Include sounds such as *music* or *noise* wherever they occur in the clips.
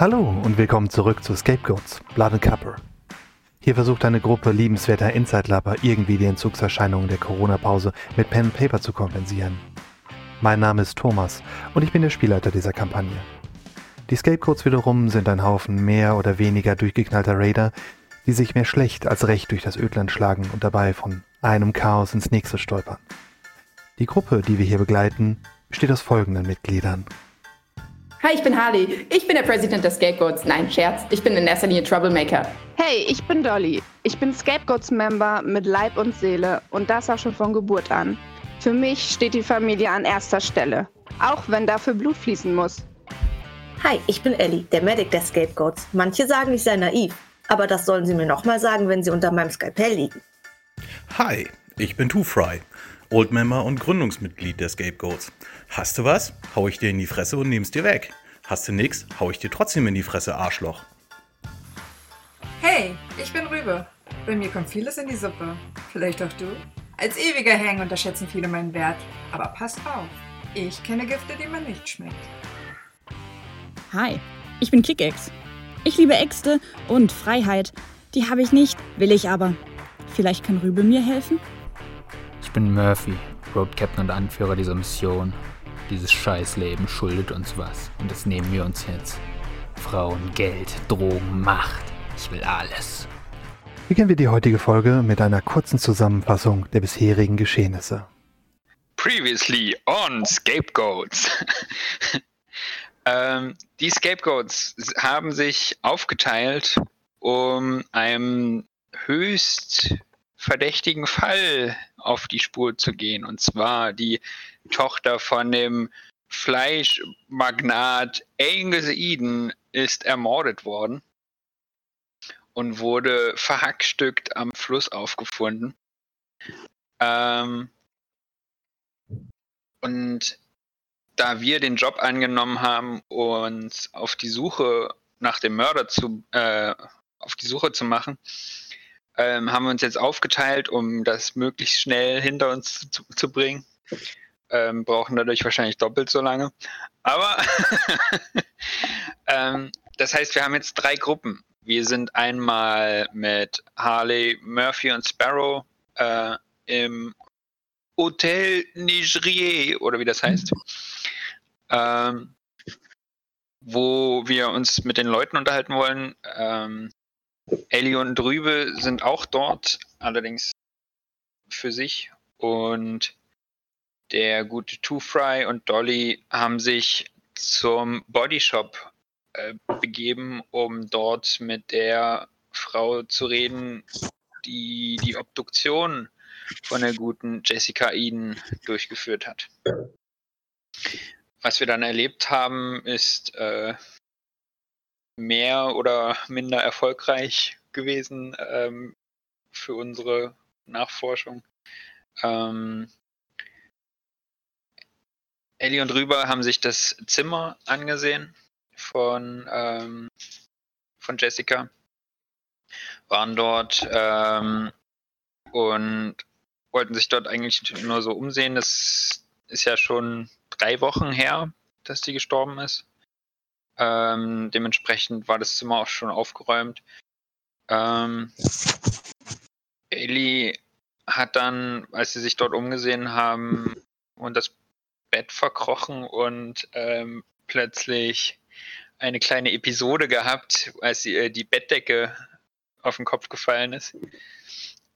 Hallo und willkommen zurück zu Scapegoats, Blood and Copper. Hier versucht eine Gruppe liebenswerter Inside-Lapper irgendwie die Entzugserscheinungen der Corona-Pause mit Pen and Paper zu kompensieren. Mein Name ist Thomas und ich bin der Spielleiter dieser Kampagne. Die Scapegoats wiederum sind ein Haufen mehr oder weniger durchgeknallter Raider, die sich mehr schlecht als recht durch das Ödland schlagen und dabei von einem Chaos ins nächste stolpern. Die Gruppe, die wir hier begleiten, besteht aus folgenden Mitgliedern. Hi, ich bin Harley. Ich bin der Präsident der Scapegoats. Nein, Scherz. Ich bin in erster Linie Troublemaker. Hey, ich bin Dolly. Ich bin Scapegoats-Member mit Leib und Seele und das auch schon von Geburt an. Für mich steht die Familie an erster Stelle, auch wenn dafür Blut fließen muss. Hi, ich bin Ellie, der Medic der Scapegoats. Manche sagen, ich sei naiv, aber das sollen sie mir nochmal sagen, wenn sie unter meinem Skalpell liegen. Hi, ich bin Two Fry, Oldmember und Gründungsmitglied der Scapegoats. Hast du was? Hau ich dir in die Fresse und nehm's dir weg. Hast du nix? Hau ich dir trotzdem in die Fresse, Arschloch. Hey, ich bin Rübe. Bei mir kommt vieles in die Suppe. Vielleicht auch du? Als ewiger Hang unterschätzen viele meinen Wert. Aber passt auf, ich kenne Gifte, die man nicht schmeckt. Hi, ich bin Kickex. Ich liebe Äxte und Freiheit. Die habe ich nicht, will ich aber. Vielleicht kann Rübe mir helfen? Ich bin Murphy, Road Captain und Anführer dieser Mission. Dieses Scheißleben schuldet uns was und das nehmen wir uns jetzt. Frauen, Geld, Drogen, Macht. Ich will alles. Beginnen wir die heutige Folge mit einer kurzen Zusammenfassung der bisherigen Geschehnisse. Previously on Scapegoats. *laughs* ähm, die Scapegoats haben sich aufgeteilt, um einem höchst verdächtigen Fall auf die Spur zu gehen. Und zwar die Tochter von dem Fleischmagnat Angus Eden ist ermordet worden und wurde verhackstückt am Fluss aufgefunden. Ähm, und da wir den Job angenommen haben, uns auf die Suche nach dem Mörder zu, äh, auf die Suche zu machen, ähm, haben wir uns jetzt aufgeteilt, um das möglichst schnell hinter uns zu, zu bringen. Ähm, brauchen dadurch wahrscheinlich doppelt so lange. Aber *laughs* ähm, das heißt, wir haben jetzt drei Gruppen. Wir sind einmal mit Harley, Murphy und Sparrow äh, im Hotel Nigerier oder wie das heißt. Ähm, wo wir uns mit den Leuten unterhalten wollen. Ähm, Ellie und Drübe sind auch dort, allerdings für sich. Und der gute Two Fry und Dolly haben sich zum Bodyshop äh, begeben, um dort mit der Frau zu reden, die die Obduktion von der guten Jessica Eden durchgeführt hat. Was wir dann erlebt haben, ist äh, mehr oder minder erfolgreich gewesen ähm, für unsere Nachforschung. Ähm, Ellie und Rüber haben sich das Zimmer angesehen von, ähm, von Jessica, waren dort ähm, und wollten sich dort eigentlich nur so umsehen. Das ist ja schon drei Wochen her, dass die gestorben ist. Ähm, dementsprechend war das Zimmer auch schon aufgeräumt. Ähm, Ellie hat dann, als sie sich dort umgesehen haben und das Bett verkrochen und ähm, plötzlich eine kleine Episode gehabt, als sie, äh, die Bettdecke auf den Kopf gefallen ist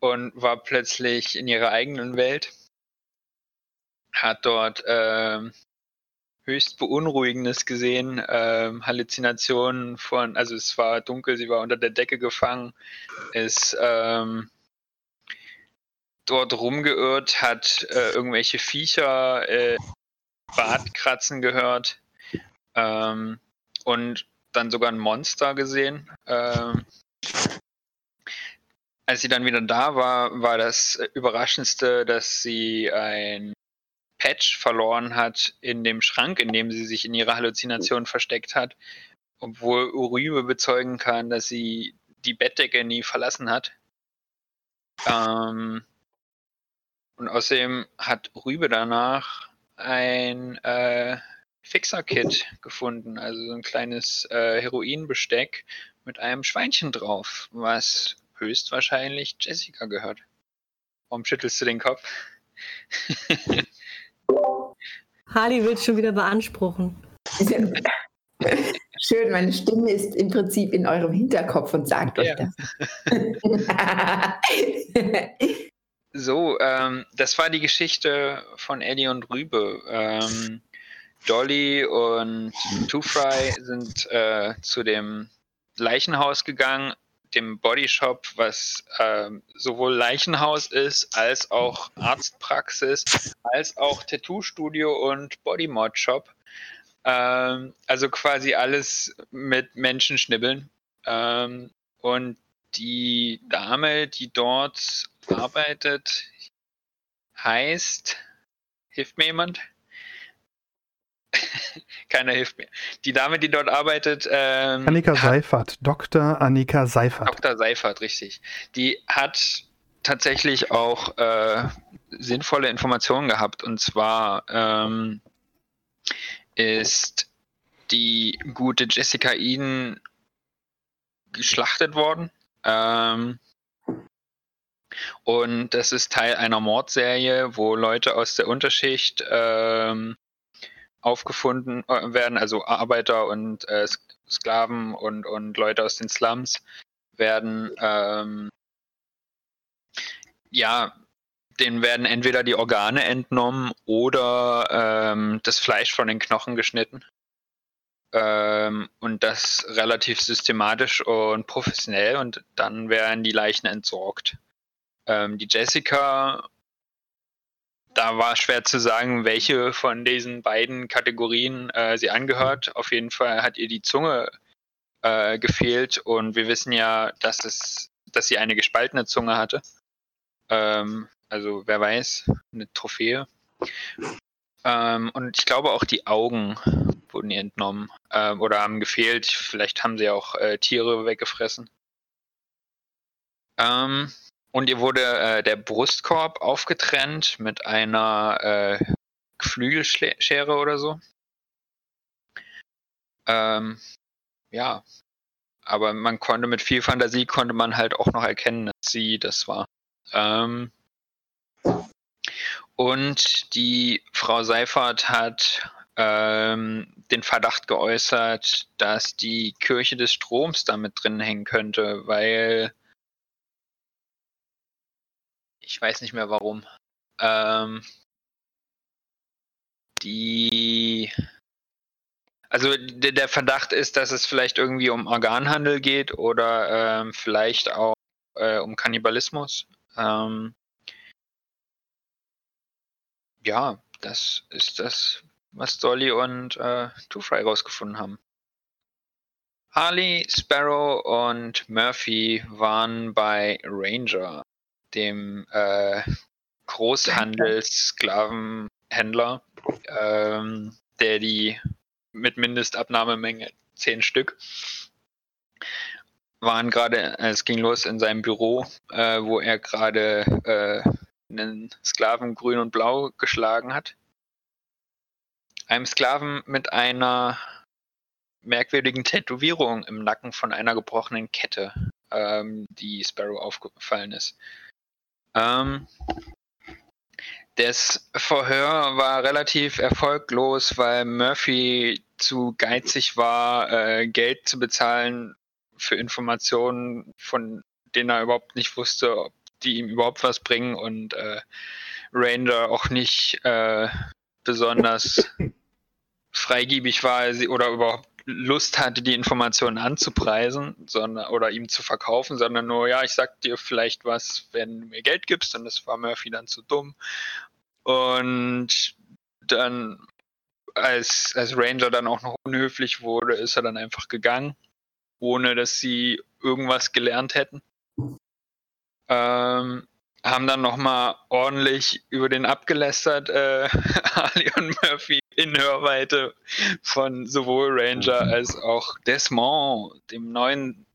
und war plötzlich in ihrer eigenen Welt. Hat dort ähm, höchst Beunruhigendes gesehen, ähm, Halluzinationen von, also es war dunkel, sie war unter der Decke gefangen, ist ähm, dort rumgeirrt, hat äh, irgendwelche Viecher äh, Bartkratzen gehört ähm, und dann sogar ein Monster gesehen. Ähm, als sie dann wieder da war, war das Überraschendste, dass sie ein Patch verloren hat in dem Schrank, in dem sie sich in ihrer Halluzination versteckt hat, obwohl Uribe bezeugen kann, dass sie die Bettdecke nie verlassen hat. Ähm, und außerdem hat Rübe danach ein äh, Fixer-Kit gefunden, also so ein kleines äh, Heroinbesteck mit einem Schweinchen drauf, was höchstwahrscheinlich Jessica gehört. Warum schüttelst du den Kopf? *laughs* Harley will es schon wieder beanspruchen. *laughs* Schön, meine Stimme ist im Prinzip in eurem Hinterkopf und sagt euch Ja. das. *laughs* So, ähm, das war die Geschichte von Eddie und Rübe. Ähm, Dolly und Two Fry sind äh, zu dem Leichenhaus gegangen, dem Bodyshop, was ähm, sowohl Leichenhaus ist, als auch Arztpraxis, als auch Tattoo-Studio und Bodymod-Shop. Ähm, also quasi alles mit Menschenschnibbeln. Ähm, und die Dame, die dort arbeitet, heißt. Hilft mir jemand? *laughs* Keiner hilft mir. Die Dame, die dort arbeitet, ähm, Annika Seifert, Dr. Annika Seifert. Dr. Seifert, richtig. Die hat tatsächlich auch äh, sinnvolle Informationen gehabt. Und zwar ähm, ist die gute Jessica Eden geschlachtet worden. Ähm, und das ist Teil einer Mordserie, wo Leute aus der Unterschicht ähm, aufgefunden äh, werden, also Arbeiter und äh, Sklaven und, und Leute aus den Slums werden, ähm, ja, denen werden entweder die Organe entnommen oder ähm, das Fleisch von den Knochen geschnitten. Ähm, und das relativ systematisch und professionell und dann werden die Leichen entsorgt. Ähm, die Jessica, da war schwer zu sagen, welche von diesen beiden Kategorien äh, sie angehört. Auf jeden Fall hat ihr die Zunge äh, gefehlt und wir wissen ja, dass es, dass sie eine gespaltene Zunge hatte. Ähm, also wer weiß, eine Trophäe. Ähm, und ich glaube auch die Augen wurden ihr entnommen ähm, oder haben gefehlt. Vielleicht haben sie auch äh, Tiere weggefressen. Ähm, und ihr wurde äh, der Brustkorb aufgetrennt mit einer äh, Geflügelschere oder so. Ähm, ja, aber man konnte mit viel Fantasie konnte man halt auch noch erkennen, dass sie das war. Ähm, und die Frau Seifert hat ähm, den Verdacht geäußert, dass die Kirche des Stroms damit drin hängen könnte, weil ich weiß nicht mehr warum. Ähm, die also der, Verdacht ist, dass es vielleicht irgendwie um Organhandel geht oder ähm, vielleicht auch äh, um Kannibalismus. Ähm, ja, das ist das, was Dolly und äh, Two Fry rausgefunden haben. Harley, Sparrow und Murphy waren bei Ranger, dem äh, Großhandels-Sklavenhändler, ähm, der die mit Mindestabnahmemenge 10 Stück waren gerade, äh, es ging los in seinem Büro, äh, wo er gerade äh, einen Sklaven grün und blau geschlagen hat. Einem Sklaven mit einer merkwürdigen Tätowierung im Nacken von einer gebrochenen Kette, ähm, die Sparrow aufgefallen ist. Ähm, das Verhör war relativ erfolglos, weil Murphy zu geizig war, äh, Geld zu bezahlen für Informationen, von denen er überhaupt nicht wusste, ob die ihm überhaupt was bringen und äh, Ranger auch nicht äh, besonders *laughs* freigiebig war sie, oder überhaupt Lust hatte, die Informationen anzupreisen sondern, oder ihm zu verkaufen, sondern nur, ja, ich sag dir vielleicht was, wenn du mir Geld gibst, und das war Murphy dann zu dumm. Und dann, als, als Ranger dann auch noch unhöflich wurde, ist er dann einfach gegangen, ohne dass sie irgendwas gelernt hätten. Ähm, haben dann nochmal ordentlich über den abgelästert, äh, *laughs* Ali und Murphy in Hörweite von sowohl Ranger als auch Desmond, dem neuen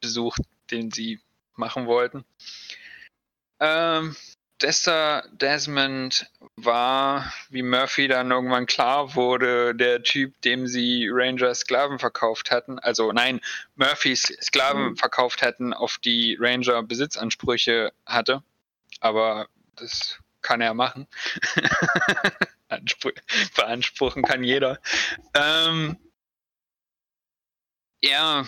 Besuch, den sie machen wollten. Ähm, Jester Desmond war, wie Murphy dann irgendwann klar wurde, der Typ, dem sie Ranger Sklaven verkauft hatten. Also nein, Murphys Sklaven verkauft hatten, auf die Ranger Besitzansprüche hatte. Aber das kann er machen. *laughs* Anspr beanspruchen kann jeder. Ähm, ja,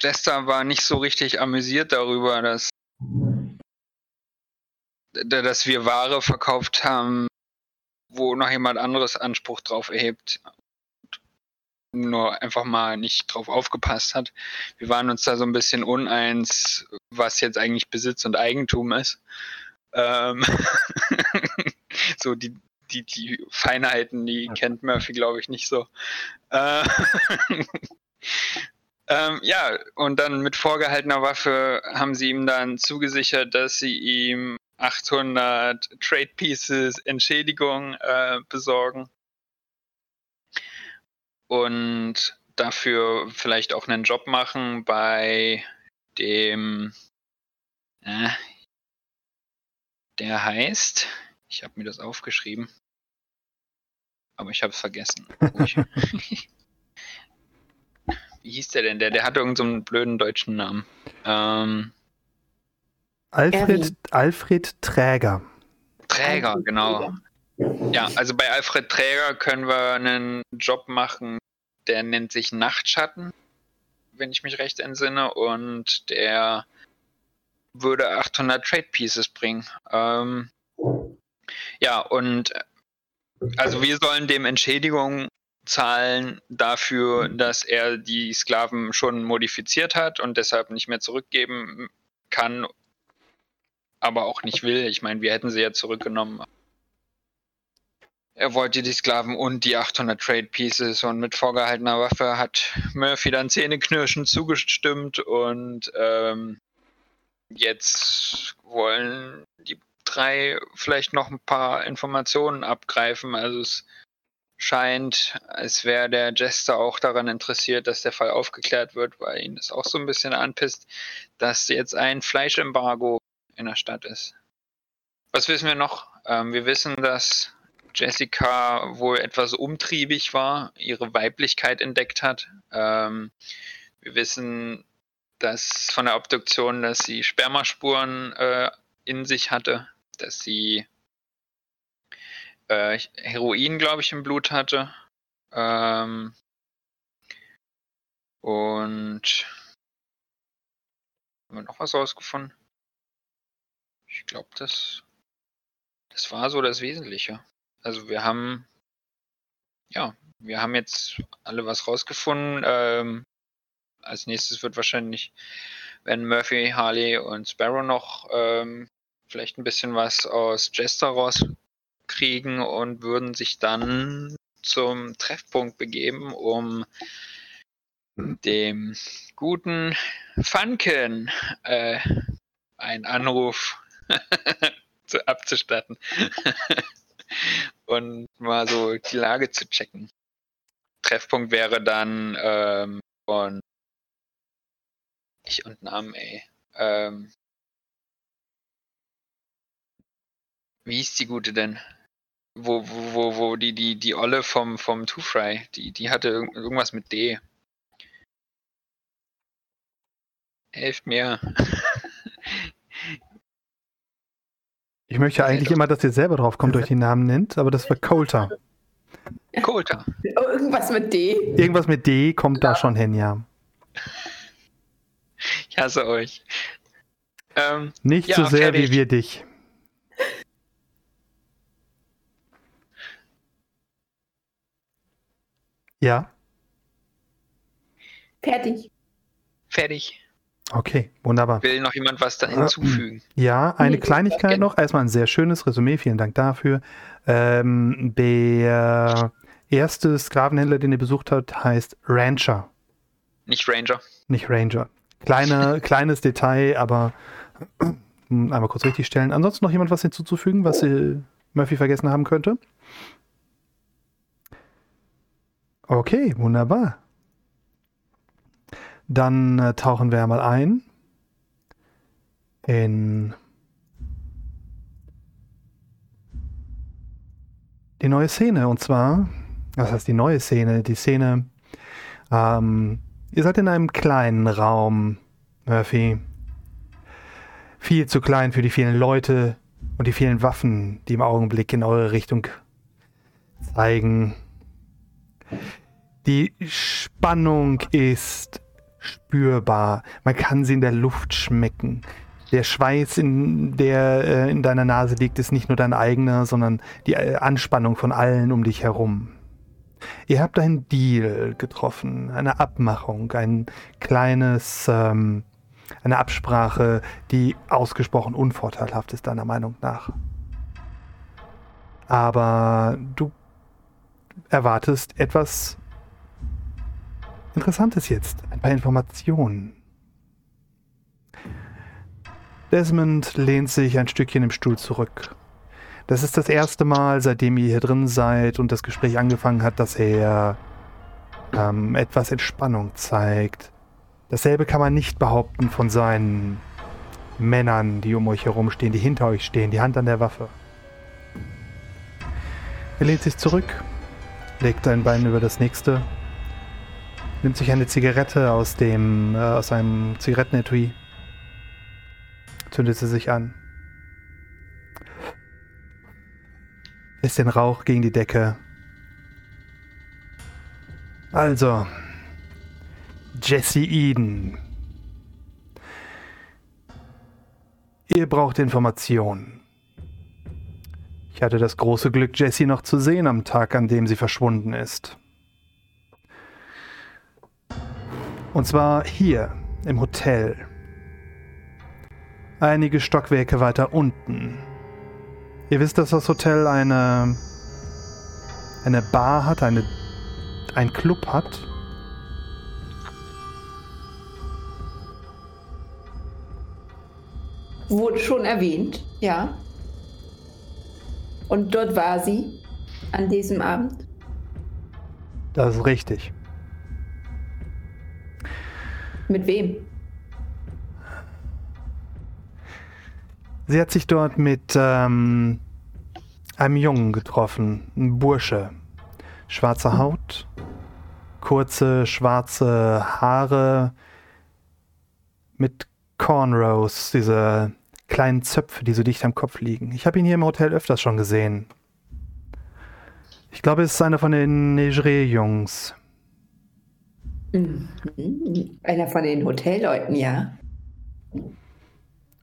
Jester war nicht so richtig amüsiert darüber, dass, dass wir Ware verkauft haben, wo noch jemand anderes Anspruch drauf erhebt. Nur einfach mal nicht drauf aufgepasst hat. Wir waren uns da so ein bisschen uneins, was jetzt eigentlich Besitz und Eigentum ist. Ähm *laughs* so die, die, die Feinheiten, die kennt Murphy, glaube ich, nicht so. Äh *laughs* ähm, ja, und dann mit vorgehaltener Waffe haben sie ihm dann zugesichert, dass sie ihm 800 Trade Pieces Entschädigung äh, besorgen. Und dafür vielleicht auch einen Job machen bei dem, äh, der heißt, ich habe mir das aufgeschrieben, aber ich habe es vergessen. *laughs* Wie hieß der denn? Der, der hatte irgendeinen so blöden deutschen Namen. Ähm, Alfred, Alfred Träger. Träger, Alfred genau. Träger. Ja, also bei Alfred Träger können wir einen Job machen, der nennt sich Nachtschatten, wenn ich mich recht entsinne, und der würde 800 Trade Pieces bringen. Ähm, ja, und also wir sollen dem Entschädigung zahlen dafür, dass er die Sklaven schon modifiziert hat und deshalb nicht mehr zurückgeben kann, aber auch nicht will. Ich meine, wir hätten sie ja zurückgenommen. Er wollte die Sklaven und die 800 Trade Pieces und mit vorgehaltener Waffe hat Murphy dann zähneknirschend zugestimmt und ähm, jetzt wollen die drei vielleicht noch ein paar Informationen abgreifen. Also es scheint, als wäre der Jester auch daran interessiert, dass der Fall aufgeklärt wird, weil ihn das auch so ein bisschen anpisst, dass jetzt ein Fleischembargo in der Stadt ist. Was wissen wir noch? Ähm, wir wissen, dass Jessica wohl etwas umtriebig war, ihre Weiblichkeit entdeckt hat. Ähm, wir wissen, dass von der Obduktion, dass sie Spermaspuren äh, in sich hatte, dass sie äh, Heroin, glaube ich, im Blut hatte. Ähm, und haben wir noch was rausgefunden? Ich glaube, das, das war so das Wesentliche. Also wir haben, ja, wir haben jetzt alle was rausgefunden. Ähm, als nächstes wird wahrscheinlich, werden Murphy, Harley und Sparrow noch ähm, vielleicht ein bisschen was aus Jester rauskriegen und würden sich dann zum Treffpunkt begeben, um dem guten Funken äh, einen Anruf *laughs* zu, abzustatten *laughs* und mal so die Lage zu checken. Treffpunkt wäre dann ähm, von ich und Namen, ey. Ähm, Wie hieß die gute denn? Wo, wo, wo, wo die, die, die Olle vom, vom Two Fry, die, die hatte irgendwas mit D. Helft mir. *laughs* Ich möchte eigentlich immer, dass ihr selber drauf kommt, euch den Namen nennt, aber das war Coulter. Coulter. Oh, irgendwas mit D. Irgendwas mit D kommt ja. da schon hin, ja. *laughs* Ich hasse euch. Ähm, Nicht ja, so sehr fertig. wie wir dich. Ja. Fertig. Fertig. Okay, wunderbar. Will noch jemand was da hinzufügen? Ja, eine Kleinigkeit noch. Erstmal ein sehr schönes Resümee, vielen Dank dafür. Ähm, der erste Sklavenhändler, den ihr besucht habt, heißt Rancher. Nicht Ranger. Nicht Ranger. Kleine, *laughs* kleines Detail, aber einmal kurz richtig stellen. Ansonsten noch jemand was hinzuzufügen, was Murphy vergessen haben könnte? Okay, wunderbar. Dann äh, tauchen wir mal ein in die neue Szene. Und zwar, was heißt die neue Szene? Die Szene, ähm, ihr seid in einem kleinen Raum, Murphy. Viel zu klein für die vielen Leute und die vielen Waffen, die im Augenblick in eure Richtung zeigen. Die Spannung ist spürbar. Man kann sie in der Luft schmecken. Der Schweiß, in, der äh, in deiner Nase liegt, ist nicht nur dein eigener, sondern die äh, Anspannung von allen um dich herum. Ihr habt einen Deal getroffen, eine Abmachung, ein kleines, ähm, eine Absprache, die ausgesprochen unvorteilhaft ist, deiner Meinung nach. Aber du erwartest etwas Interessantes jetzt, ein paar Informationen. Desmond lehnt sich ein Stückchen im Stuhl zurück. Das ist das erste Mal, seitdem ihr hier drin seid und das Gespräch angefangen hat, dass er ähm, etwas Entspannung zeigt. Dasselbe kann man nicht behaupten von seinen Männern, die um euch herum stehen, die hinter euch stehen, die Hand an der Waffe. Er lehnt sich zurück, legt ein Bein über das nächste, nimmt sich eine Zigarette aus dem äh, aus einem Zigarettenetui zündet sie sich an. Lässt den Rauch gegen die Decke. Also, Jesse Eden. Ihr braucht Informationen. Ich hatte das große Glück, Jessie noch zu sehen am Tag, an dem sie verschwunden ist. Und zwar hier im Hotel einige Stockwerke weiter unten. Ihr wisst, dass das Hotel eine eine Bar hat, eine ein Club hat. Wurde schon erwähnt, ja. Und dort war sie an diesem Abend. Das ist richtig. Mit wem? Sie hat sich dort mit ähm, einem Jungen getroffen, ein Bursche. Schwarze Haut, kurze schwarze Haare mit Cornrows, diese kleinen Zöpfe, die so dicht am Kopf liegen. Ich habe ihn hier im Hotel öfters schon gesehen. Ich glaube, es ist einer von den Negre-Jungs. Mhm. Einer von den Hotelleuten, ja.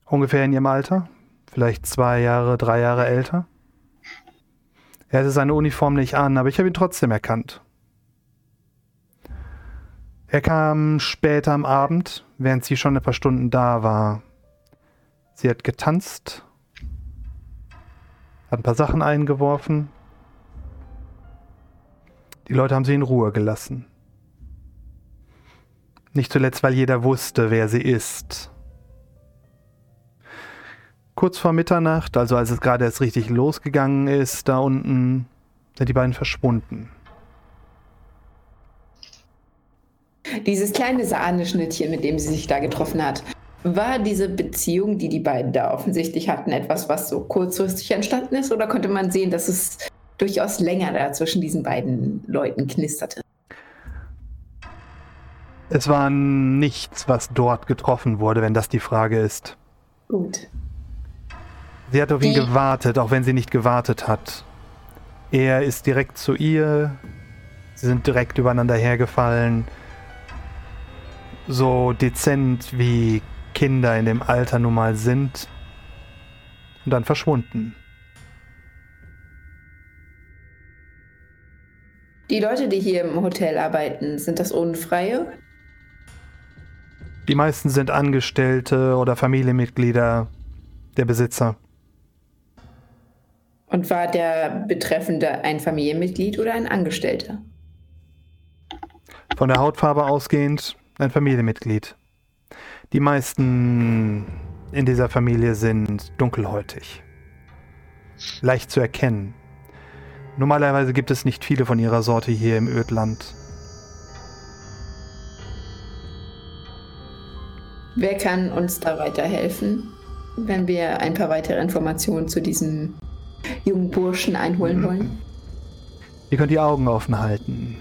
Ungefähr in ihrem Alter? Vielleicht zwei Jahre, drei Jahre älter? Er hatte seine Uniform nicht an, aber ich habe ihn trotzdem erkannt. Er kam später am Abend, während sie schon ein paar Stunden da war. Sie hat getanzt, hat ein paar Sachen eingeworfen. Die Leute haben sie in Ruhe gelassen. Nicht zuletzt, weil jeder wusste, wer sie ist. Kurz vor Mitternacht, also als es gerade erst richtig losgegangen ist, da unten sind die beiden verschwunden. Dieses kleine Sahneschnittchen, mit dem sie sich da getroffen hat, war diese Beziehung, die die beiden da offensichtlich hatten, etwas, was so kurzfristig entstanden ist? Oder konnte man sehen, dass es durchaus länger da zwischen diesen beiden Leuten knisterte? Es war nichts, was dort getroffen wurde, wenn das die Frage ist. Gut. Sie hat auf ihn Die- gewartet, auch wenn sie nicht gewartet hat. Er ist direkt zu ihr. Sie sind direkt übereinander hergefallen. So dezent wie Kinder in dem Alter nun mal sind. Und dann verschwunden. Die Leute, die hier im Hotel arbeiten, sind das Unfreie? Die meisten sind Angestellte oder Familienmitglieder der Besitzer. Und war der Betreffende ein Familienmitglied oder ein Angestellter? Von der Hautfarbe ausgehend ein Familienmitglied. Die meisten in dieser Familie sind dunkelhäutig. Leicht zu erkennen. Normalerweise gibt es nicht viele von ihrer Sorte hier im Ödland. Wer kann uns da weiterhelfen, wenn wir ein paar weitere Informationen zu diesem jungen Burschen einholen wollen? Ihr könnt die Augen offen halten.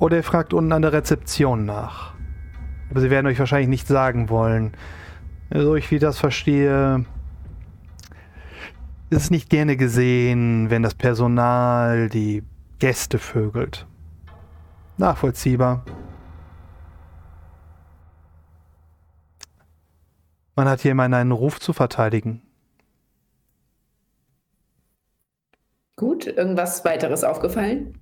Oder ihr fragt unten an der Rezeption nach. Aber sie werden euch wahrscheinlich nicht sagen wollen. So ich wie das verstehe, ist es nicht gerne gesehen, wenn das Personal die Gäste vögelt. Nachvollziehbar. Man hat hier immerhin einen Ruf zu verteidigen. Gut, irgendwas weiteres aufgefallen?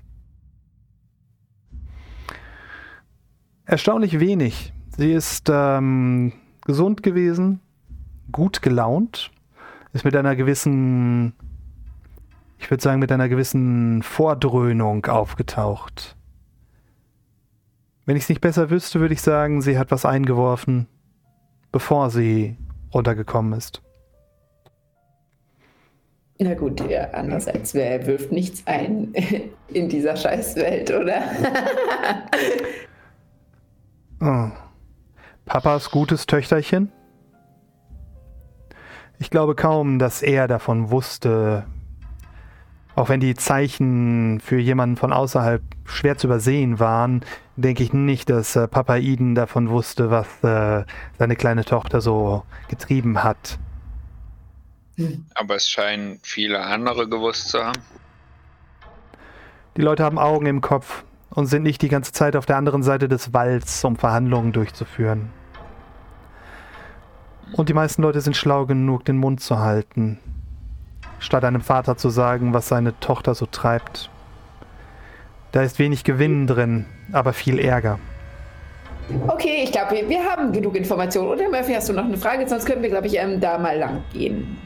Erstaunlich wenig. Sie ist ähm, gesund gewesen, gut gelaunt, ist mit einer gewissen, ich würde sagen, mit einer gewissen Vordröhnung aufgetaucht. Wenn ich es nicht besser wüsste, würde ich sagen, sie hat was eingeworfen, bevor sie runtergekommen ist. Na gut, ja, andererseits, wer wirft nichts ein *laughs* in dieser Scheißwelt, oder? *laughs* oh. Papas gutes Töchterchen? Ich glaube kaum, dass er davon wusste, auch wenn die Zeichen für jemanden von außerhalb schwer zu übersehen waren, denke ich nicht, dass äh, Papa Eden davon wusste, was äh, seine kleine Tochter so getrieben hat. Aber es scheinen viele andere gewusst zu haben. Die Leute haben Augen im Kopf und sind nicht die ganze Zeit auf der anderen Seite des Walds, um Verhandlungen durchzuführen. Und die meisten Leute sind schlau genug, den Mund zu halten, statt einem Vater zu sagen, was seine Tochter so treibt. Da ist wenig Gewinn drin, aber viel Ärger. Okay, ich glaube, wir, wir, haben genug Informationen. Oder Murphy, hast du noch eine Frage? Sonst können wir, glaube ich, ähm, da mal lang gehen.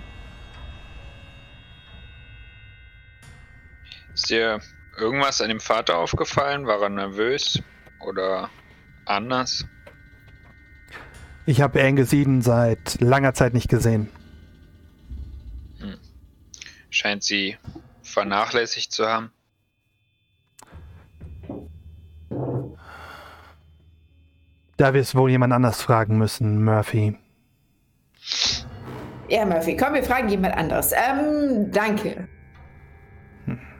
Ist dir irgendwas an dem Vater aufgefallen? War er nervös oder anders? Ich habe Angus Eden seit langer Zeit nicht gesehen. Scheint sie vernachlässigt zu haben. Da wir es wohl jemand anders fragen müssen, Murphy. Ja, Murphy, komm, wir fragen jemand anderes. Ähm, danke.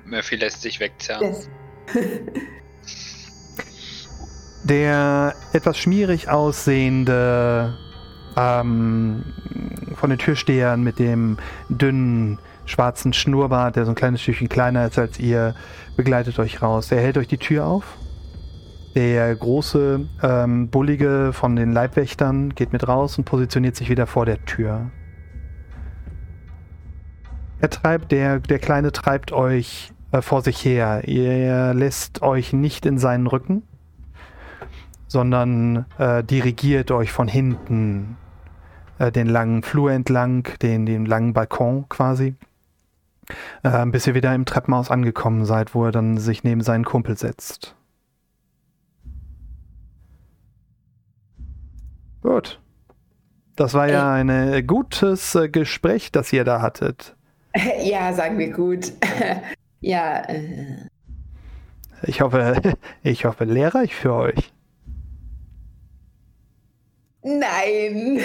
Murphy lässt sich wegzerren. Yes. *laughs* Der etwas schmierig aussehende ähm, von den Türstehern mit dem dünnen schwarzen Schnurrbart, der so ein kleines Stückchen kleiner ist als ihr, begleitet euch raus. Er hält euch die Tür auf. Der große, ähm, bullige von den Leibwächtern geht mit raus und positioniert sich wieder vor der Tür. Er treibt, der, der Kleine treibt euch äh, vor sich her. Er lässt euch nicht in seinen Rücken, sondern äh, dirigiert euch von hinten äh, den langen Flur entlang, den, den langen Balkon quasi, äh, bis ihr wieder im Treppenhaus angekommen seid, wo er dann sich neben seinen Kumpel setzt. Gut. Das war ja ein gutes äh, Gespräch, das ihr da hattet. *laughs* Ja, sagen wir gut. *laughs* Ja. Äh. Ich hoffe, *laughs* ich hoffe, lehrreich für euch. Nein.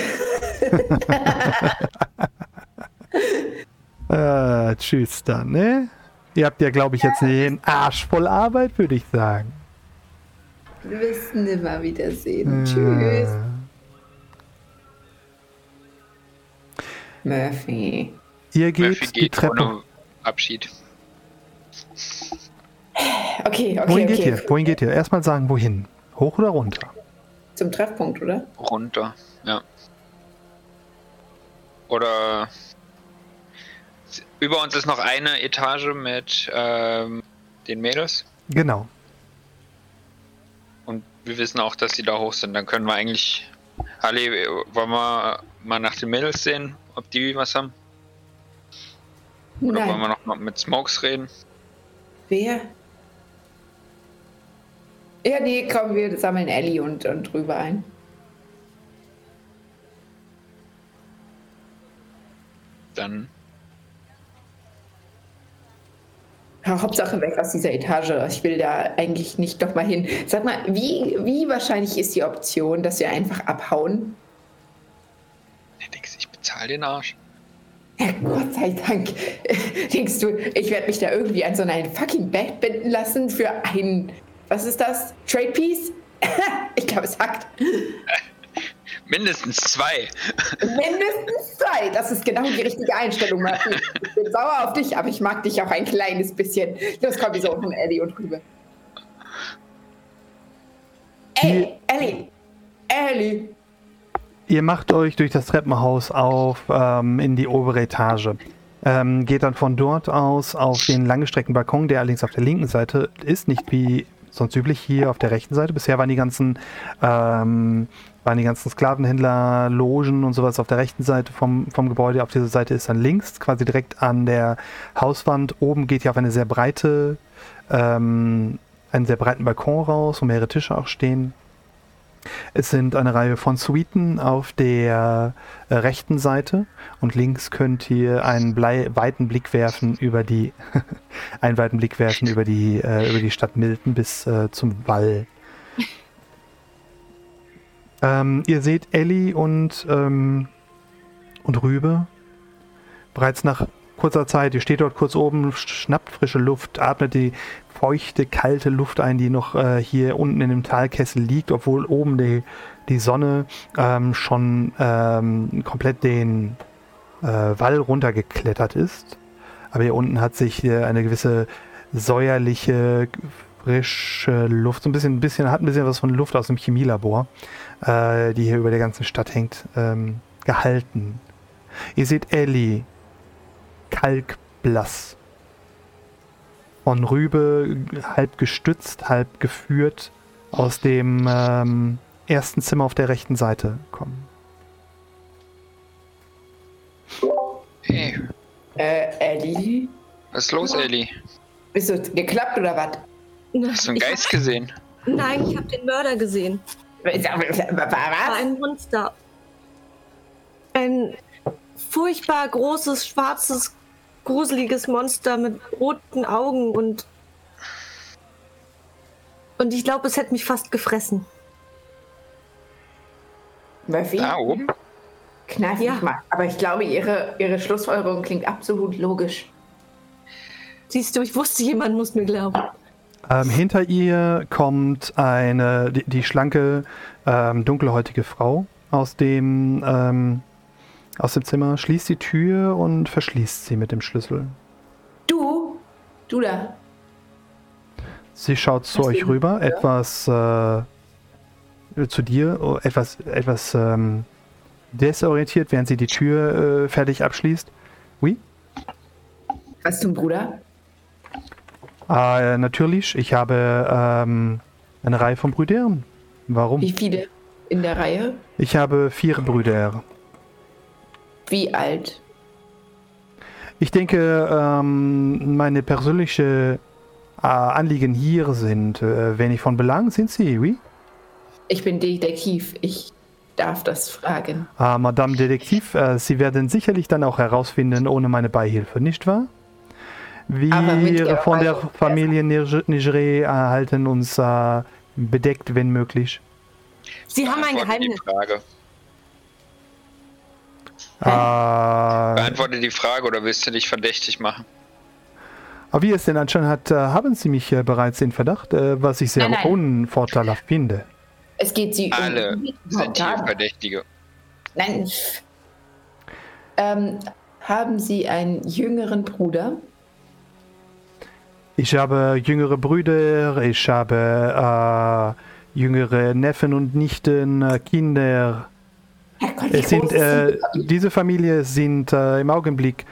Äh, tschüss dann, ne? Ihr habt ja, glaube ich, jetzt den Arsch voll Arbeit, würde ich sagen. Wir müssen immer wiedersehen. Äh. Tschüss. Murphy. Ihr geht, Murphy geht die Treppe. Abschied. Okay, okay. Wohin okay. geht ihr? Wohin geht ihr? Erstmal sagen, wohin? Hoch oder runter? Zum Treffpunkt, oder? Runter, ja. Oder über uns ist noch eine Etage mit ähm, den Mädels. Genau. Und wir wissen auch, dass sie da hoch sind. Dann können wir eigentlich. Ali, wollen wir mal nach den Mädels sehen, ob die was haben? Oder Nein. wollen wir noch mit Smokes reden? Wer? Ja, nee, komm, wir sammeln Ellie und, und drüber ein. Dann. Ja, Hauptsache weg aus dieser Etage. Ich will da eigentlich nicht doch mal hin. Sag mal, wie, wie wahrscheinlich ist die Option, dass wir einfach abhauen? Ich bezahle den Arsch. Ja, Gott sei Dank. *laughs* Denkst du, ich werde mich da irgendwie an so ein fucking Bett binden lassen für ein, was ist das? Trade Piece? *laughs* ich glaube, es hackt. *laughs* Mindestens zwei. Mindestens zwei. Das ist genau die richtige Einstellung, Martin. *laughs* Ich bin sauer auf dich, aber ich mag dich auch ein kleines bisschen. Los, komm, wir suchen Ellie und rüber. Ey, Ellie! Ellie! Ihr macht euch durch das Treppenhaus auf ähm, in die obere Etage. Ähm, geht dann von dort aus auf den langgestreckten Balkon, der allerdings auf der linken Seite ist, nicht wie sonst üblich hier auf der rechten Seite. Bisher waren die ganzen, ähm, waren die ganzen Sklavenhändler, Logen und sowas auf der rechten Seite vom, vom Gebäude. Auf dieser Seite ist dann links, quasi direkt an der Hauswand. Oben geht ihr auf eine sehr breite, ähm, einen sehr breiten Balkon raus, wo mehrere Tische auch stehen. Es sind eine Reihe von Suiten auf der äh, rechten Seite und links könnt ihr einen Blei weiten Blick werfen über die *laughs* einen weiten Blick werfen über die äh, über die Stadt Milton bis äh, zum Wall. Ähm, ihr seht Ellie und ähm, und Rübe bereits nach kurzer Zeit. Ihr steht dort kurz oben, schnappt frische Luft, atmet die feuchte, kalte Luft ein, die noch äh, hier unten in dem Talkessel liegt, obwohl oben die, die Sonne ähm, schon ähm, komplett den äh, Wall runtergeklettert ist. Aber hier unten hat sich äh, eine gewisse säuerliche, frische Luft, so ein bisschen, ein bisschen, hat ein bisschen was von Luft aus dem Chemielabor, äh, die hier über der ganzen Stadt hängt, ähm, gehalten. Ihr seht Ellie, kalkblass. Von Rübe halb gestützt, halb geführt aus dem ähm, ersten Zimmer auf der rechten Seite kommen. Hey, Äh, Ellie? was ist los, Ellie? Bist du geklappt oder was? Hast du einen Geist gesehen? Nein, ich habe den Mörder gesehen. Was? War ein Monster. Ein furchtbar großes, schwarzes, gruseliges Monster mit roten Augen und. Und ich glaube, es hätte mich fast gefressen. Murphy? Da oben? Kneif Ja. mich mal. Aber ich glaube, ihre, ihre Schlussfolgerung klingt absolut logisch. Siehst du, ich wusste, jemand muss mir glauben. Ähm, hinter ihr kommt eine, die, die schlanke, ähm, dunkelhäutige Frau aus dem, ähm, aus dem Zimmer, schließt die Tür und verschließt sie mit dem Schlüssel. Du? Du da? Sie schaut zu Was euch rüber, Ja. etwas äh, zu dir, oh, etwas, etwas ähm, desorientiert, während sie die Tür äh, fertig abschließt. Oui? Was zum Bruder? Äh, natürlich, ich habe ähm, eine Reihe von Brüdern. Warum? Wie viele in der Reihe? Ich habe vier Brüder. Wie alt? Ich denke, ähm, meine persönliche äh, Anliegen hier sind, äh, wenn ich von Belang sind Sie, oui? Ich bin Detektiv. Ich darf das fragen. Ah, Madame Detektiv, äh, Sie werden sicherlich dann auch herausfinden, ohne meine Beihilfe, nicht wahr? Wir von der. Familie Niger- Nigeré äh, halten uns äh, bedeckt, wenn möglich. Sie haben ein Geheimnis. die Frage. Äh, Beantworte die Frage oder willst du dich verdächtig machen? aber wie es denn anscheinend hat, äh, haben Sie mich äh, bereits in Verdacht, äh, was ich sehr Nein, nein. unvorteilhaft finde. Es geht Sie Alle um. sind hier Verdächtige. Nein. Ähm, haben Sie einen jüngeren Bruder? Ich habe jüngere Brüder, ich habe äh, jüngere Neffen und Nichten, äh, Kinder. Herrgott, Es sind, äh, die- diese Familie sind äh, im Augenblick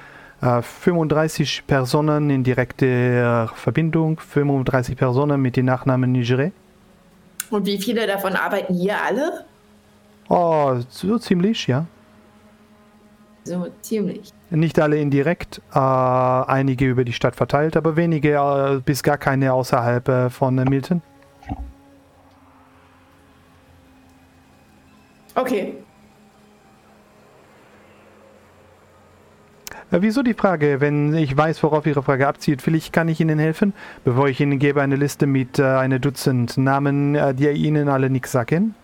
äh, 35 Personen in direkter Verbindung, 35 Personen mit dem Nachnamen Nigeré. Und wie viele davon arbeiten hier alle? Oh, so ziemlich, ja. So ziemlich. Nicht alle indirekt, äh, einige über die Stadt verteilt, aber wenige äh, bis gar keine außerhalb äh, von Milton. Okay. Äh, wieso die Frage? Wenn ich weiß, worauf Ihre Frage abzielt, vielleicht kann ich Ihnen helfen, bevor ich Ihnen gebe eine Liste mit äh, einem Dutzend Namen, äh, die Ihnen alle nichts sagen.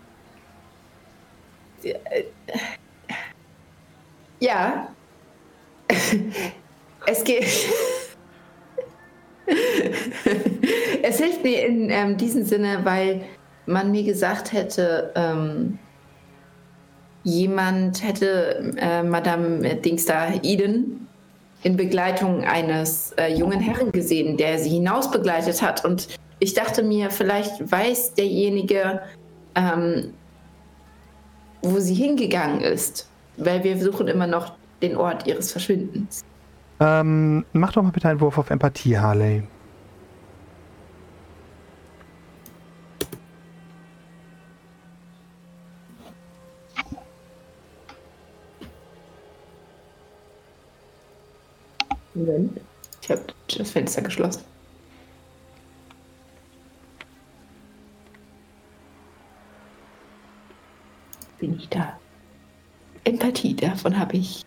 Ja. *laughs* es geht. es hilft mir in ähm, diesem Sinne, weil man mir gesagt hätte, ähm, jemand hätte äh, Madame Dingsda Eden in Begleitung eines äh, jungen Herrn gesehen, der sie hinaus begleitet hat. Und ich dachte mir, vielleicht weiß derjenige, ähm, wo sie hingegangen ist, weil wir suchen immer noch den Ort ihres Verschwindens. Ähm, mach doch mal bitte einen Wurf auf Empathie, Harley. Moment. Ich habe das Fenster geschlossen. Bin ich da? Empathie, davon habe ich.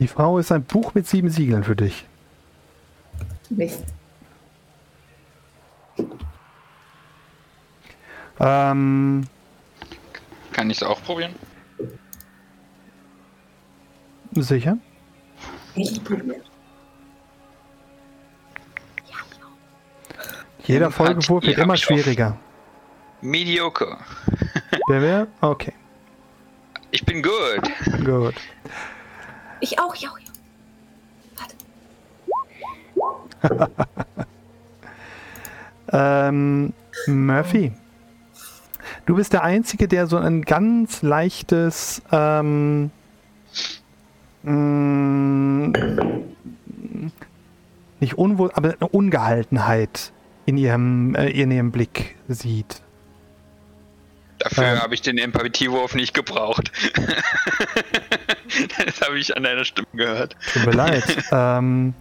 Die Frau ist ein Buch mit sieben Siegeln für dich. Mist. Ähm, Kann ich es auch probieren? sicher? Ich probiere. Jeder Folgewurf wird immer schwieriger. Mediocre. Wer wäre? Okay, Ich bin gut. gut. Ich auch, ich auch. Ich auch. *laughs* Ähm, Murphy, du bist der Einzige, der so ein ganz leichtes ähm, mh, nicht unwohl, aber eine Ungehaltenheit in ihrem, äh, in ihrem Blick sieht. Dafür Ähm. habe ich den Empathiewurf nicht gebraucht. *laughs* das habe ich an deiner Stimme gehört. Tut mir leid. *laughs* ähm,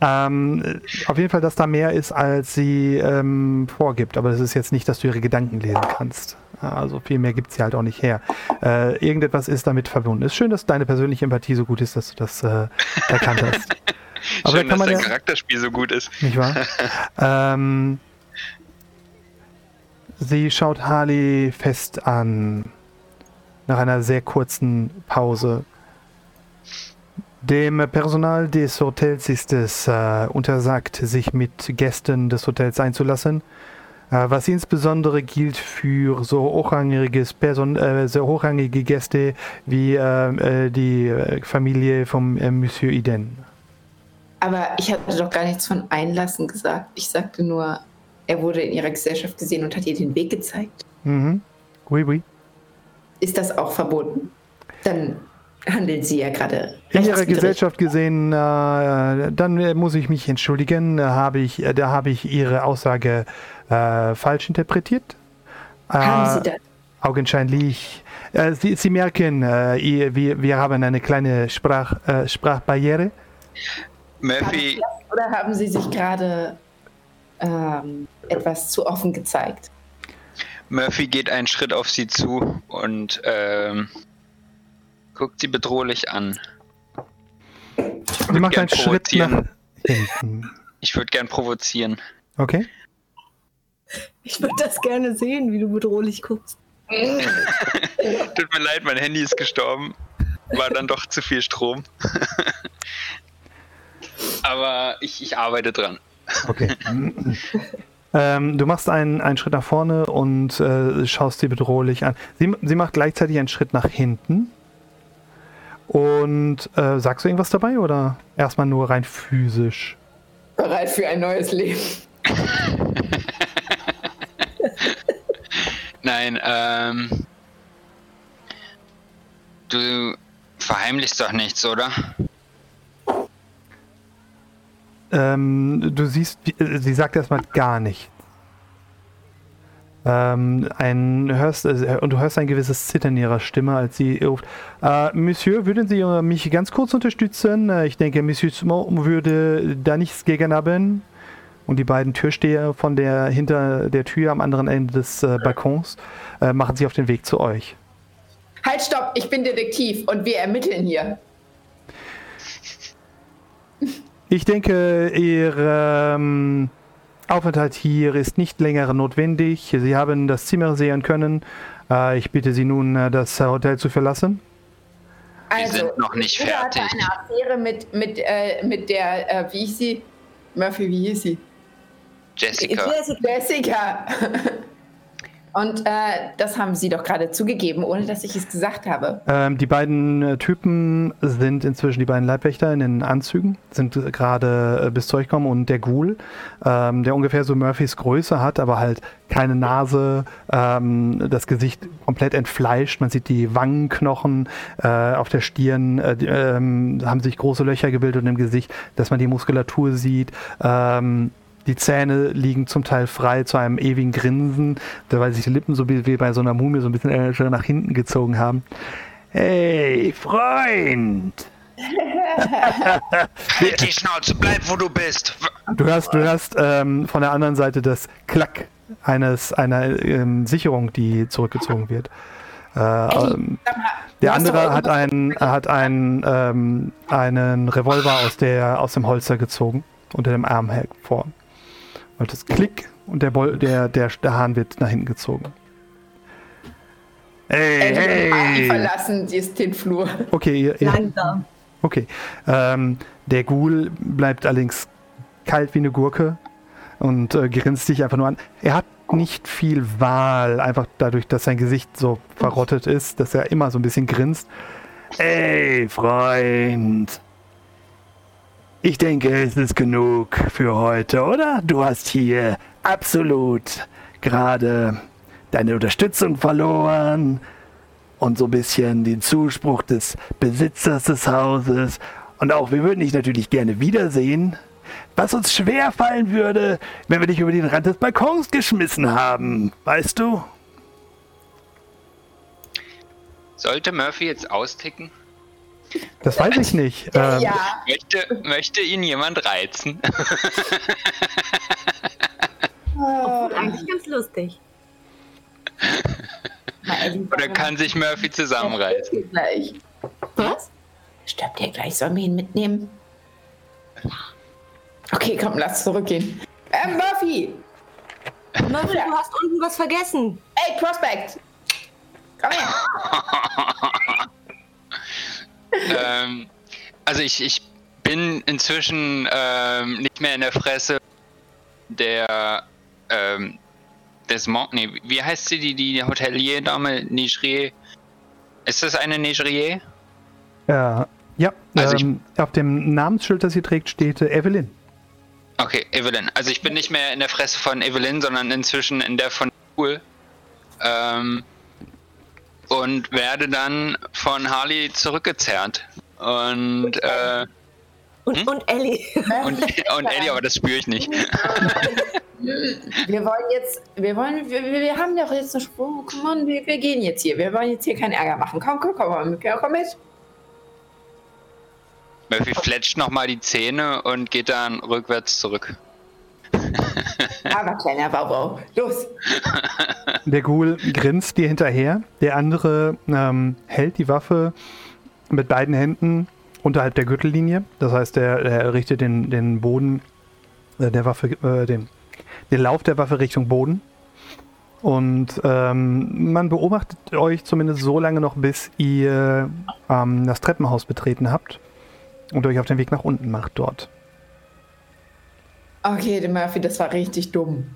ähm, auf jeden Fall, dass da mehr ist, als sie ähm, vorgibt. Aber das ist jetzt nicht, dass du ihre Gedanken lesen kannst. Also viel mehr gibt sie halt auch nicht her. Äh, irgendetwas ist damit verbunden. Ist schön, dass deine persönliche Empathie so gut ist, dass du das äh, erkannt hast. *laughs* Aber Schön, da kann dass man dein ja, Charakterspiel so gut ist. nicht wahr? ähm, sie schaut Harley fest an. Nach einer sehr kurzen Pause. Dem Personal des Hotels ist es äh, untersagt, sich mit Gästen des Hotels einzulassen. Äh, was insbesondere gilt für so hochrangiges Person äh, so hochrangige Gäste wie äh, äh, die äh, Familie vom Monsieur Eden. Aber ich hatte doch gar nichts von Einlassen gesagt. Ich sagte nur, er wurde in ihrer Gesellschaft gesehen und hat ihr den Weg gezeigt. Mhm. Oui, oui. Ist das auch verboten? Dann handeln sie ja gerade In ihrer. Gesellschaft gesehen, äh, dann äh, muss ich mich entschuldigen, da habe ich, äh, da habe ich Ihre Aussage äh, falsch interpretiert. Haben Äh, Sie das? Augenscheinlich. Äh, Sie, Sie merken, äh, ihr, wir, wir haben eine kleine Sprach, äh, Sprachbarriere. Murphy, Oder haben Sie sich gerade ähm, etwas zu offen gezeigt? Murphy geht einen Schritt auf sie zu und ähm, guckt sie bedrohlich an. Sie macht gern einen Schritt nach hinten. Ich würde gern provozieren. Okay. Ich würde das gerne sehen, wie du bedrohlich guckst. *laughs* Tut mir leid, mein Handy ist gestorben. War dann doch zu viel Strom. *laughs* Aber ich, ich arbeite dran. Okay. ähm, du machst einen, einen Schritt nach vorne und äh, schaust sie bedrohlich an. Sie, sie macht gleichzeitig einen Schritt nach hinten. Und äh, sagst du irgendwas dabei oder erstmal nur rein physisch? Bereit für ein neues Leben. *laughs* Nein, ähm. Du verheimlichst doch nichts, oder? Ähm, du siehst, äh, sie sagt erstmal gar nichts. Ähm, ein, hörst, äh, und du hörst ein gewisses Zittern ihrer Stimme, als sie ruft. Äh, Monsieur, würden Sie äh, mich ganz kurz unterstützen? Ich denke, Monsieur Simon würde da nichts gegen haben. Und die beiden Türsteher von der hinter der Tür am anderen Ende des äh, Balkons äh, machen sich auf den Weg zu euch. Halt, stopp, ich bin Detektiv und wir ermitteln hier. Ich denke, ihr, ähm, Aufenthalt hier ist nicht länger notwendig. Sie haben das Zimmer sehen können. Äh, ich bitte Sie nun, äh, das Hotel zu verlassen. Wir sind noch nicht hatte fertig. eine Affäre mit, mit, äh, mit der, äh, wie hieß sie? Murphy, wie hieß sie? Jessica. Jessica. Und äh, das haben Sie doch gerade zugegeben, ohne dass ich es gesagt habe. Ähm, die beiden äh, Typen sind inzwischen die beiden Leibwächter in den Anzügen, sind gerade äh, bis zu euch gekommen und der Ghoul, ähm, der ungefähr so Murphys Größe hat, aber halt keine Nase, ähm, das Gesicht komplett entfleischt, man sieht die Wangenknochen äh, auf der Stirn, äh, die, ähm, haben sich große Löcher gebildet im Gesicht, dass man die Muskulatur sieht. Ähm, die Zähne liegen zum Teil frei zu einem ewigen Grinsen, weil sich die Lippen so wie bei so einer Mumie so ein bisschen äh, nach hinten gezogen haben. Hey, Freund! *laughs* Halt die Schnauze, bleib wo du bist. Du hörst, du hörst ähm, von der anderen Seite das Klack eines einer ähm, Sicherung, die zurückgezogen wird. Äh, ähm, der andere hat einen, hat einen, ähm, einen Revolver aus, der, aus dem Holster gezogen, unter dem Arm hervor. Und das Klick und der, Bol der, der, der Hahn wird nach hinten gezogen. Hey, Ey, hey! verlassen jetzt den Flur. Okay, ihr, ihr, Langsam. Okay. Ähm, der Ghoul bleibt allerdings kalt wie eine Gurke und äh, grinst dich einfach nur an. Er hat nicht viel Wahl, einfach dadurch, dass sein Gesicht so verrottet ist, dass er immer so ein bisschen grinst. Ey, Freund. Ich denke, es ist genug für heute, oder? Du hast hier absolut gerade deine Unterstützung verloren und so ein bisschen den Zuspruch des Besitzers des Hauses. Und auch wir würden dich natürlich gerne wiedersehen. Was uns schwer fallen würde, wenn wir dich über den Rand des Balkons geschmissen haben. Weißt du? Sollte Murphy jetzt austicken? Das weiß ich nicht. Ähm, ja, Möchte, möchte ihn jemand reizen? Eigentlich ganz lustig. Oder kann sich Murphy zusammenreißen? Gleich. Was? Stirbt ihr gleich? Sollen wir ihn mitnehmen? Okay, komm, lass zurückgehen. Äh, Murphy! Murphy, du hast unten was vergessen. Ey, Prospect! Komm her! *laughs* ähm, also ich, ich bin inzwischen ähm, nicht mehr in der Fresse der ähm, des Mon nee, wie heißt sie, die, die Hotelier-Dame Nigerier? Ist das eine Nigerier? ja, ja Also ähm, auf dem Namensschild, das sie trägt, steht äh, Evelyn. Okay, Evelyn. Also ich bin nicht mehr in der Fresse von Evelyn, sondern inzwischen in der von Cool. Ähm, und werde dann von Harley zurückgezerrt. Und, äh, Und, Hm? und Ellie. und, und Eddie, aber das spüre ich nicht. *laughs* Wir wollen jetzt, wir wollen, wir, wir wir haben doch jetzt eine Spur. Komm on, wir, wir gehen jetzt hier. Wir wollen jetzt hier keinen Ärger machen. Komm, komm, komm, komm, komm mit. Murphy fletscht nochmal die Zähne und geht dann rückwärts zurück. *laughs* Aber kleiner Baubau. Los. Der Ghoul grinst dir hinterher. Der andere ähm, hält die Waffe mit beiden Händen unterhalb der Gürtellinie. Das heißt, er, richtet den, den Boden äh, der Waffe, äh, den, den Lauf der Waffe Richtung Boden. Und ähm, man beobachtet euch zumindest so lange noch, bis ihr ähm, das Treppenhaus betreten habt und euch auf den Weg nach unten macht dort. Okay, Murphy, das war richtig dumm.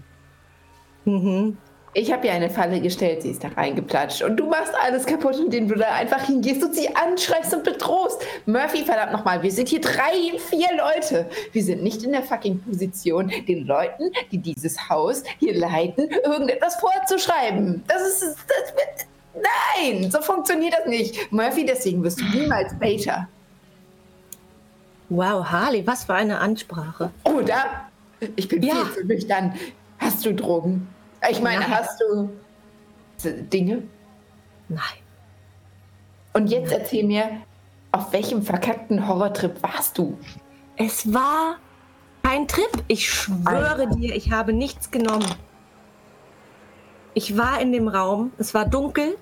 Mhm. Ich habe ihr eine Falle gestellt, sie ist da reingeplatscht. Und du machst alles kaputt, indem du da einfach hingehst und sie anschreist und bedrohst. Murphy, verdammt nochmal, wir sind hier drei, vier Leute. Wir sind nicht in der fucking Position, den Leuten, die dieses Haus hier leiten, irgendetwas vorzuschreiben. Das ist. Das wird, nein, so funktioniert das nicht. Murphy, deswegen wirst du niemals Bater. Wow, Harley, was für eine Ansprache. Oder? Ich bin Ja. viel zu nüchtern. Hast du Drogen? Ich meine, Nein. hast du Dinge? Nein. Und jetzt erzähl mir, auf welchem verkackten Horrortrip warst du? Es war kein Trip. Ich schwöre dir, ich habe nichts genommen. Ich war in dem Raum, es war dunkel.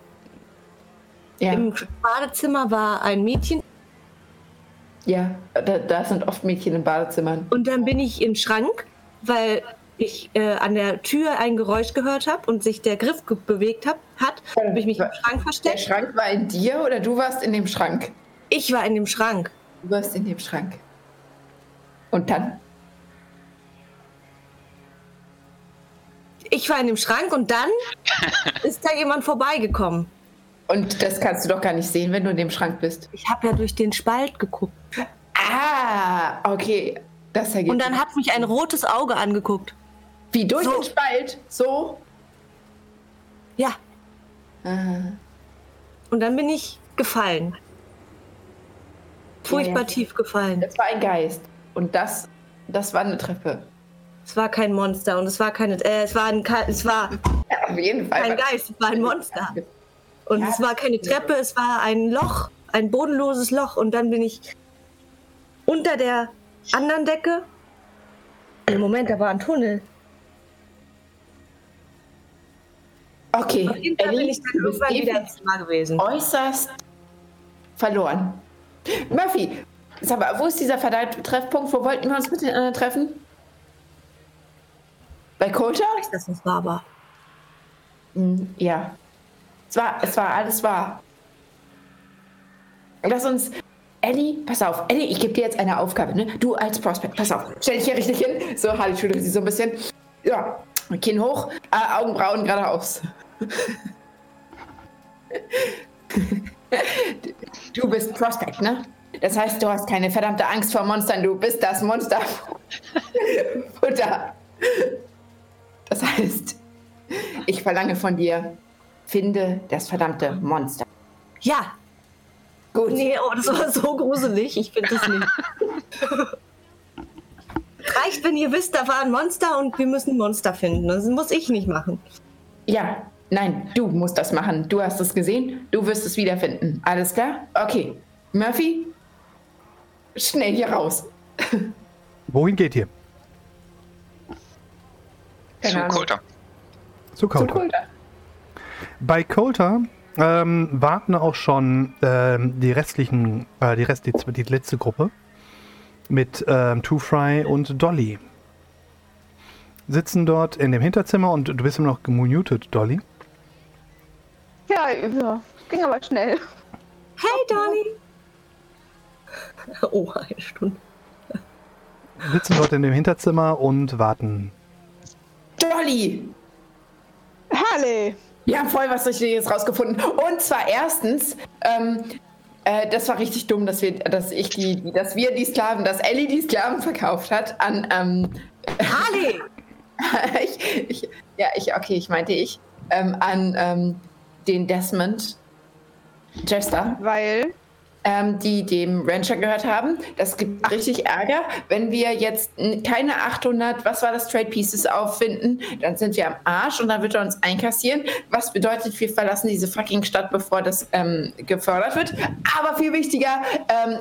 Ja, Im Badezimmer war ein Mädchen ja da, da sind oft Mädchen in Badezimmern. und dann bin ich im Schrank, weil ich äh, an der Tür ein Geräusch gehört habe und sich der Griff bewegt hab, hat, habe ich mich im Schrank Der versteckt. Schrank war in dir oder du warst in dem Schrank? Ich war in dem Schrank. Du warst in dem Schrank. Und dann? Ich war in dem Schrank und dann *laughs* ist da jemand vorbeigekommen. Und das kannst du doch gar nicht sehen, wenn du in dem Schrank bist. Ich habe ja durch den Spalt geguckt. Ah, okay. Das ergibt Und dann hat mich ein rotes Auge angeguckt. Wie durch So. den Spalt? So? Ja, Ah. und dann bin ich gefallen. Furchtbar Ja, ja. tief gefallen. Das war ein Geist. Und das, das war eine Treppe. Es war kein Monster und es war keine, äh, es war ein, es war Ja, *laughs* auf jeden Fall. kein Geist, es war ein Monster. *laughs* Und Ja. es war keine Treppe, es war ein Loch, ein bodenloses Loch. Und dann bin ich unter der anderen Decke. Im Moment, da war ein Tunnel. Okay, Auf jeden Fall bin ich dann irgendwann wieder Zimmer gewesen. äußerst verloren. Murphy, sag mal, wo ist dieser verdammte Treffpunkt? Wo wollten wir uns miteinander treffen? Bei Coulter? Ich weiß, dass das wahr war. Hm, ja. Es war, es war alles wahr. Lass uns. Ellie, pass auf. Ellie, ich gebe dir jetzt eine Aufgabe, ne? Du als Prospect, pass auf. Stell dich hier richtig hin. So, Harley schüttelt sie so ein bisschen. Ja, Kinn hoch, äh, Augenbrauen geradeaus. Du bist Prospect, ne? Das heißt, du hast keine verdammte Angst vor Monstern. Du bist das Monster. *laughs* Futter. Das heißt, ich verlange von dir, finde das verdammte Monster. Ja. Gut. Nee, oh, das war so gruselig. Ich finde das nicht. Reicht, wenn ihr wisst, da war ein Monster und wir müssen ein Monster finden. Das muss ich nicht machen. Ja, nein, du musst das machen. Du hast es gesehen. Du wirst es wiederfinden. Alles klar? Okay. Murphy, schnell hier raus. *laughs* Wohin geht ihr? Zu. Coulter. Zu. Coulter. Bei Coulter ähm, warten auch schon ähm, die restlichen, äh, die Rest, die, die letzte Gruppe mit ähm, Two Fry und Dolly. Sitzen dort in dem Hinterzimmer und du bist immer noch gemutet, Dolly. Ja, ja, ging aber schnell. Hey, Dolly! *laughs* Oh, eine Stunde. Sitzen dort in dem Hinterzimmer und warten. Dolly! Halle! Wir haben voll was Richtiges rausgefunden. Und zwar erstens, ähm, äh, das war richtig dumm, dass wir, dass ich die, dass wir die Sklaven, dass Ellie die Sklaven verkauft hat an, ähm, Harley! *laughs* ich, ich, ja, ich, okay, ich meinte ich, ähm, an ähm, den Desmond Jester, Weil, ähm, die dem Rancher gehört haben. Das gibt richtig Ärger. Wenn wir jetzt keine 800, was war das, Trade Pieces auffinden, dann sind wir am Arsch und dann wird er uns einkassieren. Was bedeutet, wir verlassen diese fucking Stadt, bevor das ähm, gefördert wird. Aber viel wichtiger, ähm,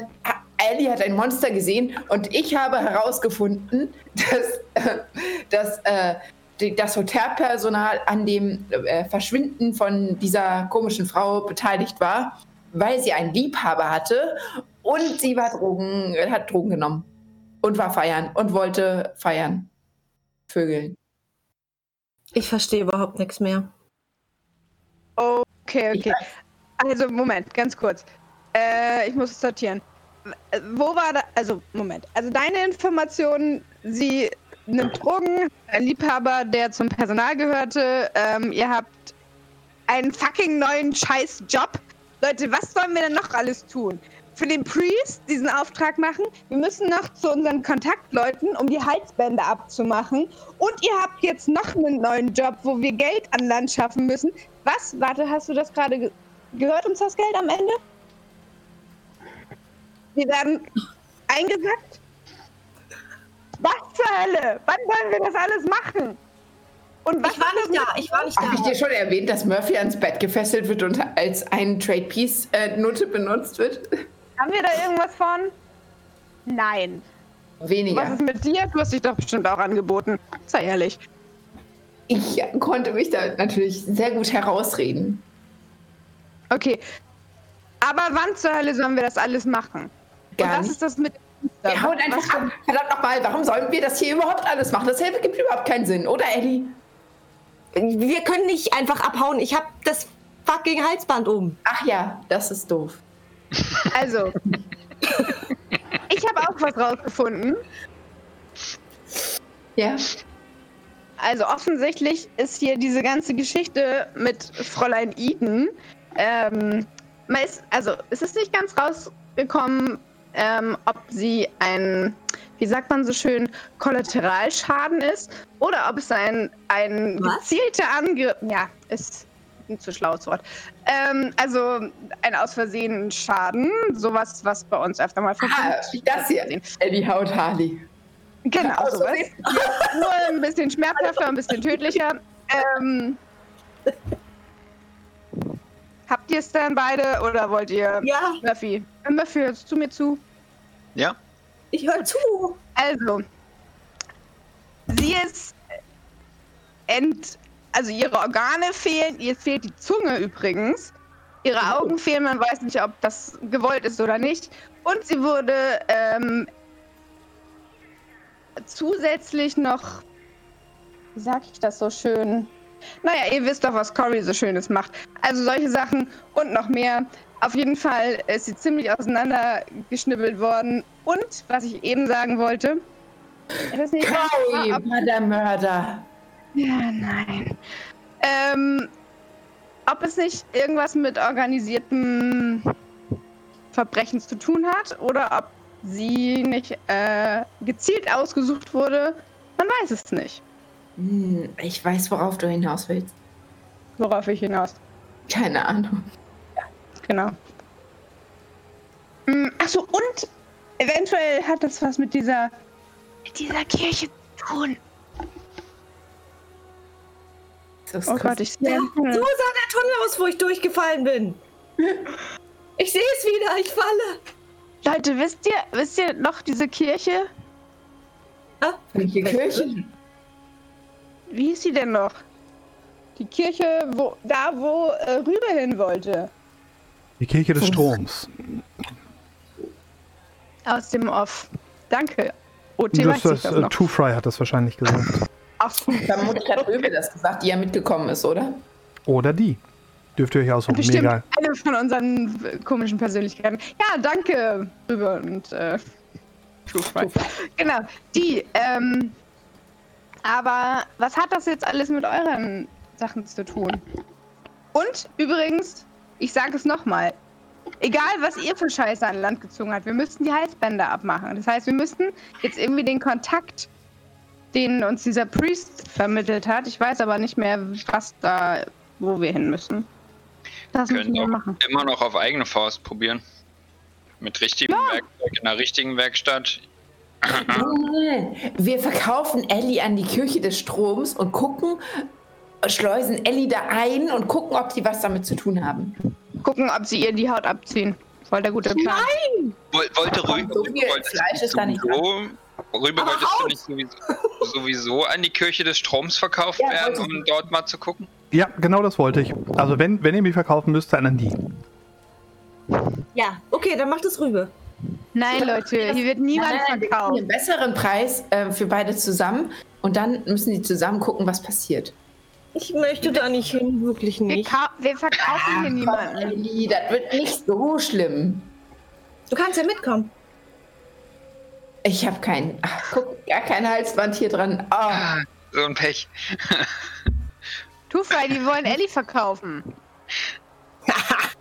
Ellie hat ein Monster gesehen und ich habe herausgefunden, *laughs* dass, äh, dass äh, das Hotelpersonal an dem äh, Verschwinden von dieser komischen Frau beteiligt war, weil sie einen Liebhaber hatte und sie war Drogen, hat Drogen genommen und war feiern und wollte feiern. Vögeln. Ich verstehe überhaupt nichts mehr. okay, Ich okay. Also, Moment, ganz kurz. Äh, ich muss es sortieren. Wo war da, also, Moment. Also, deine Informationen, sie nimmt Drogen, ein Liebhaber, der zum Personal gehörte, ähm, ihr habt einen fucking neuen Scheiß-Job. Leute, was sollen wir denn noch alles tun? Für den Priest diesen Auftrag machen. Wir müssen noch zu unseren Kontaktleuten, um die Halsbänder abzumachen. Und ihr habt jetzt noch einen neuen Job, wo wir Geld an Land schaffen müssen. Was? Warte, hast du das gerade ge gehört, uns das Geld am Ende? Wir werden eingesackt? Was zur Hölle? Wann wollen wir das alles machen? Und was Ich war nicht da, ich war nicht Habe ich da. dir schon erwähnt, dass Murphy ans Bett gefesselt wird und als ein Trade Piece äh, Note benutzt wird? Haben wir da irgendwas von? Nein. Was Weniger. ist mit dir? Du hast dich doch bestimmt auch angeboten. Sei ehrlich. Ich konnte mich da natürlich sehr gut herausreden. Okay. Aber wann zur Hölle sollen wir das alles machen? Gar Und was nicht. ist das mit Wir hauen einfach ab. Verdammt nochmal, warum sollen wir das hier überhaupt alles machen? Das gibt überhaupt keinen Sinn, oder Ellie? Wir können nicht einfach abhauen. Ich habe das fucking Halsband um. Ach ja, das ist doof. Also, ich habe auch was rausgefunden. Ja. Also offensichtlich ist hier diese ganze Geschichte mit Fräulein Eden. Ähm, man ist, also es ist nicht ganz rausgekommen, ähm, ob sie ein, wie sagt man so schön, Kollateralschaden ist oder ob es ein, ein Was? gezielter Angriff. Ja, ist ein zu schlaues Wort. Ähm, also ein aus Versehen Schaden, sowas, was bei uns öfter mal Ah, vorkommt. das hier. Ellie haut Harley. Genau, Aus sowas. Nur ein bisschen schmerzhafter, ein bisschen tödlicher. Ähm, *laughs* habt ihr es dann beide oder wollt ihr Ja, Murphy? Äh, Murphy, hörst du mir zu? Ja, ich höre zu. Also, sie ist ent, also ihre Organe fehlen, ihr fehlt die Zunge übrigens. Ihre Augen fehlen, man weiß nicht, ob das gewollt ist oder nicht. Und sie wurde ähm, zusätzlich noch, wie sag ich das so schön? Naja, ihr wisst doch, was Cory so Schönes macht. Also solche Sachen und noch mehr. Auf jeden Fall ist sie ziemlich auseinandergeschnibbelt worden. Und, was ich eben sagen wollte, Cory, ob, war der Mörder. ja, nein. Ähm, ob es nicht irgendwas mit organisiertem Verbrechen zu tun hat oder ob sie nicht äh, gezielt ausgesucht wurde, man weiß es nicht, Hm, ich weiß, worauf du hinaus willst. worauf ich hinaus. Keine Ahnung. Genau. Mm, Achso, und eventuell hat das was mit dieser, mit dieser Kirche zu tun. Das Oh Gott, ich sehe. Ja, so sah der Tunnel aus, wo ich durchgefallen bin. Ich sehe es wieder, ich falle. Leute, wisst ihr, wisst ihr noch diese Kirche? Welche Kirche? Wie ist sie denn noch? Die Kirche, wo, da wo äh, Rübe hin wollte. Die Kirche des Stroms. Aus dem Off. Danke. OT Das, das, das äh, noch. Two Fry hat das wahrscheinlich gesagt. Ach so. Vermutlich hat Röbe das gesagt, die ja mitgekommen ist, oder? Oder die. Dürft ihr euch aussuchen. Bestimmt egal. eine von unseren äh, komischen Persönlichkeiten. Ja, danke, Rübe und äh, True Fry. Genau, die. Ähm, aber was hat das jetzt alles mit euren Sachen zu tun? Und übrigens, ich sage es nochmal, egal was ihr für Scheiße an Land gezogen habt, wir müssten die Halsbänder abmachen. Das heißt, wir müssten jetzt irgendwie den Kontakt, den uns dieser Priest vermittelt hat, ich weiß aber nicht mehr, was da, wo wir hin müssen. Das müssen können wir machen. immer noch auf eigene Faust probieren. Mit richtigem Werkzeug in einer richtigen Werkstatt. Nein, wir verkaufen Ellie an die Kirche des Stroms und gucken, schleusen Ellie da ein und gucken, ob die was damit zu tun haben. Gucken, ob sie ihr die Haut abziehen. Voll der gute Plan. Woll- Wollte Rübe, so viel Fleisch ist da nicht sowieso, Rübe wolltest du nicht sowieso, sowieso an die Kirche des Stroms verkauft Ja, werden, um dort mal zu gucken? Ja, genau das wollte ich. Also wenn, wenn ihr mich verkaufen müsst, dann an die. Ja, okay, dann macht es Rübe. Nein, Leute, hier wird niemand Nein, nein, wir verkauft. einen besseren Preis äh, für beide zusammen und dann müssen die zusammen gucken, was passiert. Ich möchte da nicht hin, wirklich Wir, nicht. kau- wir verkaufen hier niemanden. Ellie, das wird nicht so schlimm. Du kannst ja mitkommen. Ich habe keinen, ach, guck, gar kein Halsband hier dran. Ah, So ein Pech. Tufai, die wollen Ellie verkaufen. *laughs*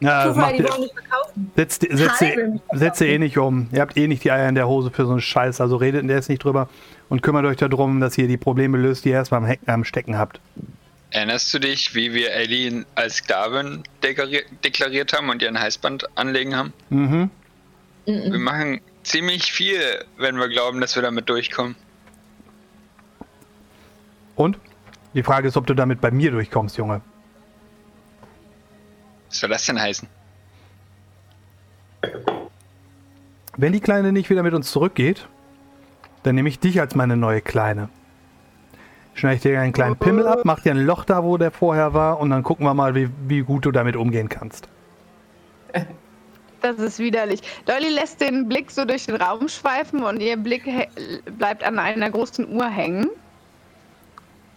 Ja, das Zufall, macht die ihr, wollen nicht verkaufen. setzt, setzt, ihr, ihr eh nicht um. Ihr habt eh nicht die Eier in der Hose für so einen Scheiß. Also redet in der jetzt nicht drüber und kümmert euch darum, dass ihr die Probleme löst, die ihr erstmal am, am Stecken habt. Erinnerst du dich, wie wir Ellie als Sklavin deklariert, haben und ihren Halsband anlegen haben? Mhm. Wir machen ziemlich viel, wenn wir glauben, dass wir damit durchkommen. Und? Die Frage ist, ob du damit bei mir durchkommst, Junge. Was soll das denn heißen? Wenn die Kleine nicht wieder mit uns zurückgeht, dann nehme ich dich als meine neue Kleine. Schneide ich dir einen kleinen Pimmel ab, mach dir ein Loch da, wo der vorher war, und dann gucken wir mal, wie, wie gut du damit umgehen kannst. Das ist widerlich. Dolly lässt den Blick so durch den Raum schweifen und ihr Blick bleibt an einer großen Uhr hängen.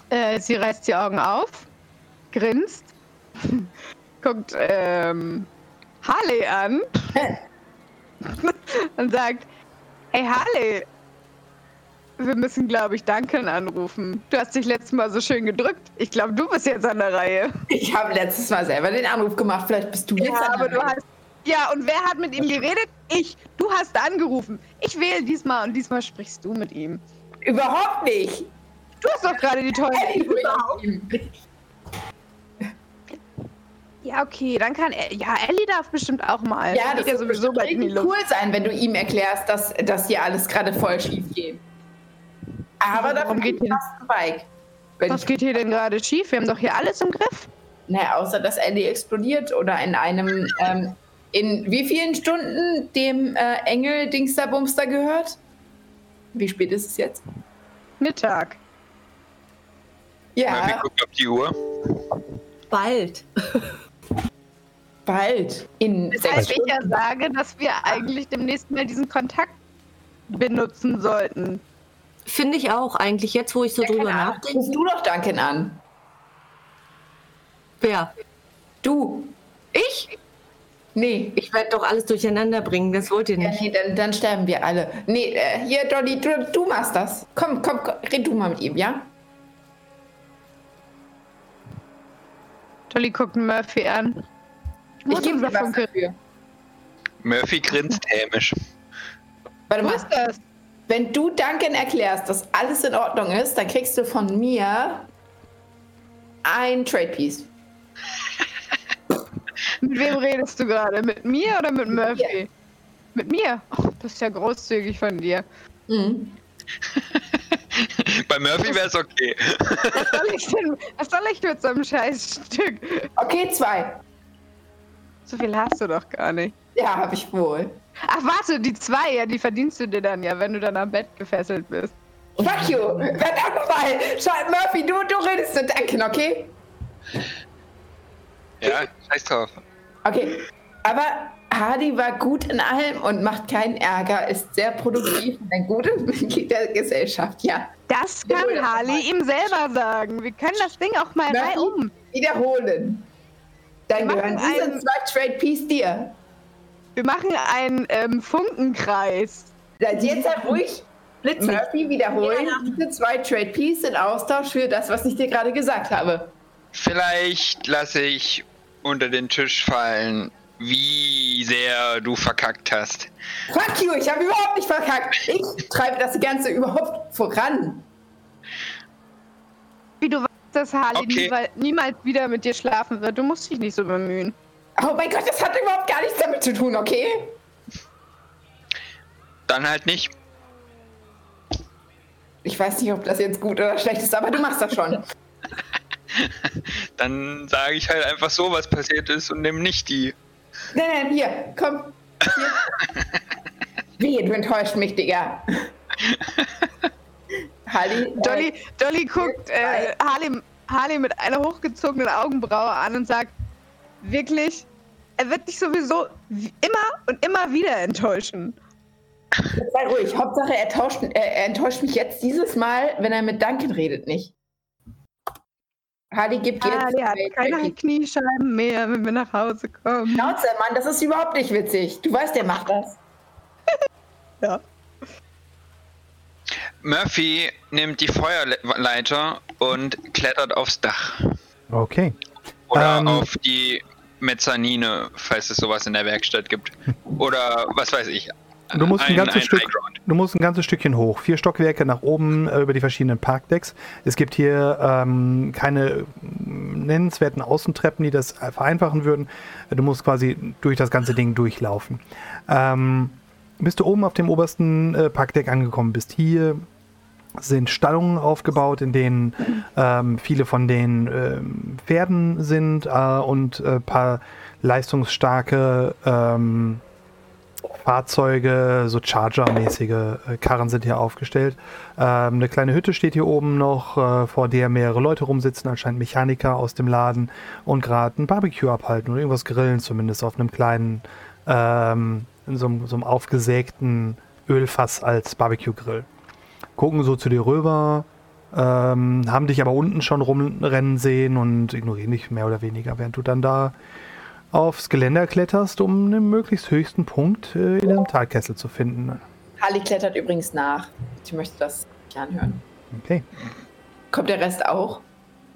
Äh, sie reißt die Augen auf, grinst, guckt ähm, Harley an und sagt: Hey Harley, wir müssen, glaube ich, Duncan anrufen. Du hast dich letztes Mal so schön gedrückt. Ich glaube, du bist jetzt an der Reihe. Ich habe letztes Mal selber den Anruf gemacht. Vielleicht bist du jetzt Ja, an aber der du Reihe. hast. Ja, und wer hat mit ihm geredet? Ich. Du hast angerufen. Ich wähle diesmal und diesmal sprichst du mit ihm. Überhaupt nicht. Du hast doch gerade die spricht mit ihm. Ja, okay, dann kann er. Ja, Ellie darf bestimmt auch mal. Ja, das ja wird sowieso Luft. cool sein, wenn du ihm erklärst, dass, dass hier alles gerade voll schief geht. Aber davon geht fast Bike. Was geht hier denn gerade schief? Wir haben doch hier alles im Griff. naja, außer dass Ellie explodiert oder in einem, ähm, in wie vielen Stunden dem äh, Engel Dingsterbumster gehört? Wie spät ist es jetzt? Mittag. Ja, Murphy guckt auf die Uhr. Bald. *laughs* bald. In Das heißt, ich ja sage, dass wir eigentlich demnächst mal diesen Kontakt benutzen sollten. Finde ich auch eigentlich, jetzt wo ich so Ja, drüber nachdenke. Ruf du doch Duncan an. Wer? Du. Ich? Nee. Ich werde doch alles durcheinander bringen, das wollt ihr Ja, nicht. nee, dann, dann sterben wir alle. Nee, äh, hier, Dolly, du, du machst das. Komm, komm, komm, red du mal mit ihm, ja? Dolly guckt Murphy an. Ich gebe was Funke? dafür. Murphy grinst hämisch. Warte mal, ist das? wenn du Duncan erklärst, dass alles in Ordnung ist, dann kriegst du von mir ein Trade Piece. *laughs* Mit wem redest du gerade? Mit mir oder mit Murphy? Mit mir? Oh, das ist ja großzügig von dir. Mhm. *laughs* Bei Murphy wäre es okay. Was soll ich denn? Was soll ich mit so einem Scheißstück? Okay, zwei. So viel hast du doch gar nicht. Ja, habe ich wohl. Ach, warte, die zwei, ja, die verdienst du dir dann ja, wenn du dann am Bett gefesselt bist. Fuck you. Verdammt nochmal. Schau, Murphy, du, du redest mit Duncan, okay? Ja, scheiß drauf. Okay. Aber Hardy war gut in allem und macht keinen Ärger, ist sehr produktiv und ein gutes Mitglied der Gesellschaft, ja. Das kann Harley ihm selber sagen. Wir können das Ding auch mal Murphy, reihum. Wiederholen. Dann Wir gehören machen diese zwei Trade Piece dir. Wir machen einen ähm, Funkenkreis. Seid jetzt halt ruhig. Murphy, wiederholen. Diese zwei Trade Piece in Austausch für das, was ich dir gerade gesagt habe. Vielleicht lasse ich unter den Tisch fallen, wie sehr du verkackt hast. Fuck you, ich habe überhaupt nicht verkackt. Ich treibe das Ganze überhaupt voran. Wie du weißt, dass Harley Okay. niemals, niemals wieder mit dir schlafen wird. Du musst dich nicht so bemühen. Oh mein Gott, das hat überhaupt gar nichts damit zu tun, okay? Dann halt nicht. Ich weiß nicht, ob das jetzt gut oder schlecht ist, aber du machst das schon. *laughs* Dann sage ich halt einfach so, was passiert ist und nehme nicht die. Nein, nein, hier, komm. Hier. *laughs* Wehe, du enttäuscht mich, Digga. *laughs* Halli, Dolly, Dolly guckt äh, Harley, Harley mit einer hochgezogenen Augenbraue an und sagt, wirklich, er wird dich sowieso wie- immer und immer wieder enttäuschen. äh, sei ruhig. Hauptsache, er, tauscht, äh, er enttäuscht mich jetzt dieses Mal, wenn er mit Duncan redet, nicht. Harley gibt jetzt. Harley hat keine Kniescheiben mehr, wenn wir nach Hause kommen. Schnauze, Mann, das ist überhaupt nicht witzig. Du weißt, der macht das. *laughs* Ja. Murphy nimmt die Feuerleiter und klettert aufs Dach. Okay. Oder Ähm. auf die Mezzanine, falls es sowas in der Werkstatt gibt. *laughs* Oder was weiß ich. Du musst ein, ganzes Stück, Highground. du musst ein ganzes Stückchen hoch. Vier Stockwerke nach oben äh, über die verschiedenen Parkdecks. Es gibt hier ähm, keine mm, nennenswerten Außentreppen, die das vereinfachen würden. Du musst quasi durch das ganze Ding durchlaufen. Ähm, bis du oben auf dem obersten äh, Parkdeck angekommen bist. Hier sind Stallungen aufgebaut, in denen ähm, viele von den ähm, Pferden sind äh, und ein paar leistungsstarke ähm, Fahrzeuge, so Charger-mäßige äh, Karren sind hier aufgestellt. Ähm, eine kleine Hütte steht hier oben noch, äh, vor der mehrere Leute rumsitzen, anscheinend Mechaniker aus dem Laden und gerade ein Barbecue abhalten oder irgendwas grillen zumindest auf einem kleinen ähm, in so, so einem aufgesägten Ölfass als Barbecue-Grill. Gucken so zu dir rüber, ähm, haben dich aber unten schon rumrennen sehen und ignorieren dich mehr oder weniger, während du dann da aufs Geländer kletterst, um den möglichst höchsten Punkt äh, in dem Talkessel zu finden. Harley klettert übrigens nach. Ich möchte das nicht anhören. Okay. Kommt der Rest auch?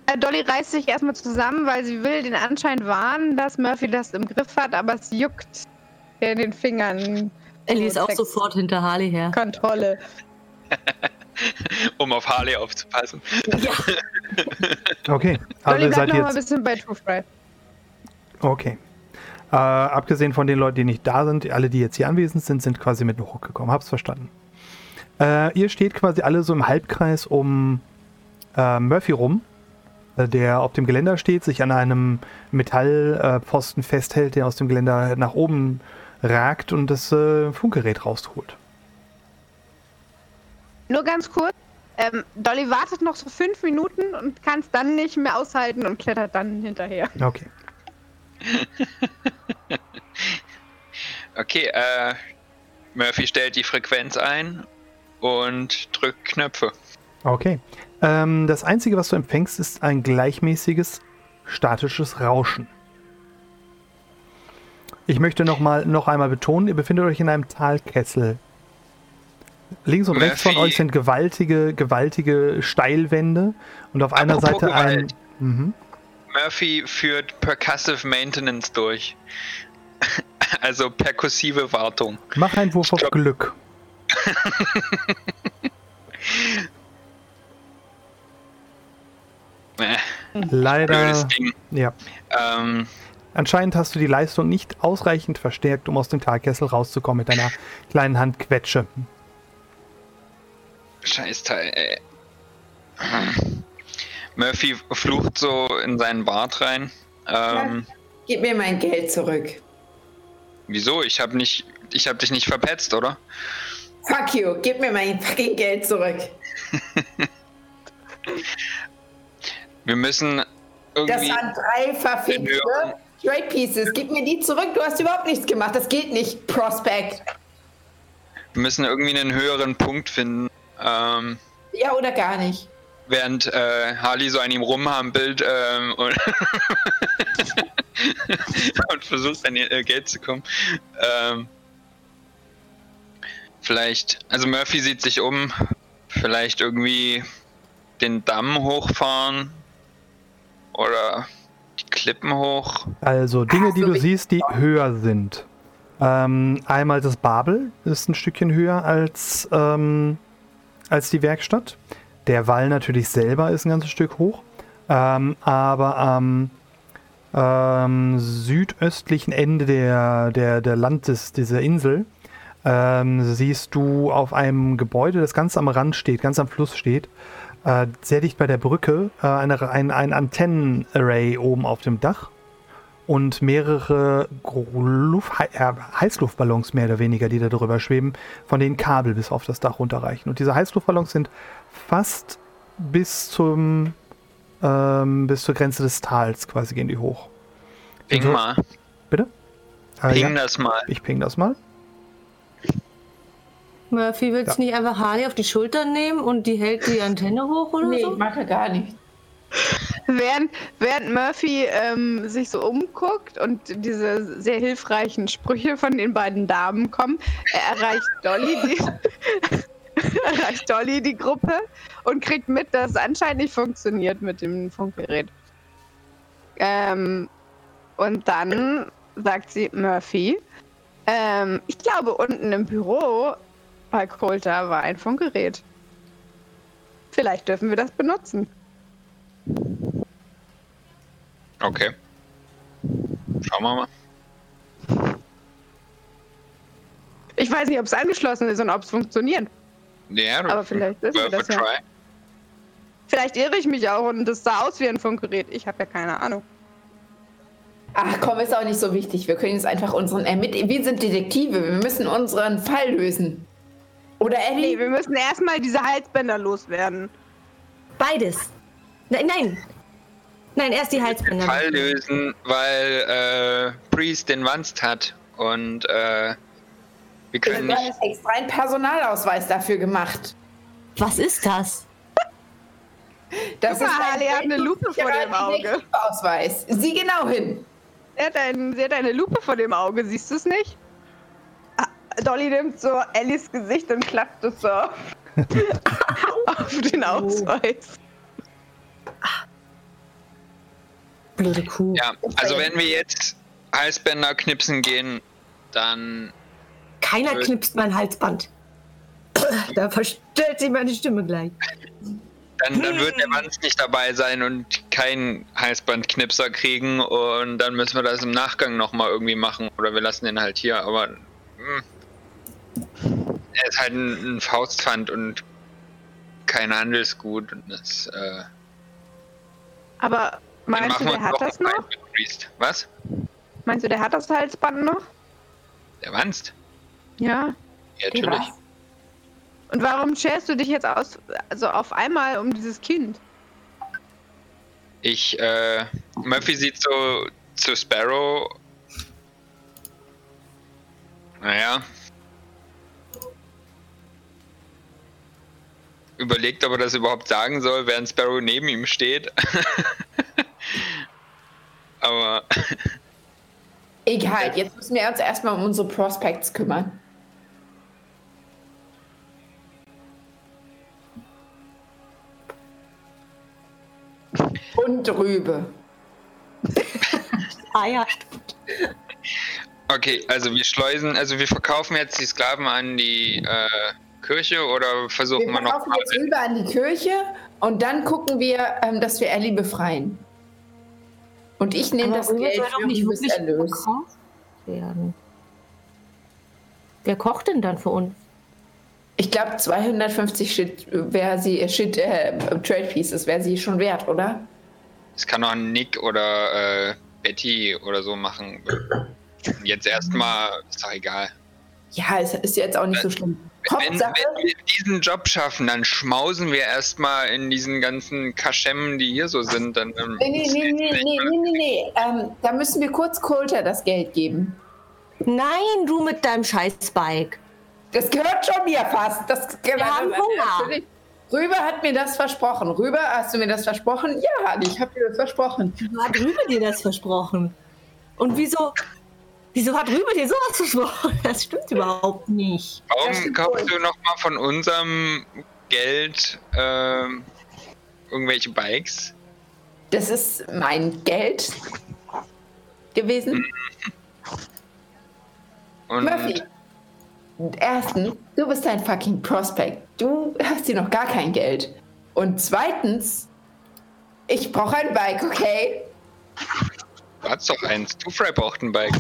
Äh, Dolly reißt sich erstmal zusammen, weil sie will den Anschein wahren, dass Murphy das im Griff hat, aber es juckt in den Fingern. Ellie ist auch sofort hinter Harley her. Kontrolle. *laughs* *laughs* um auf Harley aufzupassen. Ja. *laughs* Okay. Also Dolly ihr seid noch mal ein jetzt. bisschen bei True Fry. Okay. Äh, abgesehen von den Leuten, die nicht da sind, alle, die jetzt hier anwesend sind, sind quasi mit hochgekommen. Hab's verstanden. Äh, ihr steht quasi alle so im Halbkreis um äh, Murphy rum, äh, der auf dem Geländer steht, sich an einem Metallpfosten äh, Pfosten festhält, der aus dem Geländer nach oben ragt und das äh, Funkgerät rausholt. Nur ganz kurz. Ähm, Dolly wartet noch so fünf Minuten und kann es dann nicht mehr aushalten und klettert dann hinterher. Okay. *laughs* Okay, äh, Murphy stellt die Frequenz ein und drückt Knöpfe. Okay. Ähm, das Einzige, was du empfängst, ist ein gleichmäßiges statisches Rauschen. Ich möchte noch, mal, noch einmal betonen, ihr befindet euch in einem Talkessel. Links und rechts von euch sind gewaltige, gewaltige Steilwände und auf einer Apropos Seite ein. Mhm. Murphy führt Percussive Maintenance durch. *laughs* Also perkussive Wartung. Mach einen Wurf auf Glück. *laughs* Äh, Leider. Ja. Ähm, Anscheinend hast du die Leistung nicht ausreichend verstärkt, um aus dem Talkessel rauszukommen mit deiner kleinen Handquetsche. Scheißteil, ey. Murphy flucht so in seinen Bart rein. Ähm, Gib mir mein Geld zurück. wieso? Ich hab nicht, ich hab dich nicht verpetzt, oder? Fuck you, gib mir mein fucking Geld zurück. Wir müssen Das irgendwie. waren drei verfickte Ja. Trade Pieces. Gib mir die zurück. Du hast überhaupt nichts gemacht. Das geht nicht. Prospect. Wir müssen irgendwie einen höheren Punkt finden. Ähm, Ja oder gar nicht. während äh, Harley so an ihm rumhampelt ähm, und, *laughs* und versucht an ihr äh, Geld zu kommen. Ähm, vielleicht, also Murphy sieht sich um, vielleicht irgendwie den Damm hochfahren oder die Klippen hoch. Also Dinge, die so du siehst, die höher sind. Ähm, einmal das Babel ist ein Stückchen höher als, ähm, als die Werkstatt. Der Wall natürlich selber ist ein ganzes Stück hoch. Ähm, aber am ähm, südöstlichen Ende der, der, der Landes dieser Insel ähm, siehst du auf einem Gebäude, das ganz am Rand steht, ganz am Fluss steht, äh, sehr dicht bei der Brücke, äh, eine, ein, ein Antennenarray oben auf dem Dach und mehrere Luft, äh, Heißluftballons mehr oder weniger, die da drüber schweben, von denen Kabel bis auf das Dach runterreichen. Und diese Heißluftballons sind fast bis zum ähm, bis zur Grenze des Tals quasi gehen die hoch. Ping So- mal. Bitte? Äh, Ping ja, das mal. ich ping das mal. Murphy, willst du nicht einfach Harley auf die Schulter nehmen und die hält die Antenne hoch oder Nee, so? ich mache gar nicht. Während, während Murphy ähm, sich so umguckt und diese sehr hilfreichen Sprüche von den beiden Damen kommen, er erreicht Dolly die, *laughs* erreicht Dolly die Gruppe und kriegt mit, dass es anscheinend nicht funktioniert mit dem Funkgerät. Ähm, und dann sagt sie Murphy, ähm, ich glaube unten im Büro bei Coulter war ein Funkgerät. Vielleicht dürfen wir das benutzen. Okay. Schauen wir mal. Ich weiß nicht, ob es angeschlossen ist und ob es funktioniert. Ja, Aber vielleicht worth a das ja. Vielleicht irre ich mich auch und es sah aus wie ein Funkgerät. Ich habe ja keine Ahnung. Ach komm, ist auch nicht so wichtig. Wir können jetzt einfach unseren ermitteln. Wir sind Detektive. Wir müssen unseren Fall lösen. Oder Nee, Ellie? wir müssen erstmal diese Halsbänder loswerden. Beides. Nein, nein. Nein, erst die Halsbänder. Fall lösen, weil äh, Priest den Wanst hat Und äh, wir können Wir nicht. haben extra einen Personalausweis dafür gemacht. Was ist das? Das Guck mal, ein Harley hat eine Lupe vor dem Auge. Ausweis. Sieh genau hin. Sie hat, ein, sie hat eine Lupe vor dem Auge, siehst du es nicht? Ah, Dolly nimmt so Ellies Gesicht und klappt es so auf, *laughs* auf den Ausweis. Blöde Kuh. Ja, also wenn wir jetzt Halsbänder knipsen gehen, dann Keiner knipst mein Halsband. *laughs* da verstellt sich meine Stimme gleich. Dann, dann wird der Wanz nicht dabei sein und kein Halsbandknipser kriegen und dann müssen wir das im Nachgang nochmal irgendwie machen oder wir lassen den halt hier, aber hm, er ist halt ein, ein Faustpfand und kein Handelsgut und das äh, Aber meinst du, der hat das noch? Was? Meinst du, der hat das Halsband noch? Der Wanst? Ja. Ja, natürlich. Und warum scherst du dich jetzt aus, also auf einmal um dieses Kind? Ich, äh, Murphy sieht so zu Sparrow. Naja. Überlegt, ob er das überhaupt sagen soll, während Sparrow neben ihm steht. *laughs* Aber *laughs* Egal, jetzt müssen wir uns erstmal um unsere Prospects kümmern. Und Rübe. *laughs* Ah ja, okay, also wir schleusen, also wir verkaufen jetzt die Sklaven an die äh, Kirche oder versuchen Wir wir noch verkaufen jetzt Rübe an die Kirche und dann gucken wir, ähm, dass wir Ellie befreien. Und ich nehme das Geld für nicht wirklich Erlös. werden. Wer kocht denn dann für uns? Ich glaube 250 Shit, wäre sie, äh, Shit, äh, Trade Pieces wäre sie schon wert, oder? Es kann auch Nick oder äh, Betty oder so machen. Jetzt erstmal, ist doch egal. Ja, es ist jetzt auch nicht so schlimm. Wenn, wenn wir diesen Job schaffen, dann schmausen wir erstmal in diesen ganzen Kaschemmen, die hier so sind. Dann, ähm, nee, nee, nee, nee, nee, nee, nee, nee. Ähm, da müssen wir kurz Coulter das Geld geben. Nein, du mit deinem Scheiß-Bike. Das gehört schon mir fast. Das, wir haben Hunger. Rüber hat mir das versprochen. Rüber, hast du mir das versprochen? Ja, ich habe dir das versprochen. Hat Rübe dir das versprochen? Und wieso, wieso hat Rübe dir sowas versprochen? Das stimmt überhaupt nicht. Warum kaufst wohl. du nochmal von unserem Geld ähm, irgendwelche Bikes? Das ist mein Geld gewesen. Und Murphy, erstens, du bist ein fucking Prospect. Du hast hier noch gar kein Geld. Und zweitens, ich brauche ein Bike, okay? du hast doch eins. Two-Fry braucht ein Bike.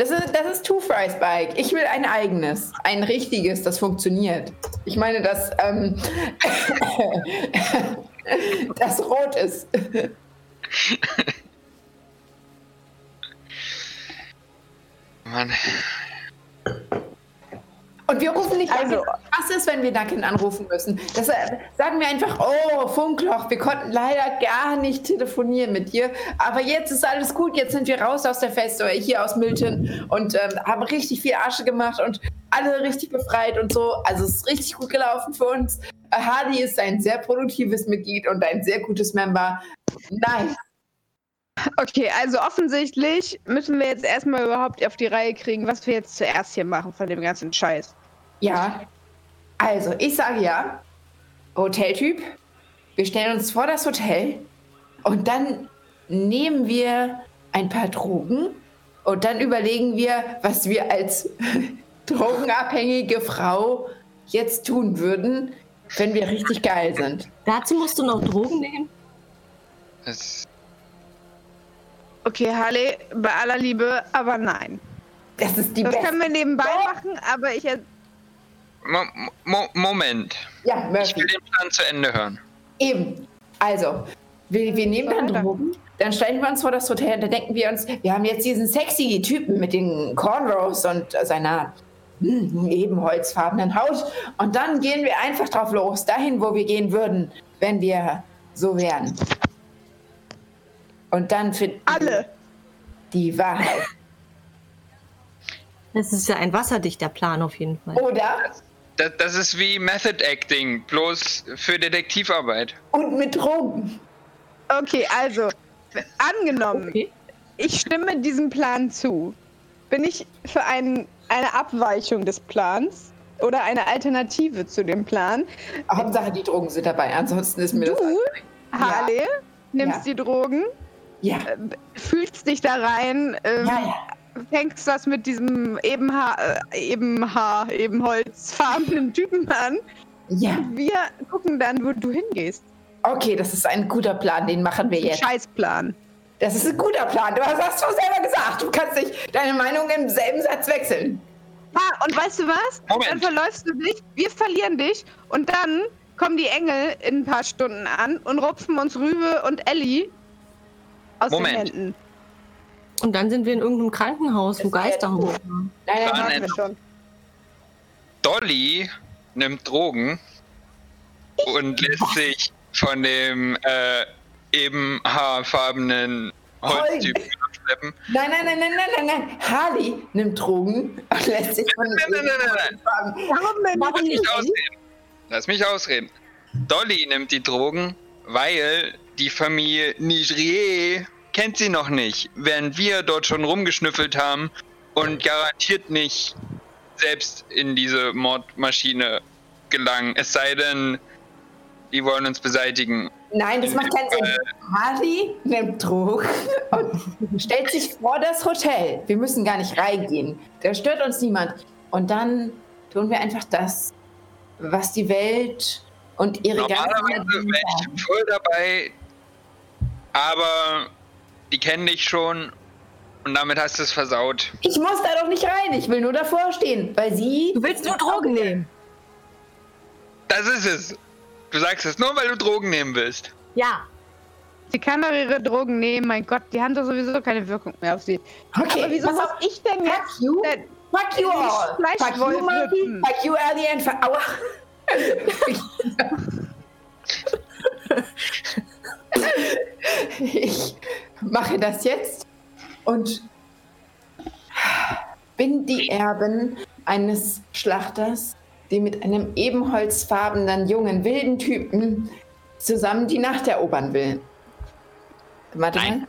Das ist, das ist Two Fries Bike. Ich will ein eigenes, ein richtiges, das funktioniert. Ich meine, das, ähm, *laughs* das rot ist. Mann. Und wir rufen nicht Also- an. Was ist, wenn wir Duncan anrufen müssen? Das, äh, sagen wir einfach, oh, Funkloch, wir konnten leider gar nicht telefonieren mit dir. Aber jetzt ist alles gut. Jetzt sind wir raus aus der Feste, hier aus Milton und ähm, haben richtig viel Asche gemacht und alle richtig befreit und so. Also es ist richtig gut gelaufen für uns. Hardy ist ein sehr produktives Mitglied und ein sehr gutes Member. Nice. Okay, also offensichtlich müssen wir jetzt erstmal überhaupt auf die Reihe kriegen, was wir jetzt zuerst hier machen von dem ganzen Scheiß. Ja, also ich sage ja, Hoteltyp, wir stellen uns vor das Hotel und dann nehmen wir ein paar Drogen und dann überlegen wir, was wir als *laughs* drogenabhängige Frau jetzt tun würden, wenn wir richtig geil sind. Dazu musst du noch Drogen nehmen. Das, Okay, Harley, bei aller Liebe, aber nein. Das ist die Das beste. können wir nebenbei machen, aber ich. Mo Mo Moment. Ja, Ich will Murphy. den Plan zu Ende hören. Eben. Also, wir, wir nehmen dann. Drogen, dann stellen wir uns vor das Hotel und dann denken wir uns, wir haben jetzt diesen sexy Typen mit den Cornrows und seiner hm, ebenholzfarbenen Haut. Und dann gehen wir einfach drauf los, dahin, wo wir gehen würden, wenn wir so wären. Und dann finden wir Alle. die Wahrheit. Das ist ja ein wasserdichter Plan auf jeden Fall. Oder? Das, das ist wie Method Acting, bloß für Detektivarbeit. Und mit Drogen. Okay, also, angenommen, Okay. ich stimme diesem Plan zu. Bin ich für ein, eine Abweichung des Plans oder eine Alternative zu dem Plan? Hauptsache, die Drogen sind dabei. Ansonsten ist mir das. Du, Harley, nimmst Ja. die Drogen, Ja. fühlst dich da rein, ähm, Ja, ja. Fängst was mit diesem Ebenhaar, äh, Ebenhaar, Ebenholzfarbenen Typen an. Ja. Wir gucken dann, wo du hingehst. Okay, das ist ein guter Plan. Den machen wir jetzt. Scheißplan. Das ist ein guter Plan. Du hast hast du selber gesagt. Du kannst nicht deine Meinung im selben Satz wechseln. Ah, und weißt du was? Moment. Dann verläufst du dich, wir verlieren dich und dann kommen die Engel in ein paar Stunden an und rupfen uns Rübe und Ellie aus Moment. den Händen. Und dann sind wir in irgendeinem Krankenhaus, wo Geister rumfahren. Nein, nein. Hatten wir schon. Dolly nimmt Drogen und lässt sich von dem äh, ebenhaarfarbenen Holztypen abschleppen. Nein, nein, nein, nein, nein, nein, nein. Harley nimmt Drogen und lässt sich von Nein, nein, nein, nein, nein. Warum denn? Warum Lass mich nicht? ausreden. Lass mich ausreden. Dolly nimmt die Drogen, weil die Familie Nigrier kennt sie noch nicht, während wir dort schon rumgeschnüffelt haben und garantiert nicht selbst in diese Mordmaschine gelangen. Es sei denn, die wollen uns beseitigen. Nein, das macht keinen Sinn. Harley nimmt Drogen und stellt sich vor das Hotel. Wir müssen gar nicht reingehen. Da stört uns niemand. Und dann tun wir einfach das, was die Welt und ihre Normalerweise wäre ich voll dabei, aber die kennen dich schon und damit hast du es versaut. Ich muss da doch nicht rein. Ich will nur davor stehen, weil sie. Du willst nur Drogen nehmen? Das ist es. Du sagst es nur, weil du Drogen nehmen willst. Ja. Sie kann doch ihre Drogen nehmen, mein Gott, die haben doch sowieso keine Wirkung mehr auf sie. Okay, Aber wieso muss ich denn jetzt Fuck you. denn Fuck you all. Fuck you, Monkey. Fuck you, Alien. Aua. *laughs* Ich *laughs* mache das jetzt und bin die Erbin eines Schlachters, die mit einem ebenholzfarbenen jungen wilden Typen zusammen die Nacht erobern will. Warte Nein. mal.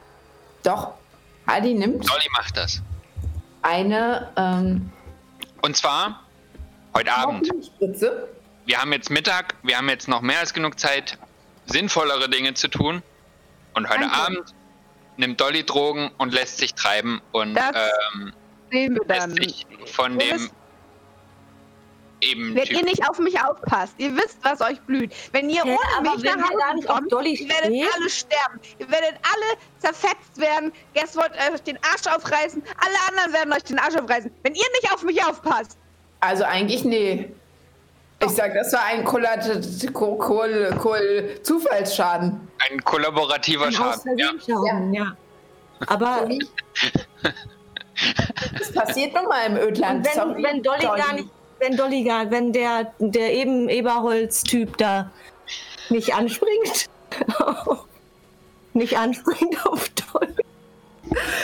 Doch. Adi nimmt Dolly macht das. eine ähm, Und zwar heute Abend. Spritze. Wir haben jetzt Mittag, wir haben jetzt noch mehr als genug Zeit, sinnvollere Dinge zu tun. Und heute Danke. Abend nimmt Dolly Drogen und lässt sich treiben und Das ähm, sehen wir lässt sich von dem eben Wenn ihr nicht auf mich aufpasst, ihr wisst, was euch blüht. Wenn ihr Hä, ohne mich nach Hause kommt, Dolly ihr werdet stehen? alle sterben. Ihr werdet alle zerfetzt werden. Guess wollt euch den Arsch aufreißen. Alle anderen werden euch den Arsch aufreißen. Wenn ihr nicht auf mich aufpasst. Also eigentlich nee. Ich sag, das war ein Kollat- Ko- Kohl- Kohl- Zufallsschaden. ein kollaborativer Ein Schaden. Ja. Außerseenschaden, ja. Aber *laughs* Das passiert nun mal im Ödland. Und wenn, Sorry, wenn Dolly, gar nicht, wenn Dolly gar, wenn der, der eben Eberholz-Typ da nicht anspringt, *laughs* nicht anspringt auf Dolly.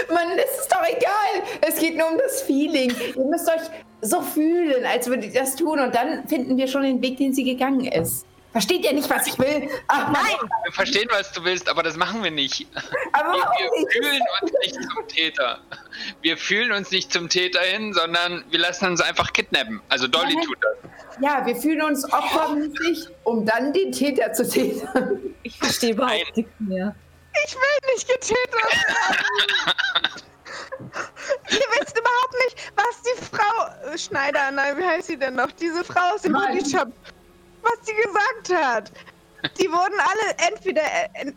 Mann, es ist doch egal. Es geht nur um das Feeling. Ihr müsst euch so fühlen, als würdet ihr das tun. Und dann finden wir schon den Weg, den sie gegangen ist. Versteht ihr nicht, was ich will? Ach nein! Wir verstehen, was du willst, aber das machen wir nicht. Aber Wir, warum wir nicht? fühlen uns nicht zum Täter. Wir fühlen uns nicht zum Täter hin, sondern wir lassen uns einfach kidnappen. Also Dolly Nein. tut das. Ja, wir fühlen uns opfermäßig, um dann den Täter zu tätern. Ich verstehe überhaupt nichts mehr. Ich will nicht getötet werden. *laughs* *laughs* Ihr wisst überhaupt nicht, was die Frau äh, Schneider, nein, wie heißt sie denn noch? Diese Frau aus dem Nein. Body Shop, was sie gesagt hat. Die wurden alle entweder, äh, äh,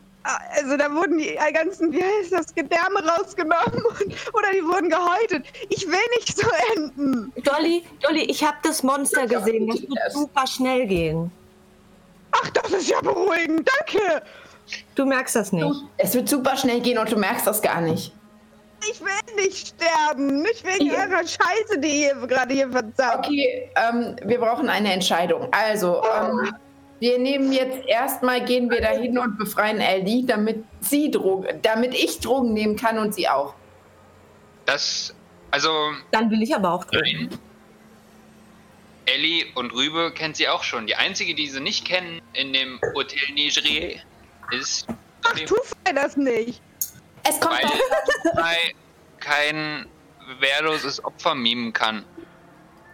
also da wurden die ganzen, wie heißt das, Gedärme rausgenommen und, oder die wurden gehäutet. Ich will nicht so enden. Dolly, Dolly, ich habe das Monster gesehen. Das wird super schnell gehen. Ach, das ist ja beruhigend, danke. Du merkst das nicht. Es wird super schnell gehen und du merkst das gar nicht. Ich will nicht sterben. Nicht wegen Ja. eurer Scheiße, die ihr gerade hier versaut. Okay, ähm, wir brauchen eine Entscheidung. Also, ähm, wir nehmen jetzt erstmal, gehen wir dahin und befreien Ellie, damit sie Drogen, damit ich Drogen nehmen kann und sie auch. Das Also, Dann will ich aber auch nein. Ellie und Rübe kennt sie auch schon. Die einzige, die sie nicht kennen in dem Hotel Nigerier, ist. Ach, tu das nicht. Es kommt weil *laughs* *laughs* kein wehrloses Opfer mimen kann.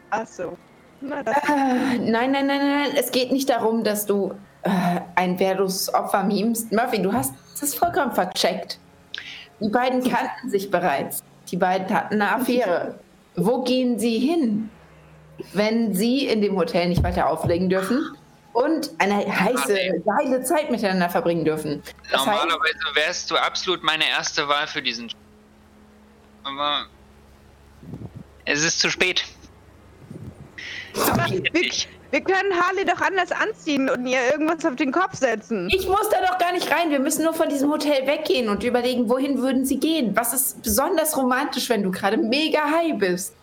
Ach so. Na, Äh, Nein, nein, nein, nein. Es geht nicht darum, dass du äh, ein wehrloses Opfer memst. Murphy, du hast das vollkommen vercheckt. Die beiden kannten sich bereits. Die beiden hatten eine Affäre. Wo gehen sie hin, wenn sie in dem Hotel nicht weiter auflegen dürfen und eine heiße, geile Zeit miteinander verbringen dürfen? Das heißt, Normalerweise wärst du absolut meine erste Wahl für diesen. Job. Aber es ist zu spät. wir, wir können Harley doch anders anziehen und ihr irgendwas auf den Kopf setzen. ich muss da doch gar nicht rein. Wir müssen nur von diesem Hotel weggehen und überlegen, wohin würden sie gehen? Was ist besonders romantisch, wenn du gerade mega high bist?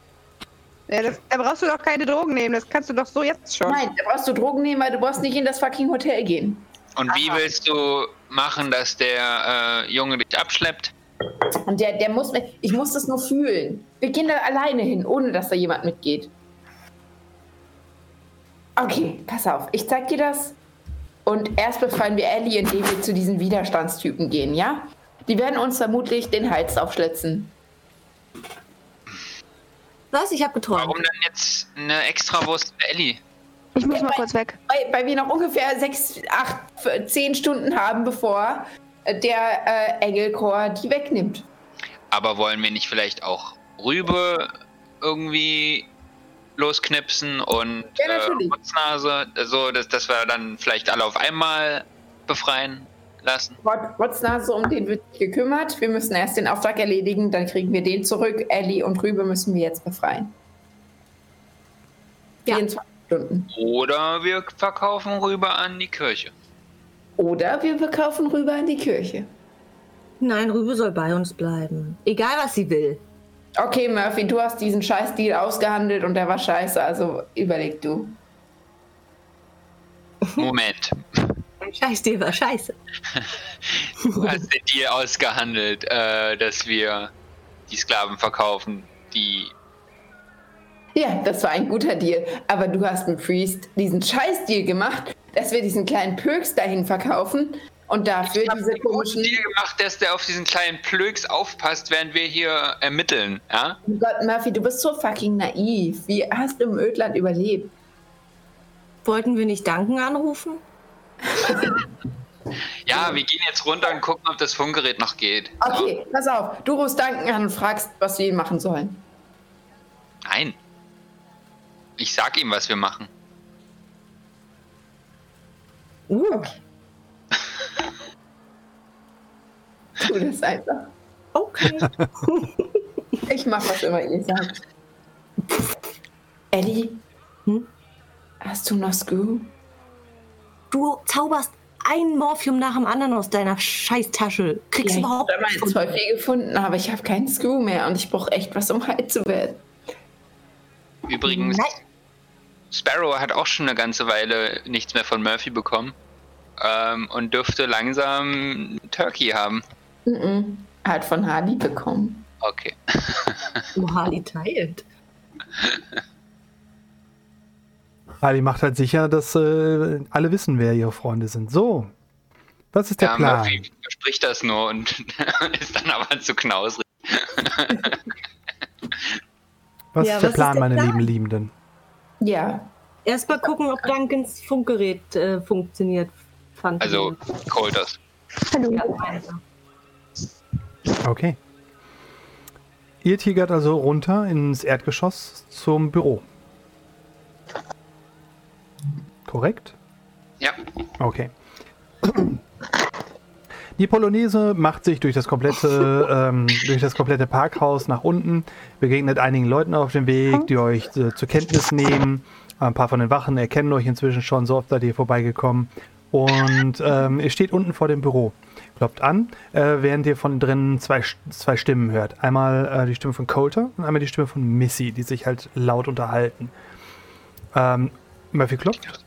Ja, das, da brauchst du doch keine Drogen nehmen. Das kannst du doch so jetzt schon. Nein, da brauchst du Drogen nehmen, weil du brauchst nicht in das fucking Hotel gehen. Und wie willst du machen, dass der äh, Junge dich abschleppt? Und der, der muss, mit- ich muss das nur fühlen. Wir gehen da alleine hin, ohne dass da jemand mitgeht. Okay, pass auf, ich zeig dir das. Und erst befreien wir Ellie, indem wir zu diesen Widerstandstypen gehen, ja? Die werden uns vermutlich den Hals aufschlitzen. Was? Ich habe geträumt. Warum dann jetzt eine Extrawurst für Ellie? Ich muss mal kurz weg. Weil, weil wir noch ungefähr sechs, acht, zehn Stunden haben, bevor äh, der äh, Engelchor die wegnimmt. Aber wollen wir nicht vielleicht auch Rübe irgendwie losknipsen und Ja, äh. Rotznase, so dass, dass wir dann vielleicht alle auf einmal befreien lassen? Rot- Rotznase, um den wird sich gekümmert. Wir müssen erst den Auftrag erledigen, dann kriegen wir den zurück. Ellie und Rübe müssen wir jetzt befreien. Ja. 24 Stunden. Oder wir verkaufen Rübe an die Kirche. Oder wir verkaufen Rübe an die Kirche. Nein, Rübe soll bei uns bleiben. Egal, was sie will. Okay, Murphy, du hast diesen Scheiß-Deal ausgehandelt und der war scheiße, also überleg du. Moment, Scheiß dir war scheiße. du hast den Deal ausgehandelt, äh, dass wir die Sklaven verkaufen, die Ja, das war ein guter Deal. Aber du hast mit Priest diesen Scheiß-Deal gemacht, dass wir diesen kleinen Pöks dahin verkaufen und dafür Ich diese komischen. Deal gemacht, dass der auf diesen kleinen Plöks aufpasst, während wir hier ermitteln. Ja? Oh Gott, Murphy, du bist so fucking naiv. Wie hast du im Ödland überlebt? Wollten wir nicht Danken anrufen? *laughs* ja, wir gehen jetzt runter und gucken, ob das Funkgerät noch geht. Okay, pass auf. Du rufst Duncan an und fragst, was wir machen sollen. Nein. Ich sag ihm, was wir machen. Uh, *laughs* Tu das einfach. okay. *laughs* Ich mach, was immer ihr sagt. Eddie? Hm? Hast du noch Screw? Du zauberst ein Morphium nach dem anderen aus deiner Scheißtasche. Kriegst Ja, ich überhaupt habe mal zwei viel gefunden, aber ich habe keinen Screw mehr und ich brauche echt was, um heil zu werden. Übrigens, Nein. Sparrow hat auch schon eine ganze Weile nichts mehr von Murphy bekommen. Ähm, und dürfte langsam Turkey haben. Mhm. Hat von Hardy bekommen. Okay. *laughs* Harley teilt. Ali macht halt sicher, dass äh, alle wissen, wer ihre Freunde sind. So, was ist der ja, Plan? Murphy verspricht das nur und *laughs* ist dann aber zu knausrig. Was Ja, ist der was ist Plan, der meine Plan? lieben Liebenden? Ja. Erstmal gucken, ob Duncans Funkgerät äh, funktioniert. Fand Also, Colders. ja. Okay. Ihr tigert also runter ins Erdgeschoss zum Büro. Korrekt? Ja. Okay. Die Polonaise macht sich durch das komplette, *laughs* ähm, durch das komplette Parkhaus nach unten, begegnet einigen Leuten auf dem Weg, die euch äh, zur Kenntnis nehmen. Ein paar von den Wachen erkennen euch inzwischen schon, so oft seid ihr vorbeigekommen. Und ähm, ihr steht unten vor dem Büro, klopft an, äh, während ihr von drinnen zwei, zwei Stimmen hört. Einmal äh, die Stimme von Coulter und einmal die Stimme von Missy, die sich halt laut unterhalten. Ähm, Murphy klopft.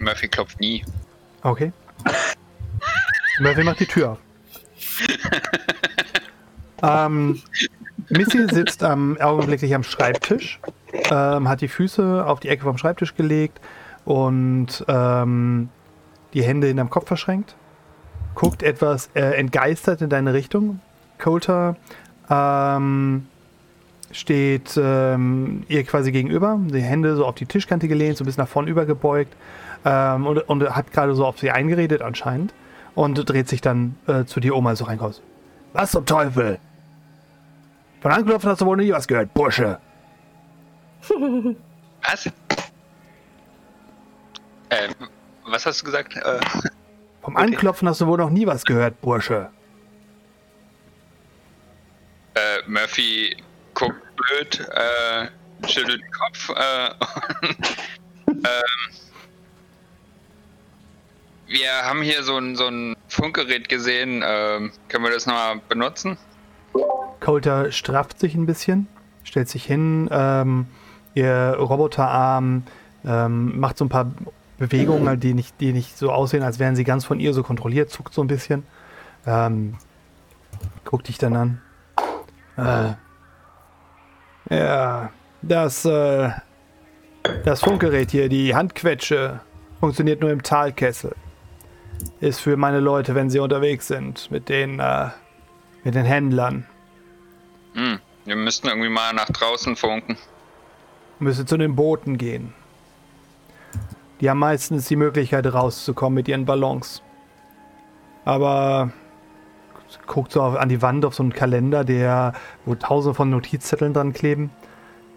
Murphy klopft nie. Okay. Murphy macht die Tür auf. ähm, Missy sitzt am, augenblicklich am Schreibtisch, ähm, hat die Füße auf die Ecke vom Schreibtisch gelegt und ähm, die Hände hinterm Kopf verschränkt, guckt etwas äh, entgeistert in deine Richtung. Coulter ähm, steht ähm, ihr quasi gegenüber, die Hände so auf die Tischkante gelehnt, so ein bisschen nach vorn übergebeugt ähm, und, und hat gerade so auf sie eingeredet anscheinend und dreht sich dann äh, zu dir um, als du reinkommst. Was zum Teufel? Von Anklopfen hast du wohl nie was gehört, Bursche. *laughs* Was? Äh, was hast du gesagt? Äh, Vom Okay. Anklopfen hast du wohl noch nie was gehört, Bursche. äh, Murphy guckt blöd, äh, schüttelt den Kopf. Äh, *laughs* und, ähm, wir haben hier so ein, so ein Funkgerät gesehen. Ähm, können wir das nochmal benutzen? Coulter strafft sich ein bisschen, stellt sich hin, ähm, ihr Roboterarm ähm, macht so ein paar Bewegungen, *clears throat* die nicht, die nicht so aussehen, als wären sie ganz von ihr so kontrolliert, zuckt so ein bisschen. Ähm, guckt dich dann an. Äh, ja, das, äh, das Funkgerät hier, die Handquetsche, funktioniert nur im Talkessel. Ist für meine Leute, wenn sie unterwegs sind, mit den, äh, mit den Händlern. Hm, wir müssten irgendwie mal nach draußen funken. Müsste zu den Booten gehen. Die haben meistens die Möglichkeit rauszukommen mit ihren Ballons. Aber guckt so auf, an die Wand auf so einen Kalender, der, wo tausende von Notizzetteln dran kleben.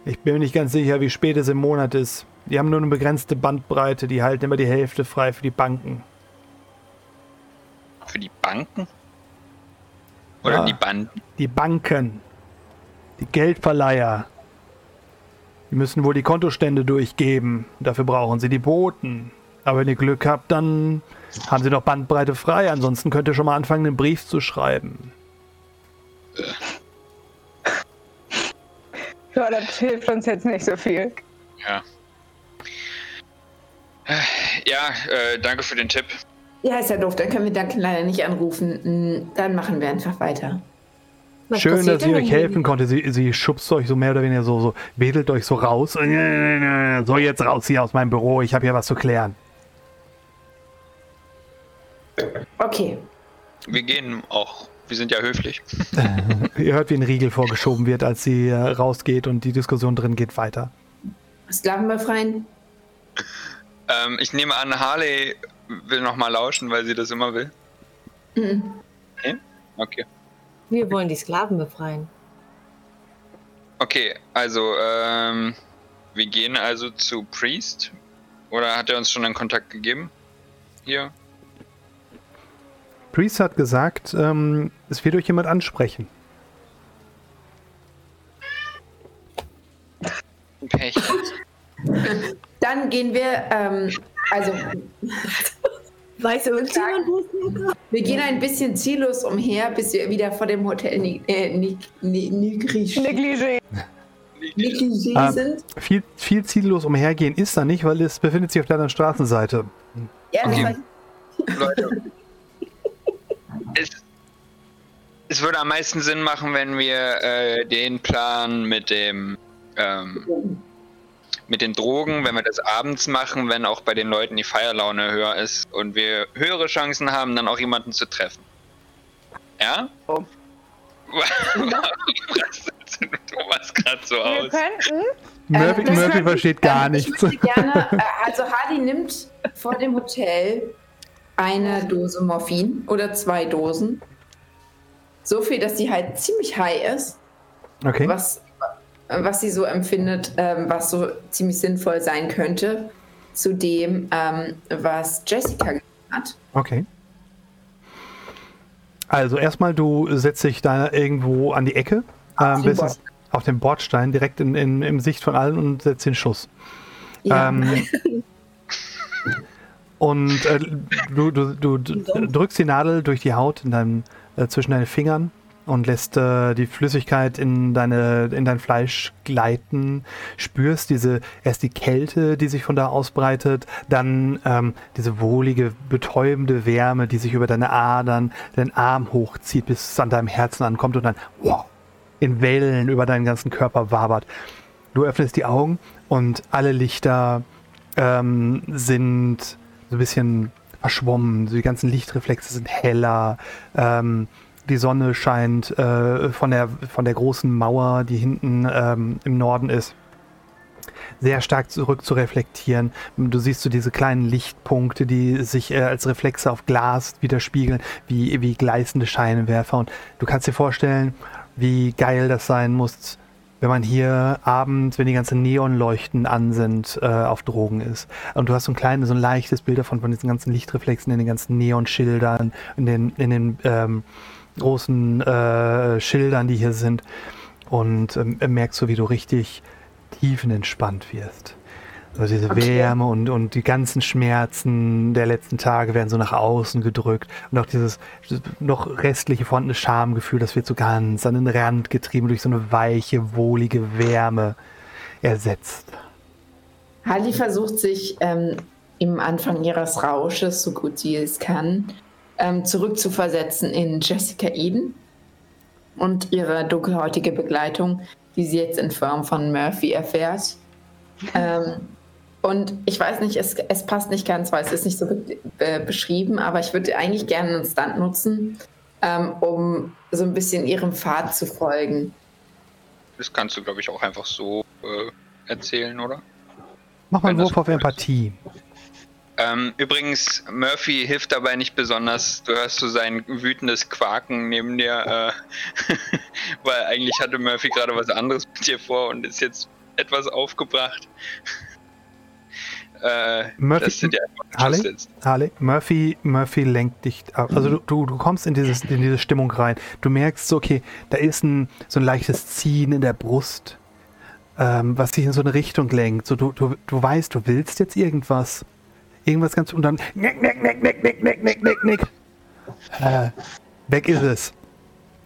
Ich bin mir nicht ganz sicher, wie spät es im Monat ist. Die haben nur eine begrenzte Bandbreite, die halten immer die Hälfte frei für die Banken. Für die Banken? Oder Ja. die Banden? Die Banken, die Geldverleiher, die müssen wohl die Kontostände durchgeben. Dafür brauchen sie die Boten. Aber wenn ihr Glück habt, dann haben sie noch Bandbreite frei. Ansonsten könnt ihr schon mal anfangen, einen Brief zu schreiben. *laughs* Ja, das hilft uns jetzt nicht so viel. Ja. Ja, äh, danke für den Tipp. Ja, ist ja doof, dann können wir Duncan leider nicht anrufen. Hm, Dann machen wir einfach weiter. Was Schön, dass sie denn, euch helfen konnte. Sie, sie schubst euch so mehr oder weniger so, so wedelt euch so raus. So, jetzt raus hier aus meinem Büro. Ich habe hier was zu klären. Okay. Wir gehen auch. Wir sind ja höflich. *laughs* Ihr hört, wie ein Riegel vorgeschoben wird, als sie äh, rausgeht und die Diskussion drin geht weiter. Sklaven befreien? Ähm, ich nehme an, Harley will nochmal lauschen, weil sie das immer will. Mhm. Okay. Okay. Wir wollen die Sklaven befreien. Okay, also, ähm, wir gehen also zu Priest. Oder hat er uns schon einen Kontakt gegeben? Hier? Priest hat gesagt, ähm, es wird euch jemand ansprechen. Pech. Dann gehen wir, ähm, also *laughs* Weiß irgendjemand, wo es hingeht? wir gehen ein bisschen ziellos umher, bis wir wieder vor dem Hotel äh, Negligé. Nigligé Ah. sind. Viel, viel ziellos umhergehen ist da nicht, weil es befindet sich auf der anderen Straßenseite. Ja, das Okay. Leute. *laughs* es, es würde am meisten Sinn machen, wenn wir äh, den Plan mit dem ähm, mit den Drogen, wenn wir das abends machen, wenn auch bei den Leuten die Feierlaune höher ist und wir höhere Chancen haben, dann auch jemanden zu treffen. Ja? Oh. *laughs* Thomas gerade so Wir aus? könnten. Murphy, Äh, Murphy hat- versteht gar ich nichts. Gerne, äh, also Hardy nimmt vor dem Hotel eine Dose Morphin oder zwei Dosen. So viel, dass sie halt ziemlich high ist. Okay. was, was sie so empfindet, ähm, was so ziemlich sinnvoll sein könnte, zu dem, ähm, was Jessica getan hat. Okay. Also erstmal, du setzt dich da irgendwo an die Ecke, ähm, bist Bordstein. auf dem Bordstein, direkt in, in, im Sicht von allen und setzt den Schuss. Ja, Ähm, *laughs* und äh, du, du, du, du drückst die Nadel durch die Haut in deinem, äh, zwischen deinen Fingern und lässt äh, die Flüssigkeit in, deine, in dein Fleisch gleiten, spürst diese erst die Kälte, die sich von da ausbreitet, dann ähm, diese wohlige, betäubende Wärme, die sich über deine Adern, deinen Arm hochzieht, bis es an deinem Herzen ankommt und dann wow, in Wellen über deinen ganzen Körper wabert. Du öffnest die Augen und alle Lichter ähm, sind so ein bisschen verschwommen. Die ganzen Lichtreflexe sind heller. Ähm, die Sonne scheint äh, von, der, von der großen Mauer, die hinten ähm, im Norden ist, sehr stark zurück zu reflektieren. Du siehst so diese kleinen Lichtpunkte, die sich äh, als Reflexe auf Glas widerspiegeln, wie, wie gleißende Scheinwerfer. Und du kannst dir vorstellen, wie geil das sein muss, wenn man hier abends, wenn die ganzen Neonleuchten an sind, äh, auf Drogen ist. Und du hast so ein kleines, so ein leichtes Bild davon, von diesen ganzen Lichtreflexen in den ganzen Neonschildern, in den, in den ähm, großen äh, Schildern, die hier sind. Und ähm, merkst so, wie du richtig tiefenentspannt wirst. Also diese okay. Wärme und, und die ganzen Schmerzen der letzten Tage werden so nach außen gedrückt. Und auch dieses noch restliche vorhandene Schamgefühl, das wird so ganz an den Rand getrieben durch so eine weiche, wohlige Wärme ersetzt. Halli versucht sich ähm, im Anfang ihres Rausches, so gut sie es kann, ähm, zurückzuversetzen in Jessica Eden und ihre dunkelhäutige Begleitung, die sie jetzt in Form von Murphy erfährt. *laughs* Ähm, und ich weiß nicht, es, es passt nicht ganz, weil es ist nicht so be äh, beschrieben, aber ich würde eigentlich gerne einen Stunt nutzen, ähm, um so ein bisschen ihrem Pfad zu folgen. Das kannst du, glaube ich, auch einfach so äh, erzählen, oder? Mach mal einen Wurf auf Empathie. Ähm, übrigens, Murphy hilft dabei nicht besonders. Du hörst so sein wütendes Quaken neben dir, äh, *laughs* weil eigentlich hatte Murphy gerade was anderes mit dir vor und ist jetzt etwas aufgebracht *laughs* äh, Murphy, Harley, Harley, Murphy, Murphy lenkt dich ab. Also du, du, du kommst in, dieses, in diese Stimmung rein. Du merkst so, okay, da ist ein, so ein leichtes Ziehen in der Brust, ähm, was dich in so eine Richtung lenkt. So, du, du, du weißt, du willst jetzt irgendwas. Irgendwas ganz und dann nick, nick, nick, nick, nick, nick, nick, nick, nick. Äh, weg ist es.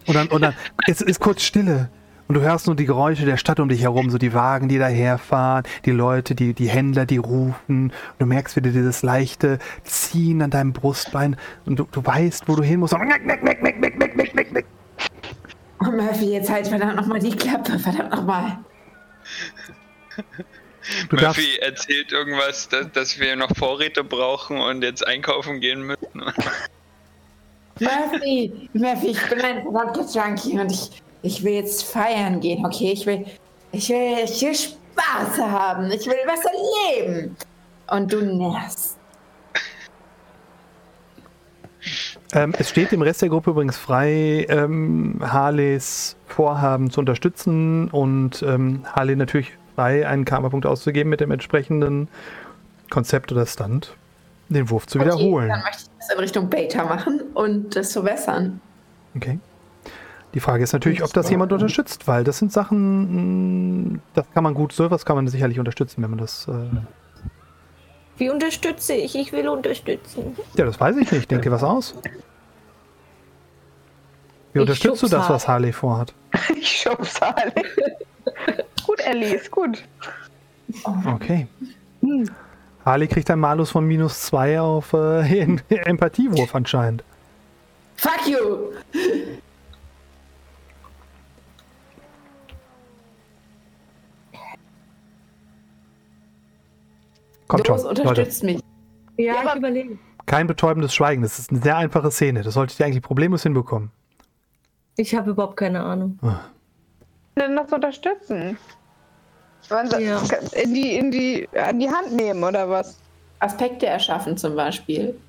Und dann, und dann ist, ist kurz Stille. Und du hörst nur die Geräusche der Stadt um dich herum, so die Wagen, die daherfahren, die Leute, die, die Händler, die rufen. Und du merkst wieder dieses leichte Ziehen an deinem Brustbein und du, du weißt, wo du hin musst. Oh, Murphy, jetzt halt verdammt nochmal die Klappe, verdammt nochmal. Murphy erzählt irgendwas, dass, dass, wir noch Vorräte brauchen und jetzt einkaufen gehen müssen. *laughs* Murphy, Murphy, ich bin ein verdammter Junkie und ich, ich will jetzt feiern gehen, okay? Ich will, ich will, ich will Spaß haben. Ich will was erleben. Und du nervst. Ähm, es steht dem Rest der Gruppe übrigens frei, ähm, Harleys Vorhaben zu unterstützen und ähm, Harley natürlich frei, einen Karma-Punkt auszugeben mit dem entsprechenden Konzept oder Stand, den Wurf zu okay, wiederholen. Dann möchte ich das in Richtung Beta machen und das verbessern. Okay. Die Frage ist natürlich, ob das jemand unterstützt, weil das sind Sachen, mm, das kann man gut, sowas kann man sicherlich unterstützen, wenn man das. Äh Wie unterstütze ich? Ich will unterstützen. Ja, das weiß ich nicht. Denke was aus. Wie ich unterstützt du das, was Harley vorhat? *laughs* Ich schub's Harley. *laughs* gut, Ellie, ist gut. Okay. Hm. Harley kriegt ein Malus von minus zwei auf äh, *laughs* Empathiewurf anscheinend. Fuck you! Kommt Los, schon, unterstützt Leute. mich. Ja, ja ich überlege. Kein betäubendes Schweigen. Das ist eine sehr einfache Szene. Das solltet ihr eigentlich problemlos hinbekommen. Ich habe überhaupt keine Ahnung. Denn das unterstützen. Ja. In die, in die, an die Hand nehmen oder was? Aspekte erschaffen zum Beispiel.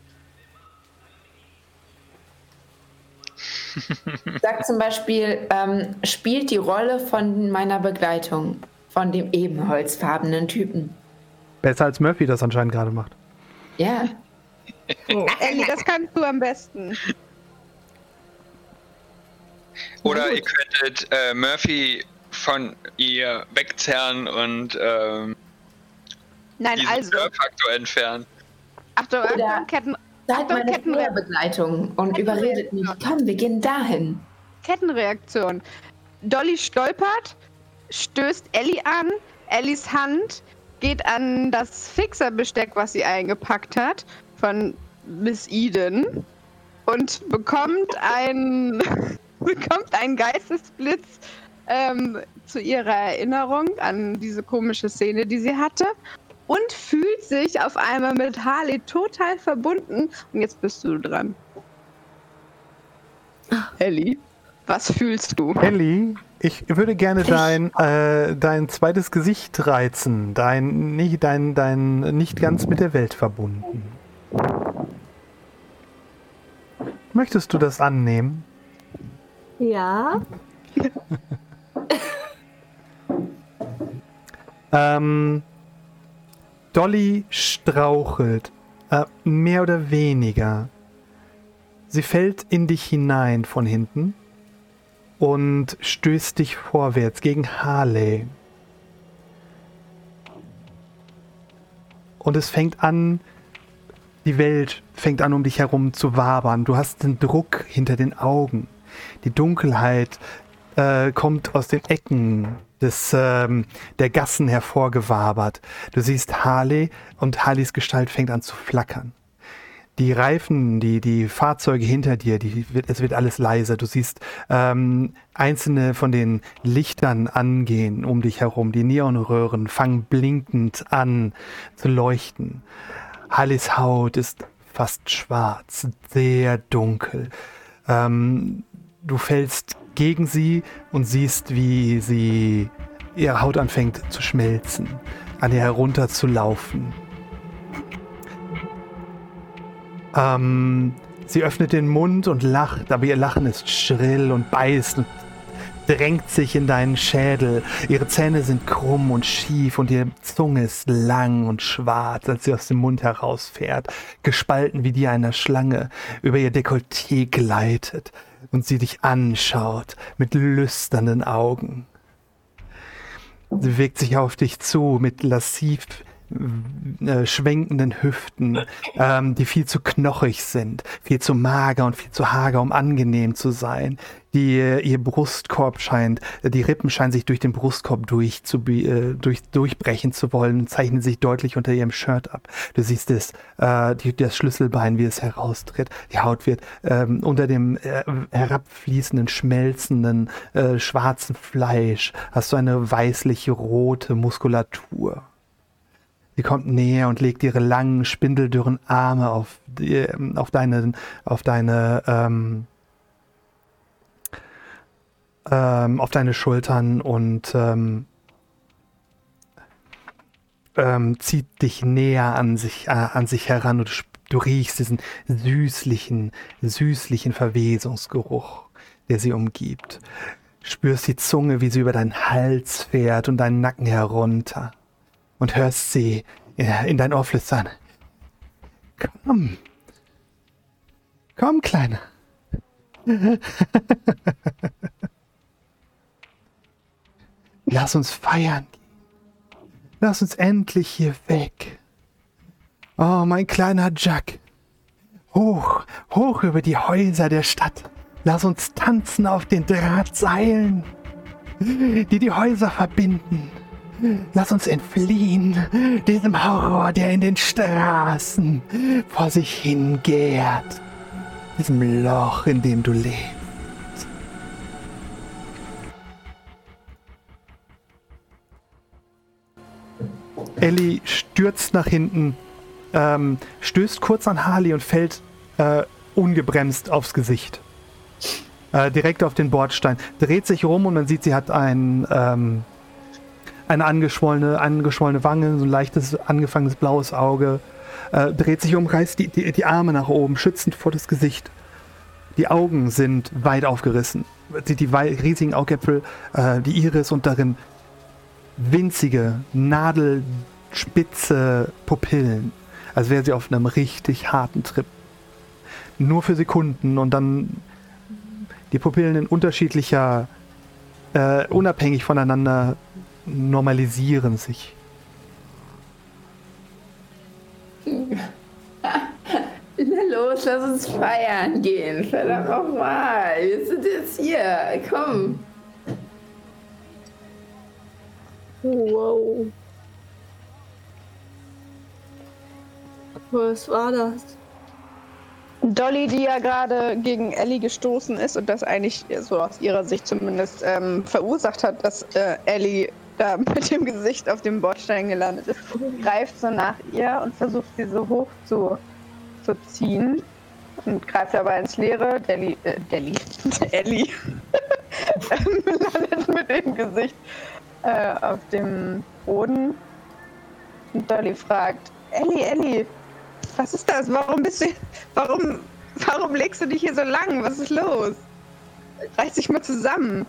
*laughs* Sag zum Beispiel, ähm, spielt die Rolle von meiner Begleitung, von dem ebenholzfarbenen Typen. Besser als Murphy das anscheinend gerade macht. Ja. Oh, Ellie, das kannst du am besten. Oder ihr könntet äh, Murphy von ihr wegzerren und ähm, Nein, diesen also. Störfaktor entfernen. Achtung, Achtung, Ketten. Seid meine Kettenbegleitung und überredet mich. Komm, wir gehen dahin. Kettenreaktion. Dolly stolpert, stößt Ellie an, Ellies Hand geht an das Fixerbesteck, was sie eingepackt hat, von Miss Eden und bekommt ein *laughs* bekommt einen Geistesblitz ähm, zu ihrer Erinnerung an diese komische Szene, die sie hatte. Und fühlt sich auf einmal mit Harley total verbunden. Und jetzt bist du dran. Ellie, was fühlst du? Ellie, ich würde gerne dein, äh, dein zweites Gesicht reizen. Dein nicht, dein, dein nicht ganz mit der Welt verbunden. Möchtest du das annehmen? Ja. Ähm, Dolly strauchelt, äh, mehr oder weniger. Sie fällt in dich hinein von hinten und stößt dich vorwärts gegen Harley. Und es fängt an, die Welt fängt an, um dich herum zu wabern. Du hast den Druck hinter den Augen. Die Dunkelheit äh, kommt aus den Ecken des, ähm, der Gassen hervorgewabert. Du siehst Harley und Harleys Gestalt fängt an zu flackern. Die Reifen, die, die Fahrzeuge hinter dir, die, wird, es wird alles leiser. Du siehst ähm, einzelne von den Lichtern angehen um dich herum. Die Neonröhren fangen blinkend an zu leuchten. Harleys Haut ist fast schwarz, sehr dunkel. Ähm, du fällst gegen sie und siehst, wie sie ihre Haut anfängt zu schmelzen, an ihr herunterzulaufen. Ähm, sie öffnet den Mund und lacht, aber ihr Lachen ist schrill und beißt und drängt sich in deinen Schädel. Ihre Zähne sind krumm und schief und ihre Zunge ist lang und schwarz, als sie aus dem Mund herausfährt, gespalten wie die einer Schlange, über ihr Dekolleté gleitet und sie dich anschaut mit lüsternen Augen. Sie bewegt sich auf dich zu mit lassiv äh, schwenkenden Hüften, ähm, die viel zu knochig sind, viel zu mager und viel zu hager, um angenehm zu sein. Die, äh, ihr Brustkorb scheint, äh, die Rippen scheinen sich durch den Brustkorb durch zu, durch, durchbrechen zu wollen, zeichnen sich deutlich unter ihrem Shirt ab. Du siehst es, die, das Schlüsselbein, wie es heraustritt. Die Haut wird ähm, unter dem herabfließenden, schmelzenden, äh, schwarzen Fleisch, hast du eine weißliche, rote Muskulatur. Sie kommt näher und legt ihre langen, spindeldürren Arme auf, die, auf deine, auf deine, ähm, ähm, auf deine Schultern und ähm, ähm, zieht dich näher an sich, äh, an sich heran und du riechst diesen süßlichen, süßlichen Verwesungsgeruch, der sie umgibt. Spürst die Zunge, wie sie über deinen Hals fährt und deinen Nacken herunter und hörst sie in dein Ohr flüstern. Komm. Komm, Kleiner. *laughs* Lass uns feiern. Lass uns endlich hier weg. Oh, mein kleiner Jack. Hoch, hoch über die Häuser der Stadt. Lass uns tanzen auf den Drahtseilen, die die Häuser verbinden. Lass uns entfliehen, diesem Horror, der in den Straßen vor sich hingärt. Diesem Loch, in dem du lebst. Ellie stürzt nach hinten, ähm, stößt kurz an Harley und fällt äh, ungebremst aufs Gesicht. Äh, direkt auf den Bordstein. Dreht sich rum und man sieht, sie hat ein, ähm, eine angeschwollene, angeschwollene Wange, so ein leichtes, angefangenes blaues Auge. Äh, dreht sich um, reißt die, die, die Arme nach oben, schützend vor das Gesicht. Die Augen sind weit aufgerissen. Die, die riesigen Augäpfel, äh, die Iris und darin winzige, nadelspitze Pupillen. Als wäre sie auf einem richtig harten Trip. Nur für Sekunden und dann die Pupillen in unterschiedlicher, äh, unabhängig voneinander normalisieren sich. Na *laughs* los, lass uns feiern gehen. Verdammt nochmal. Wir sind jetzt hier. Komm. Wow. Was war das? Dolly, die ja gerade gegen Ellie gestoßen ist und das eigentlich so aus ihrer Sicht zumindest ähm, verursacht hat, dass äh, Ellie da *laughs* mit dem Gesicht auf dem Bordstein gelandet ist, greift so nach ihr und versucht sie so hoch zu, zu ziehen und greift dabei ins Leere. Deli, äh, Deli, *laughs* Ellie *laughs* ähm, landet mit dem Gesicht äh, auf dem Boden. Und Dolly fragt, Ellie, Ellie, was ist das? Warum bist du, warum, warum legst du dich hier so lang? Was ist los? Reiß dich mal zusammen.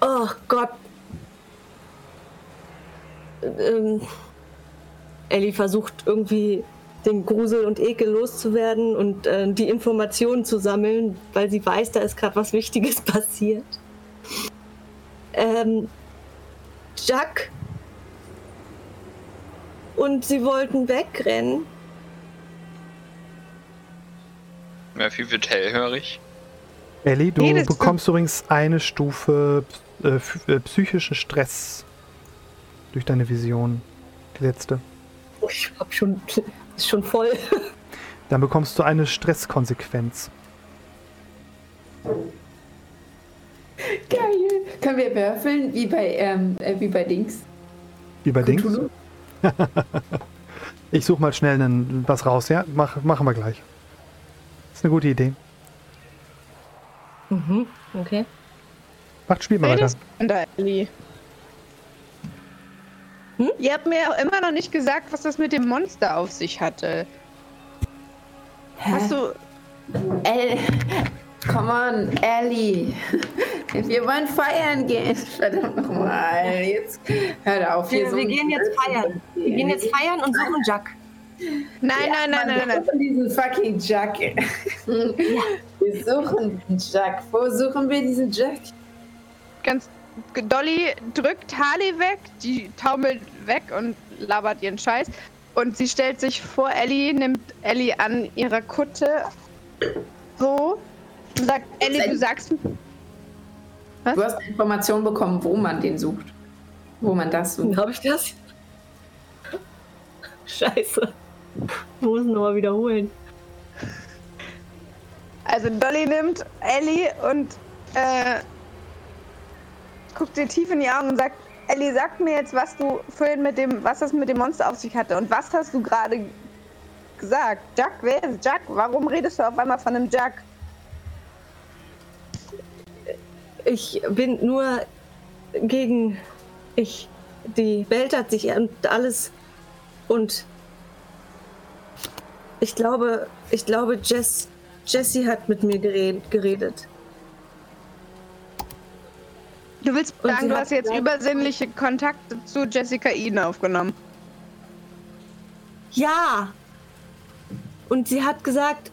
Oh Gott. Ähm, Ellie versucht irgendwie den Grusel und Ekel loszuwerden und äh, die Informationen zu sammeln, weil sie weiß, da ist gerade was Wichtiges *laughs* passiert. Ähm, Jack und sie wollten wegrennen. Murphy wird hellhörig. Ellie, du Nee, bekommst übrigens eine Stufe äh, äh, psychischen Stress durch deine Vision. Die letzte. Oh, ich hab schon, *laughs* ist schon voll. *laughs* Dann bekommst du eine Stresskonsequenz. Geil. Können wir würfeln, wie bei, ähm, äh, wie bei Dings? Über Dings. Cthulhu? *laughs* Ich suche mal schnell einen, was raus, ja? Mach, machen wir gleich. Ist eine gute Idee. Mhm, okay. Macht, spielt mal weiter. Redest du da, Ellie? Hm? Ihr habt mir auch immer noch nicht gesagt, was das mit dem Monster auf sich hatte. Hast du. El Come on, Ellie. *laughs* Wir wollen feiern gehen. *laughs* Verdammt nochmal. Jetzt hör auf. hier Wir, so wir gehen jetzt feiern. Wir gehen jetzt feiern und suchen Jack. Nein, Ja, nein, nein, nein, nein. Wir suchen diesen fucking Jack. *laughs* Wir suchen den Jack. Wo suchen wir diesen Jack? Ganz. Dolly drückt Harley weg, die taumelt weg und labert ihren Scheiß. Und sie stellt sich vor Ellie, nimmt Ellie an ihrer Kutte so und sagt, Ellie, du sagst. Du hast Informationen bekommen, wo man den sucht. Wo man das sucht. Habe ich das? Scheiße. Ich muss nochmal wiederholen. Also Dolly nimmt Ellie und äh, guckt ihr tief in die Augen und sagt, Ellie, sag mir jetzt, was du vorhin mit dem, was das mit dem Monster auf sich hatte. Und was hast du gerade gesagt? Jack, wer ist Jack? Warum redest du auf einmal von einem Jack? Ich bin nur gegen. Ich. Die Welt hat sich und alles. Und. Ich glaube. Ich glaube, Jess. Jessie hat mit mir geredet. Du willst sagen, du hast jetzt übersinnliche Kontakte zu Jessica Eden aufgenommen. Ja! Und sie hat gesagt,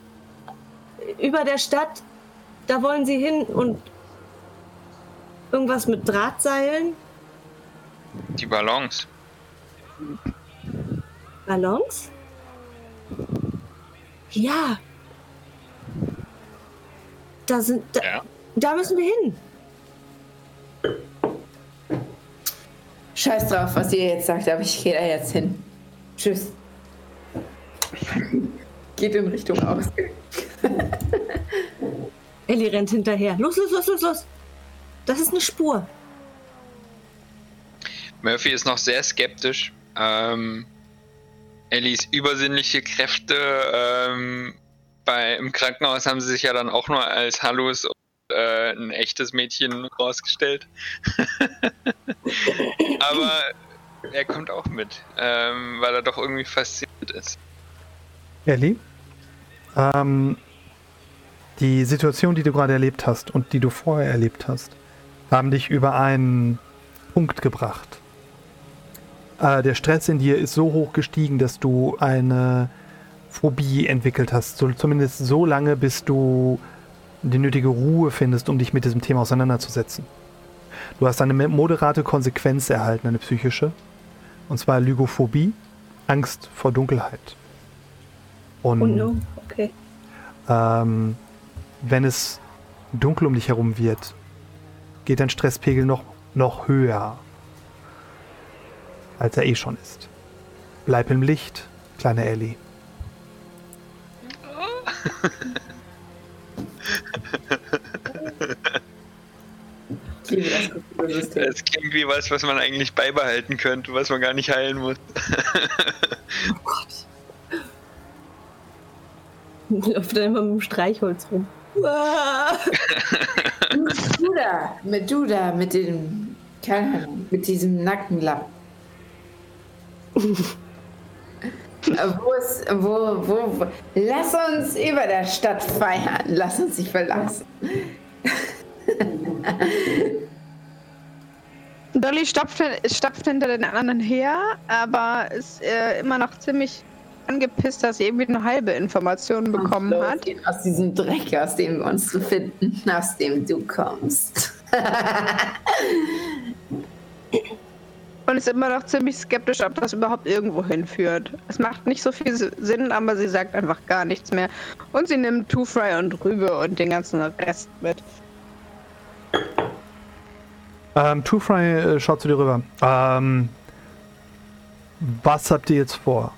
über der Stadt, da wollen sie hin und irgendwas mit Drahtseilen, Die Ballons. Ballons? Ja. Da sind, da, Ja. da müssen wir hin. Scheiß drauf, was ihr jetzt sagt, aber ich gehe da jetzt hin. Tschüss. Geht in Richtung Ausgang. *laughs* Ellie rennt hinterher. Los, los, los, los, los. Das ist eine Spur. Murphy ist noch sehr skeptisch. Ähm, Ellies übersinnliche Kräfte ähm, bei, im Krankenhaus haben sie sich ja dann auch nur als Hallus äh, ein echtes Mädchen rausgestellt. *laughs* Aber er kommt auch mit, ähm, weil er doch irgendwie fasziniert ist. Ellie, ähm, die Situation, die du gerade erlebt hast und die du vorher erlebt hast, haben dich über einen Punkt gebracht. Äh, der Stress in dir ist so hoch gestiegen, dass du eine Phobie entwickelt hast. So, zumindest so lange, bis du die nötige Ruhe findest, um dich mit diesem Thema auseinanderzusetzen. Du hast eine moderate Konsequenz erhalten, eine psychische. Und zwar Lygophobie, Angst vor Dunkelheit. Und Und no. Okay. ähm, wenn es dunkel um dich herum wird, geht dein Stresspegel noch, noch höher, als er eh schon ist. Bleib im Licht, kleine Ellie. *laughs* Das klingt wie was, was man eigentlich beibehalten könnte, was man gar nicht heilen muss. Oh *laughs* Gott. Läuft dann immer mit dem Streichholz rum. Meduda, Meduda mit dem, keine Ahnung, mit diesem Nackenlappen. *laughs* Wo ist, wo, wo, wo, lass uns über der Stadt feiern, lass uns sich verlassen. Dolly stapft, stapft hinter den anderen her, aber ist äh, immer noch ziemlich angepisst, dass sie irgendwie eine halbe Information bekommen hat. Aus diesem Dreck, aus dem wir uns befinden, aus dem du kommst. *laughs* Und ist immer noch ziemlich skeptisch, ob das überhaupt irgendwo hinführt. Es macht nicht so viel Sinn, aber sie sagt einfach gar nichts mehr. Und sie nimmt Two Fry und Rübe und den ganzen Rest mit. Ähm, Two Fry äh, schaut zu dir rüber. Ähm, was habt ihr jetzt vor?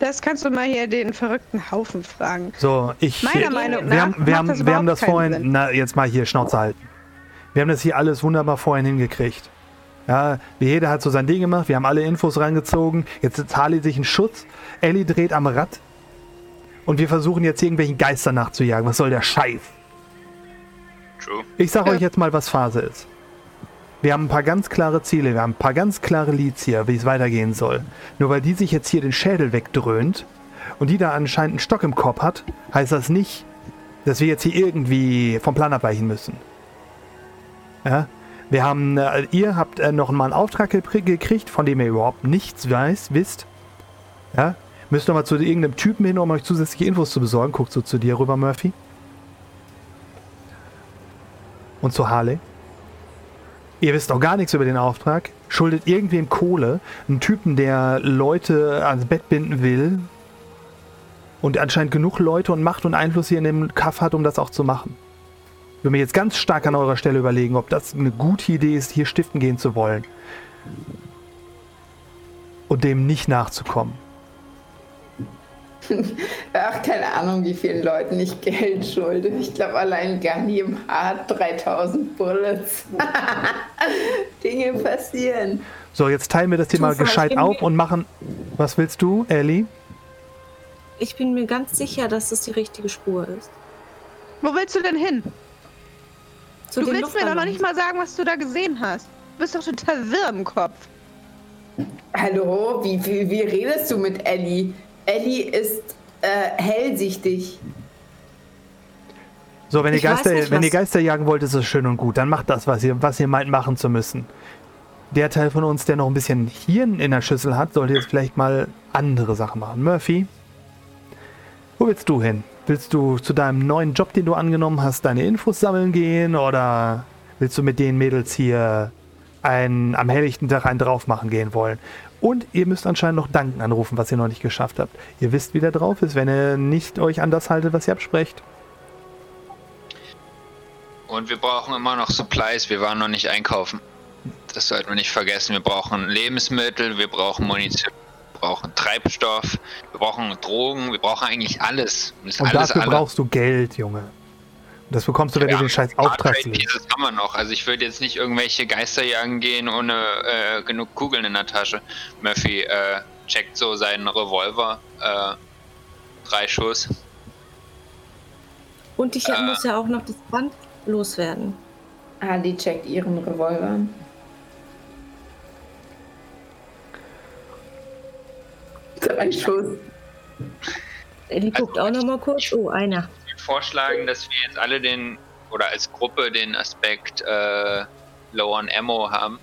Das kannst du mal hier den verrückten Haufen fragen. So, ich. Meiner Meinung wir nach haben, wir haben, das wir haben das vorhin. Sinn. Na, jetzt mal hier Schnauze halten. Wir haben das hier alles wunderbar vorhin hingekriegt. Ja, jeder hat so sein Ding gemacht, wir haben alle Infos reingezogen. Jetzt setzt Harley sich in Schutz, Ellie dreht am Rad und wir versuchen jetzt irgendwelchen Geistern nachzujagen. Was soll der Scheiß? True. Ich sag Ja. euch jetzt mal, was Phase ist. Wir haben ein paar ganz klare Ziele, wir haben ein paar ganz klare Leads hier, wie es weitergehen soll. Nur weil die sich jetzt hier den Schädel wegdröhnt und die da anscheinend einen Stock im Kopf hat, heißt das nicht, dass wir jetzt hier irgendwie vom Plan abweichen müssen. Ja? Wir haben, äh, ihr habt äh, noch mal einen Auftrag gekrie- gekriegt, von dem ihr überhaupt nichts weiß, wisst. Ja? Müsst noch mal zu irgendeinem Typen hin, um euch zusätzliche Infos zu besorgen. Guckt so zu dir rüber, Murphy. Und zu Harley. Ihr wisst auch gar nichts über den Auftrag. Schuldet irgendwem Kohle. Einen Typen, der Leute ans Bett binden will. Und anscheinend genug Leute und Macht und Einfluss hier in dem Kaff hat, um das auch zu machen. Ich würde mir jetzt ganz stark an eurer Stelle überlegen, ob das eine gute Idee ist, hier stiften gehen zu wollen. Und dem nicht nachzukommen. *laughs* Ach, keine Ahnung, wie vielen Leuten ich Geld schulde. Ich glaube, allein Gandhi hat 3000 Bullets. *laughs* Dinge passieren. So, jetzt teilen wir das Thema Zufall, gescheit auf und machen. Was willst du, Ellie? Ich bin mir ganz sicher, dass das die richtige Spur ist. Wo willst du denn hin? Zu Du willst mir doch noch nicht mal sagen, was du da gesehen hast. Du bist doch total wirr im Kopf. Hallo, wie, wie, wie redest du mit Ellie? Ellie ist äh, hellsichtig. So, wenn ihr, Geister, nicht, wenn ihr Geister jagen wollt, ist es schön und gut. Dann macht das, was ihr, was ihr meint, machen zu müssen. Der Teil von uns, der noch ein bisschen Hirn in der Schüssel hat, sollte jetzt vielleicht mal andere Sachen machen. Murphy, wo willst du hin? Willst du zu deinem neuen Job, den du angenommen hast, deine Infos sammeln gehen? Oder willst du mit den Mädels hier ein, am helllichten Tag einen drauf machen gehen wollen? Und ihr müsst anscheinend noch Danken anrufen, was ihr noch nicht geschafft habt. Ihr wisst, wie der drauf ist, wenn ihr nicht euch an das haltet, was ihr absprecht. Und wir brauchen immer noch Supplies, wir waren noch nicht einkaufen. Das sollten wir nicht vergessen. Wir brauchen Lebensmittel, wir brauchen Munition, wir brauchen Treibstoff, wir brauchen Drogen, wir brauchen eigentlich alles. Das ist Und alles dafür alle. brauchst du Geld, Junge. Und das bekommst du, wenn du den scheiß Auftrag liest. Pieces haben wir noch. Also ich würde jetzt nicht irgendwelche Geister jagen gehen ohne äh, genug Kugeln in der Tasche. Murphy äh, checkt so seinen Revolver. Äh, drei Schuss. Und ich Äh. muss ja auch noch das Band loswerden. Ali checkt ihren Revolver. Drei Schuss. Die guckt auch noch mal kurz. Oh, einer. Ich würde vorschlagen, dass wir jetzt alle den, oder als Gruppe den Aspekt äh, Low on Ammo haben.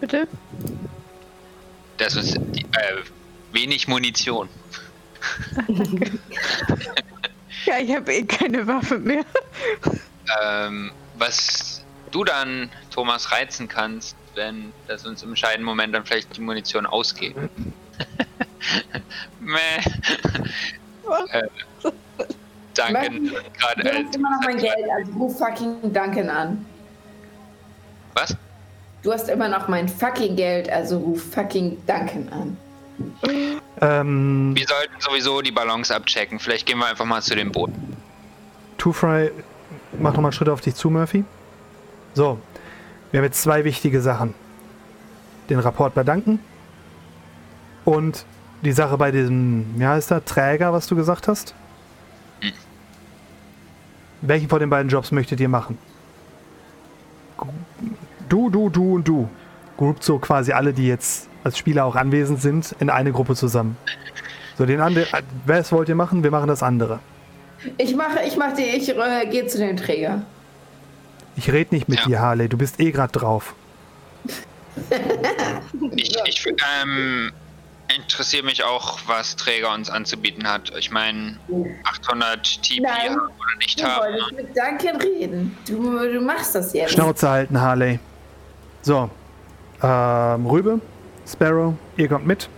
Bitte? Dass uns die, äh, wenig Munition. *laughs* Ja, ich habe eh keine Waffe mehr. Ähm, was du dann, Thomas, reizen kannst, wenn das uns im entscheidenden Moment dann vielleicht die Munition ausgeht. *laughs* Meh. äh, danke. Gerade Du hast immer noch mein Geld, also ruf fucking Duncan an. Was? Du hast immer noch mein fucking Geld, also ruf fucking Duncan an. Ähm, Wir sollten sowieso die Balance abchecken. Vielleicht gehen wir einfach mal zu dem Boot. Two-Fry, mach nochmal einen Schritt auf dich zu, Murphy. So, wir haben jetzt zwei wichtige Sachen. Den Rapport bei Danken und die Sache bei diesem, wie heißt der, Träger, was du gesagt hast. Hm. Welchen von den beiden Jobs möchtet ihr machen? Du, du, du und du. Groupt so quasi alle, die jetzt als Spieler auch anwesend sind, in eine Gruppe zusammen. So, den anderen, was wollt ihr machen? Wir machen das andere. Ich mache, ich mache die, ich äh, gehe zu dem Träger. Ich rede nicht mit Ja. dir, Harley. Du bist eh gerade drauf. Ich, ich ähm, interessiere mich auch, was Träger uns anzubieten hat. Ich meine, 800 TP Nein. haben oder nicht Du haben. wolltest mit Duncan reden. Du, du machst das jetzt. Schnauze halten, Harley. So. Ähm, Rübe, Sparrow, ihr kommt mit.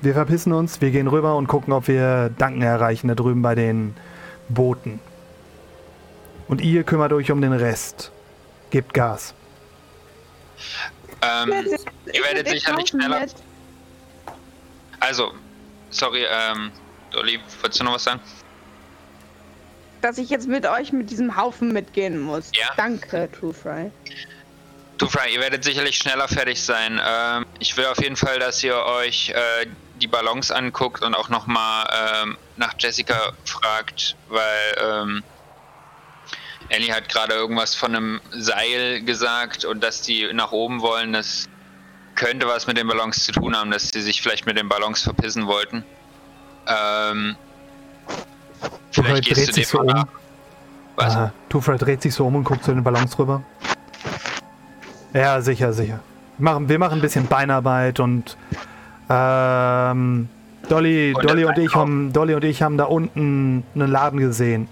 Wir verpissen uns, wir gehen rüber und gucken, ob wir Duncan erreichen, da drüben bei den Booten. Und ihr kümmert euch um den Rest. Gebt Gas. Ähm, Ich *laughs* ihr werdet sicherlich schneller. mit. Also, sorry, ähm, Dolly, wolltest du noch was sagen? Dass ich jetzt mit euch mit diesem Haufen mitgehen muss. Ja. Danke, True Fry. Ihr werdet sicherlich schneller fertig sein. Ähm, ich will auf jeden Fall, dass ihr euch äh, die Balance anguckt und auch nochmal ähm, nach Jessica fragt, weil ähm, Ellie hat gerade irgendwas von einem Seil gesagt und dass die nach oben wollen. Das könnte was mit den Ballons zu tun haben, dass sie sich vielleicht mit den Ballons verpissen wollten. Ähm, vielleicht gehst dreht du sich dem so mal um. Was? Aha. Tufra dreht sich so um und guckt zu den Ballons rüber. Ja, sicher, sicher. Wir machen, wir machen ein bisschen Beinarbeit und ähm, Dolly, Und Dolly und ich haben Dolly und ich haben da unten einen Laden gesehen.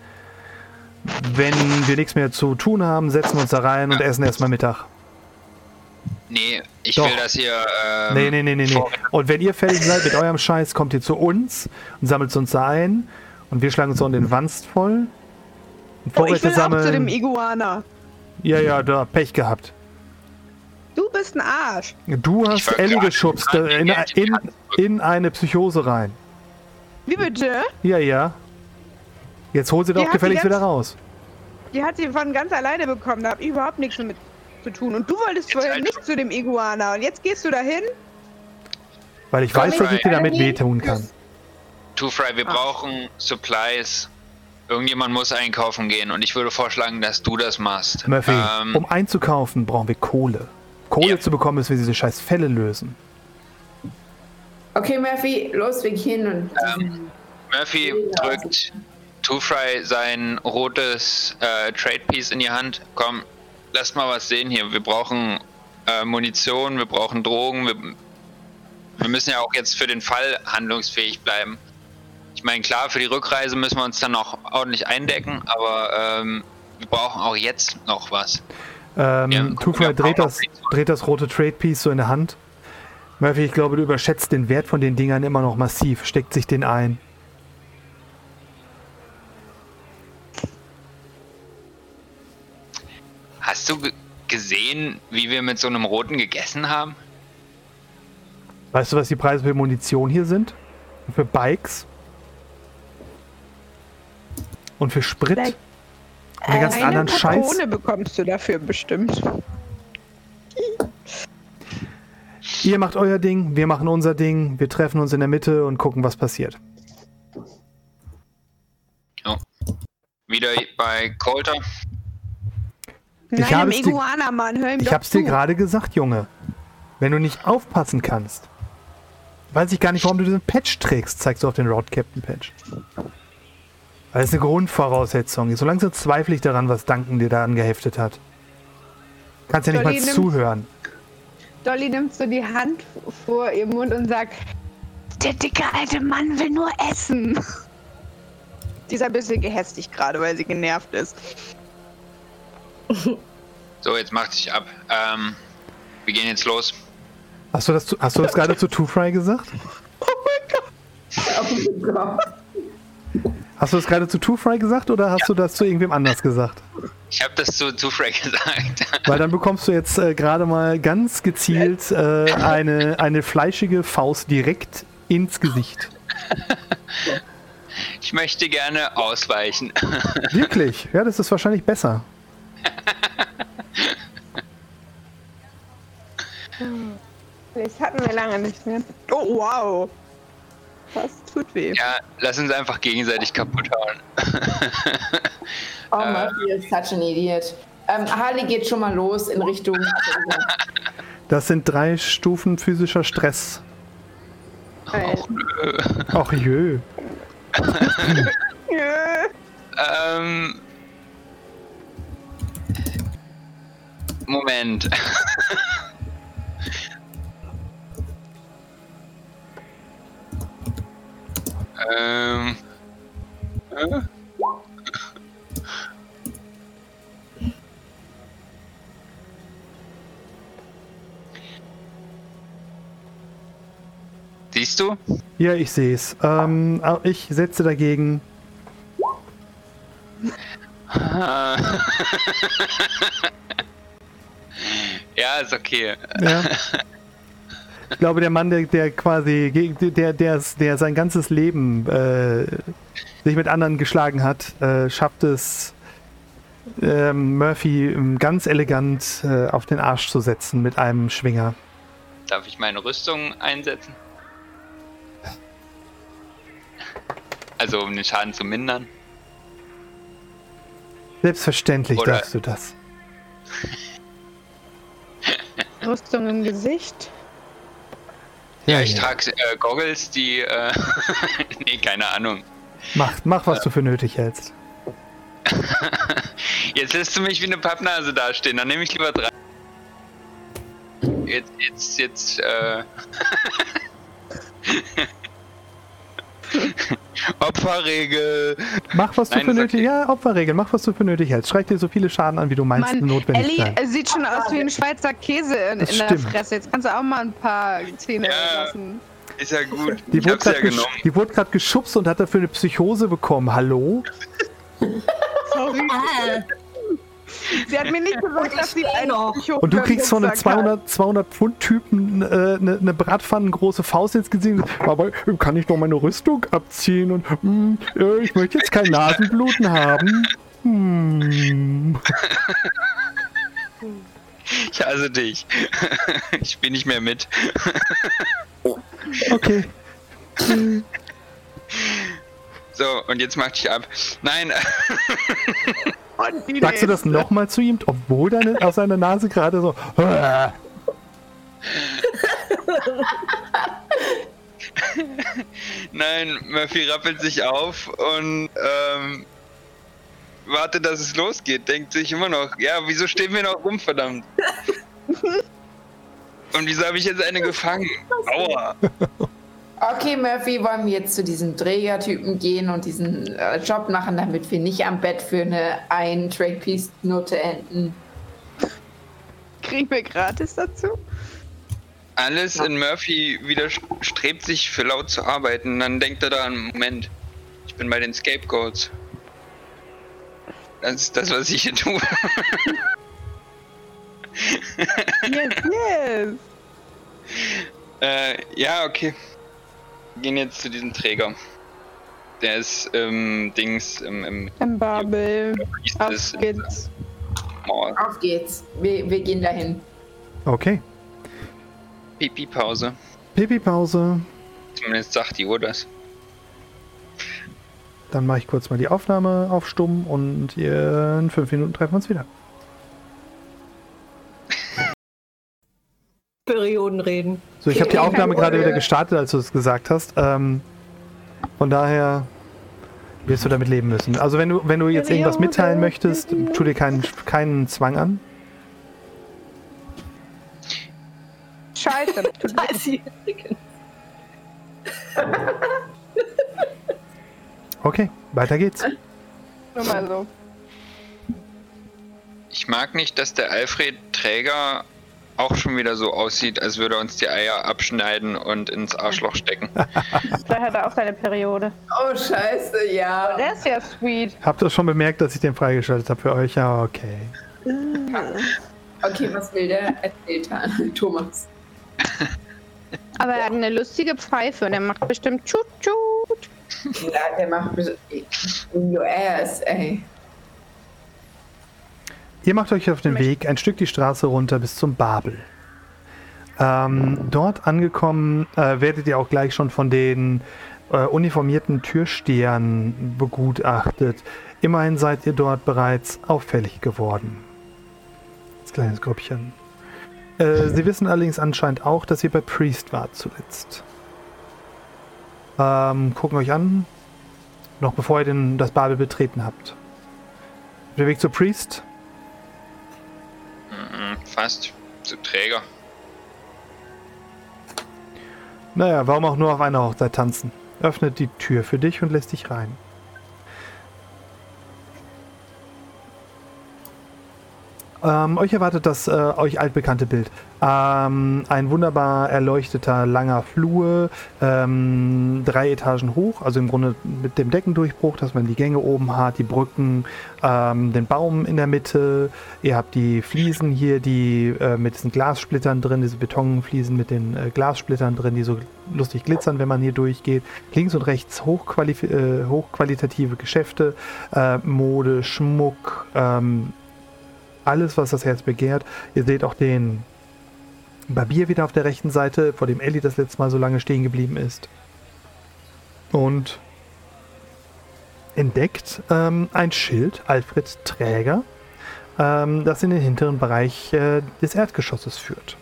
Wenn wir nichts mehr zu tun haben, setzen wir uns da rein und essen erstmal Mittag. Nee, ich Doch. will, dass ihr. Ähm, Nee, nee, nee, nee, nee. Und wenn ihr fertig seid mit eurem Scheiß, kommt ihr zu uns und sammelt uns da ein und wir schlagen uns auch den Wanst voll. Und Oh, ich Vorräte will auch zu dem sammeln. Iguana. Ja, ja, da Pech gehabt. Du bist ein Arsch. Du hast Ellie geschubst äh, in, in in, in eine Psychose rein. Wie bitte? Ja, ja. Jetzt hol sie doch gefälligst wieder raus. Die hat sie von ganz alleine bekommen. Da hab ich überhaupt nichts damit zu tun. Und du wolltest vorher halt- nicht zu dem Iguana. Und jetzt gehst du dahin? Weil ich Komm, weiß, dass ich dir damit wehtun kann. Two Fry, wir brauchen Supplies. Irgendjemand muss einkaufen gehen und ich würde vorschlagen, dass du das machst. Murphy, Ähm, um einzukaufen, brauchen wir Kohle. Kohle Ja. zu bekommen, müssen wir diese scheiß Fälle lösen. Okay, Murphy, los, wir gehen und. Ähm, Murphy drückt Two Fry sein rotes äh, Trade Piece in die Hand. Komm, lass mal was sehen hier. Wir brauchen äh, Munition, wir brauchen Drogen. Wir, wir müssen ja auch jetzt für den Fall handlungsfähig bleiben. Ich meine, klar, für die Rückreise müssen wir uns dann noch ordentlich eindecken, aber ähm, wir brauchen auch jetzt noch was. Ähm, Ja, dreht das, dreht das rote Trade Piece so in der Hand. Murphy, ich glaube, du überschätzt den Wert von den Dingern immer noch massiv. Steckt sich den ein. Hast du ge- gesehen, wie wir mit so einem roten gegessen haben? Weißt du, was die Preise für Munition hier sind? Und für Bikes? Und für Sprit? Vielleicht- Und den ganzen Eine anderen Scheiß? Patrone bekommst du dafür bestimmt. Ihr macht euer Ding, wir machen unser Ding, wir treffen uns in der Mitte und gucken, was passiert. Wieder bei Coulter. Nein, habe es dir- Iguana, Mann. Hör ihm Ich hab's dir zu. gerade gesagt, Junge. Wenn du nicht aufpassen kannst, weiß ich gar nicht, warum du diesen Patch trägst, zeigst du auf den Road Captain Patch. Weil das ist eine Grundvoraussetzung. So langsam zweifle ich daran, was Duncan dir da angeheftet hat. Kannst ja nicht mal Dolly, nimm- zuhören. Dolly nimmt so die Hand vor ihrem Mund und sagt, der dicke alte Mann will nur essen. *laughs* Die ist ein bisschen gehässig gerade, weil sie genervt ist. *laughs* So, jetzt macht sich ab. Ähm, wir gehen jetzt los. Hast du das, zu- hast du das gerade zu Two-Fry gesagt? Oh Gott. Hast du das gerade zu Two-Fry gesagt oder hast du das zu irgendwem anders gesagt? Ich habe das zu, zu Frey *laughs* gesagt. Weil dann bekommst du jetzt äh, gerade mal ganz gezielt äh, eine, eine fleischige Faust direkt ins Gesicht. Ich möchte gerne ausweichen. Wirklich? Ja, das ist wahrscheinlich besser. Das hatten wir lange nicht mehr. Oh, wow. Das tut weh. Ja, lass uns einfach gegenseitig kaputt hauen. *laughs* Oh, Murphy ist such an idiot. Ähm, Harley geht schon mal los in Richtung. Das sind drei Stufen physischer Stress. Ach jö. *laughs* *laughs* Ähm. Moment. *laughs* ähm. äh? Siehst du? Ja, ich sehe es. Ähm, ich setze dagegen. *laughs* *laughs* ja, ist okay. Ja. *laughs* Ich glaube, der Mann, der, der quasi, der, der, der sein ganzes Leben äh, sich mit anderen geschlagen hat, äh, schafft es, ähm, Murphy ähm, ganz elegant äh, auf den Arsch zu setzen mit einem Schwinger. Darf ich meine Rüstung einsetzen? Also um den Schaden zu mindern. Selbstverständlich Oder- darfst du das. *laughs* Rüstung im Gesicht. Ja, ich trage äh, Goggles, die. Äh, *laughs* nee, keine Ahnung. Mach, mach, was du für nötig hältst. *laughs* Jetzt lässt du mich wie eine Pappnase dastehen, dann nehme ich lieber drei. Jetzt, jetzt, jetzt, äh. *laughs* *laughs* Opferregel. Mach, was du Nein, für ist nötig Ja, Opferregel. Mach, was du für nötig hältst. Schreib dir so viele Schaden an, wie du meinst, Mann, notwendig Ellie sein. sieht schon aus wie ein Schweizer Käse in, in der. Fresse. Jetzt kannst du auch mal ein paar Zähne Ja. lassen. Ist ja gut. Die ich wurde hab's ja gerade gesch geschubst und hat dafür eine Psychose bekommen. Hallo? Sorry. Sie hat mir nicht *laughs* gesagt, dass sie einen Psycho Und du kriegst von einem gesagt hat. 200, 200 Pfund Typen äh, eine, eine Bratpfannengroße Faust ins Gesicht. Aber kann ich doch meine Rüstung abziehen und hm, äh, ich möchte jetzt kein Nasenbluten haben. Hm. *laughs* Ich hasse dich. *laughs* Ich bin nicht mehr mit. Okay. So, und jetzt mach dich ab. Nein, Sagst du das nochmal zu ihm, obwohl deine, aus seiner Nase gerade so. *laughs* nein, Murphy rappelt sich auf und ähm, wartet, dass es losgeht. Denkt sich immer noch, ja, wieso stehen wir noch rum, verdammt? *laughs* Und wieso habe ich jetzt eine gefangen? Aua. *laughs* Okay, Murphy, wollen wir jetzt zu diesem Trägertypen gehen und diesen äh, Job machen, damit wir nicht am Bett für eine ein Trade Piece Note enden? Kriegen wir gratis dazu? Alles in Murphy widerstrebt sich für laut zu arbeiten. Dann denkt er daran, Moment, ich bin bei den Scapegoats. Das ist das, was ich hier tue. Yes, yes. *laughs* äh, ja, okay. Wir gehen jetzt zu diesem Träger. Der ist ähm, Dings im, im Im Babel. Auf geht's. Auf geht's. Wir, wir gehen dahin. Okay. Pipi-Pause. Pipi-Pause. Zumindest sagt die Uhr das. Dann mache ich kurz mal die Aufnahme auf stumm und in fünf Minuten treffen wir uns wieder. Perioden reden. So, ich habe die Aufnahme gerade wieder gestartet, als du es gesagt hast. Ähm, von daher wirst du damit leben müssen. Also wenn du, wenn du jetzt irgendwas mitteilen möchtest, tu dir keinen, keinen Zwang an. Scheiße. *laughs* Okay, weiter geht's. Nur mal so. Ich mag nicht, dass der Alfred Träger auch schon wieder so aussieht, als würde er uns die Eier abschneiden und ins Arschloch stecken. *laughs* Vielleicht hat er auch seine Periode. Oh, scheiße, ja. Der ist ja sweet. Habt ihr schon bemerkt, dass ich den freigeschaltet habe für euch? Ja, okay. Okay, was will der erzählt? *laughs* Thomas. Aber er hat eine lustige Pfeife und er macht bestimmt tschut tschut. Ja, der macht your ass, ey. Ihr macht euch auf den Weg ein Stück die Straße runter bis zum Babel. Ähm, dort angekommen äh, werdet ihr auch gleich schon von den äh, uniformierten Türstehern begutachtet. Immerhin seid ihr dort bereits auffällig geworden. Das kleines Grüppchen. Äh, sie wissen allerdings anscheinend auch, dass ihr bei Priest wart zuletzt. Ähm, gucken euch an, noch bevor ihr den, das Babel betreten habt. Dem Weg zu Priest. Mhm, Fast. Zu Träger. Naja, warum auch nur auf einer Hochzeit tanzen? Öffnet die Tür für dich und lässt dich rein. Ähm, euch erwartet das äh, euch altbekannte Bild. Ähm, ein wunderbar erleuchteter langer Flur, ähm, drei Etagen hoch, also im Grunde mit dem Deckendurchbruch, dass man die Gänge oben hat, die Brücken, ähm, den Baum in der Mitte. Ihr habt die Fliesen hier, die äh, mit diesen Glassplittern drin, diese Betonfliesen mit den äh, Glassplittern drin, die so lustig glitzern, wenn man hier durchgeht. Links und rechts hochqualif äh, hochqualitative Geschäfte, äh, Mode, Schmuck, ähm, alles, was das Herz begehrt. Ihr seht auch den Barbier wieder auf der rechten Seite, vor dem Ellie das letzte Mal so lange stehen geblieben ist. Und entdeckt ähm, ein Schild, Alfred Träger, ähm, das in den hinteren Bereich äh, des Erdgeschosses führt.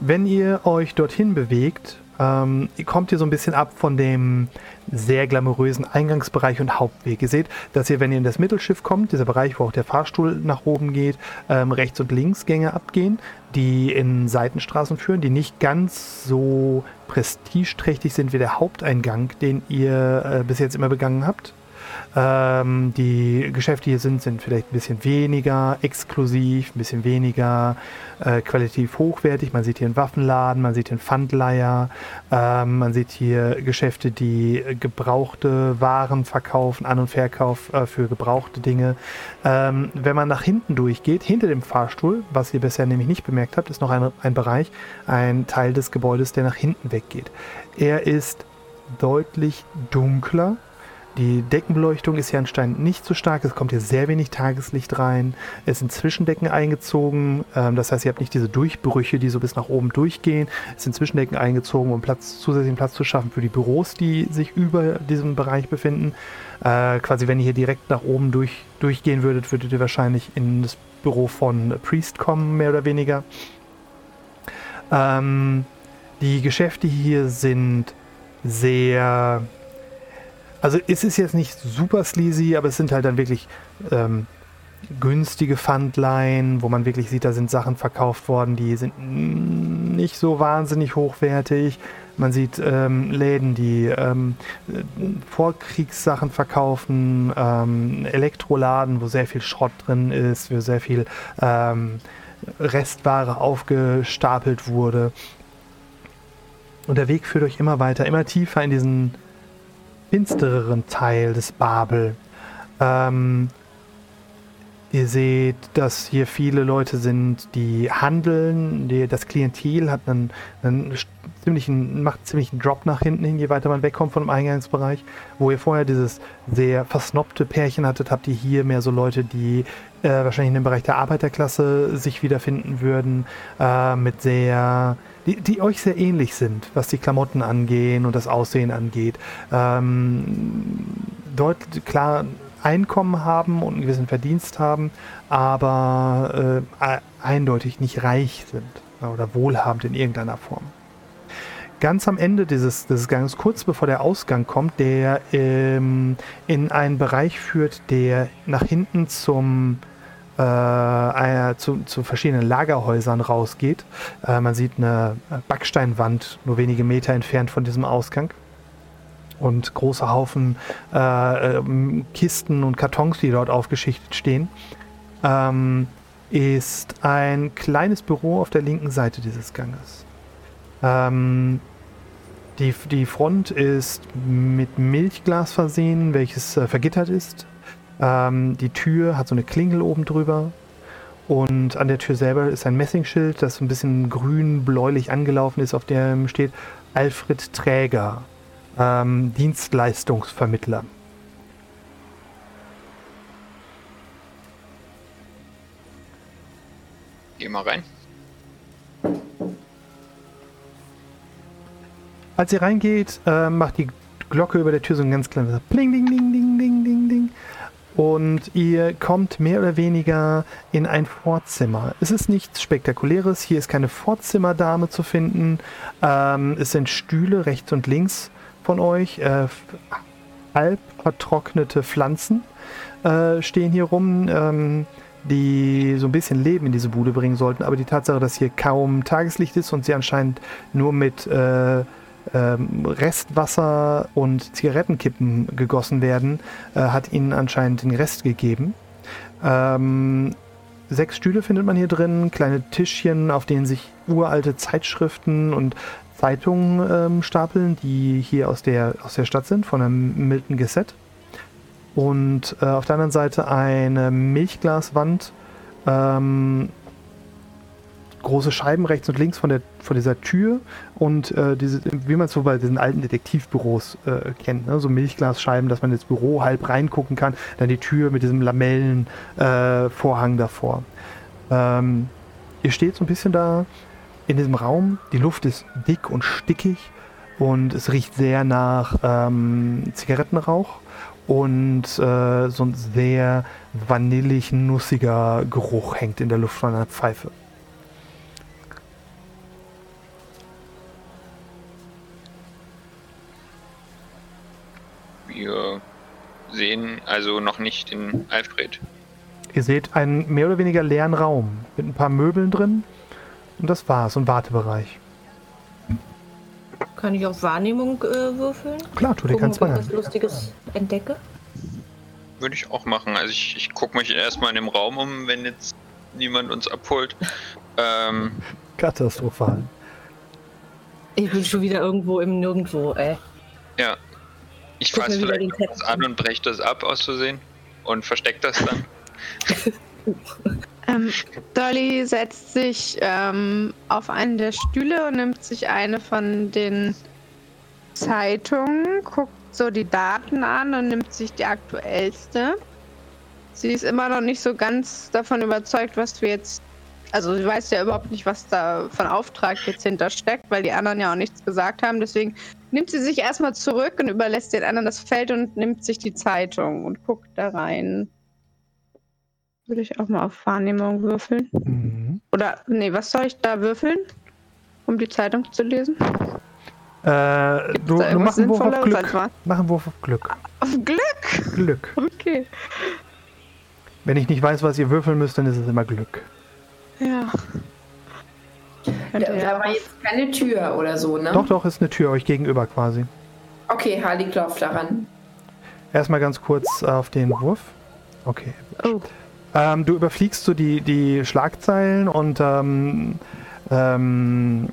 Wenn ihr euch dorthin bewegt, ähm, kommt ihr so ein bisschen ab von dem sehr glamourösen Eingangsbereich und Hauptweg. Ihr seht, dass ihr, wenn ihr in das Mittelschiff kommt, dieser Bereich, wo auch der Fahrstuhl nach oben geht, ähm, rechts und links Gänge abgehen, die in Seitenstraßen führen, die nicht ganz so prestigeträchtig sind wie der Haupteingang, den ihr äh, bis jetzt immer begangen habt. Ähm, die Geschäfte hier sind, sind vielleicht ein bisschen weniger exklusiv, ein bisschen weniger äh, qualitativ hochwertig. Man sieht hier einen Waffenladen, man sieht hier einen Pfandleier, ähm, man sieht hier Geschäfte, die gebrauchte Waren verkaufen, An- und Verkauf äh, für gebrauchte Dinge. Ähm, wenn man nach hinten durchgeht, hinter dem Fahrstuhl, was ihr bisher nämlich nicht bemerkt habt, ist noch ein, ein Bereich, ein Teil des Gebäudes, der nach hinten weggeht. Er ist deutlich dunkler. Die Deckenbeleuchtung ist hier anscheinend nicht so stark. Es kommt hier sehr wenig Tageslicht rein. Es sind Zwischendecken eingezogen. Ähm, das heißt, ihr habt nicht diese Durchbrüche, die so bis nach oben durchgehen. Es sind Zwischendecken eingezogen, um Platz, zusätzlichen Platz zu schaffen für die Büros, die sich über diesem Bereich befinden. Äh, quasi, wenn ihr hier direkt nach oben durch, durchgehen würdet, würdet ihr wahrscheinlich in das Büro von Priest kommen, mehr oder weniger. Ähm, die Geschäfte hier sind sehr also es ist jetzt nicht super sleazy, aber es sind halt dann wirklich ähm, günstige Pfandleihen, wo man wirklich sieht, da sind Sachen verkauft worden, die sind nicht so wahnsinnig hochwertig. Man sieht ähm, Läden, die ähm, Vorkriegssachen verkaufen, ähm, Elektroladen, wo sehr viel Schrott drin ist, wo sehr viel ähm, Restware aufgestapelt wurde. Und der Weg führt euch immer weiter, immer tiefer in diesen finstereren Teil des Babel. Ähm, ihr seht, dass hier viele Leute sind, die handeln. Die, das Klientel hat einen, einen ziemlichen, macht einen Drop nach hinten hin, je weiter man wegkommt vom Eingangsbereich. Wo ihr vorher dieses sehr versnobte Pärchen hattet, habt ihr hier mehr so Leute, die äh, wahrscheinlich in dem Bereich der Arbeiterklasse sich wiederfinden würden, äh, mit sehr die, die euch sehr ähnlich sind, was die Klamotten angehen und das Aussehen angeht. Ähm, deutlich klar Einkommen haben und einen gewissen Verdienst haben, aber äh, eindeutig nicht reich sind oder wohlhabend in irgendeiner Form. Ganz am Ende dieses, dieses Ganges, kurz bevor der Ausgang kommt, der ähm, in einen Bereich führt, der nach hinten zum äh, zu, zu, verschiedenen Lagerhäusern rausgeht. Äh, man sieht eine Backsteinwand nur wenige Meter entfernt von diesem Ausgang. Und große Haufen äh, ähm, Kisten und Kartons, die dort aufgeschichtet stehen. Ähm, ist ein kleines Büro auf der linken Seite dieses Ganges. Ähm, die, die Front ist mit Milchglas versehen, welches äh, vergittert ist. Ähm, die Tür hat so eine Klingel oben drüber. Und an der Tür selber ist ein Messingschild, das so ein bisschen grün-bläulich angelaufen ist, auf dem steht Alfred Träger, ähm, Dienstleistungsvermittler. Geh mal rein. Als ihr reingeht, äh, macht die Glocke über der Tür so ein ganz kleines Pling, ding, ding, ding, ding, ding, ding. Und ihr kommt mehr oder weniger in ein Vorzimmer. Es ist nichts Spektakuläres. Hier ist keine Vorzimmerdame zu finden. Ähm, es sind Stühle rechts und links von euch. Äh, halb vertrocknete Pflanzen äh, stehen hier rum. Ähm, die so ein bisschen Leben in diese Bude bringen sollten. Aber die Tatsache, dass hier kaum Tageslicht ist und sie anscheinend nur mit äh, ähm, Restwasser und Zigarettenkippen gegossen werden, äh, hat ihnen anscheinend den Rest gegeben. Ähm, sechs Stühle findet man hier drin, kleine Tischchen, auf denen sich uralte Zeitschriften und Zeitungen ähm, stapeln, die hier aus der, aus der Stadt sind, von der Milton Gazette. Und äh, auf der anderen Seite eine Milchglaswand, ähm, große Scheiben rechts und links von, der, von dieser Tür und äh, diese, wie man es so bei diesen alten Detektivbüros äh, kennt, ne? so Milchglasscheiben, dass man ins Büro halb reingucken kann, dann die Tür mit diesem Lamellenvorhang äh, davor. Ähm, ihr steht so ein bisschen da in diesem Raum, die Luft ist dick und stickig und es riecht sehr nach ähm, Zigarettenrauch und äh, so ein sehr vanillig nussiger Geruch hängt in der Luft von einer Pfeife. Wir sehen also noch nicht den Alfred. Ihr seht einen mehr oder weniger leeren Raum mit ein paar Möbeln drin und das war's, ein Wartebereich. Kann ich auf Wahrnehmung äh, würfeln? Klar, tu dir keinen Zwang ich Lustiges entdecke? Würde ich auch machen. Also ich, ich gucke mich erstmal in dem Raum um, wenn jetzt niemand uns abholt. *laughs* Ähm, Katastrophal. Ich bin schon wieder irgendwo im Nirgendwo, ey. ja. Ich fasse vielleicht was an und breche das ab aus Versehen und versteck das dann. *laughs* Ähm, Dolly setzt sich ähm, auf einen der Stühle und nimmt sich eine von den Zeitungen, guckt so die Daten an und nimmt sich die aktuellste. Sie ist immer noch nicht so ganz davon überzeugt, was wir jetzt. Also sie weiß ja überhaupt nicht, was da von Auftrag jetzt hintersteckt, weil die anderen ja auch nichts gesagt haben. Deswegen nimmt sie sich erstmal zurück und überlässt den anderen das Feld und nimmt sich die Zeitung und guckt da rein. Würde ich auch mal auf Wahrnehmung würfeln. Mhm. Oder, nee, was soll ich da würfeln? Um die Zeitung zu lesen? Äh, du, du irgendwas mach einen Wurf auf Glück. Mach einen Wurf auf Glück. Auf Glück! Glück. *laughs* Okay. Wenn ich nicht weiß, was ihr würfeln müsst, dann ist es immer Glück. Ja. Da, da war jetzt keine Tür oder so, ne? Doch, doch, ist eine Tür euch gegenüber quasi. Okay, Harley klopft daran. Erstmal ganz kurz auf den Wurf. Okay. Oh. Ähm, du überfliegst so die, die Schlagzeilen und ähm, ähm,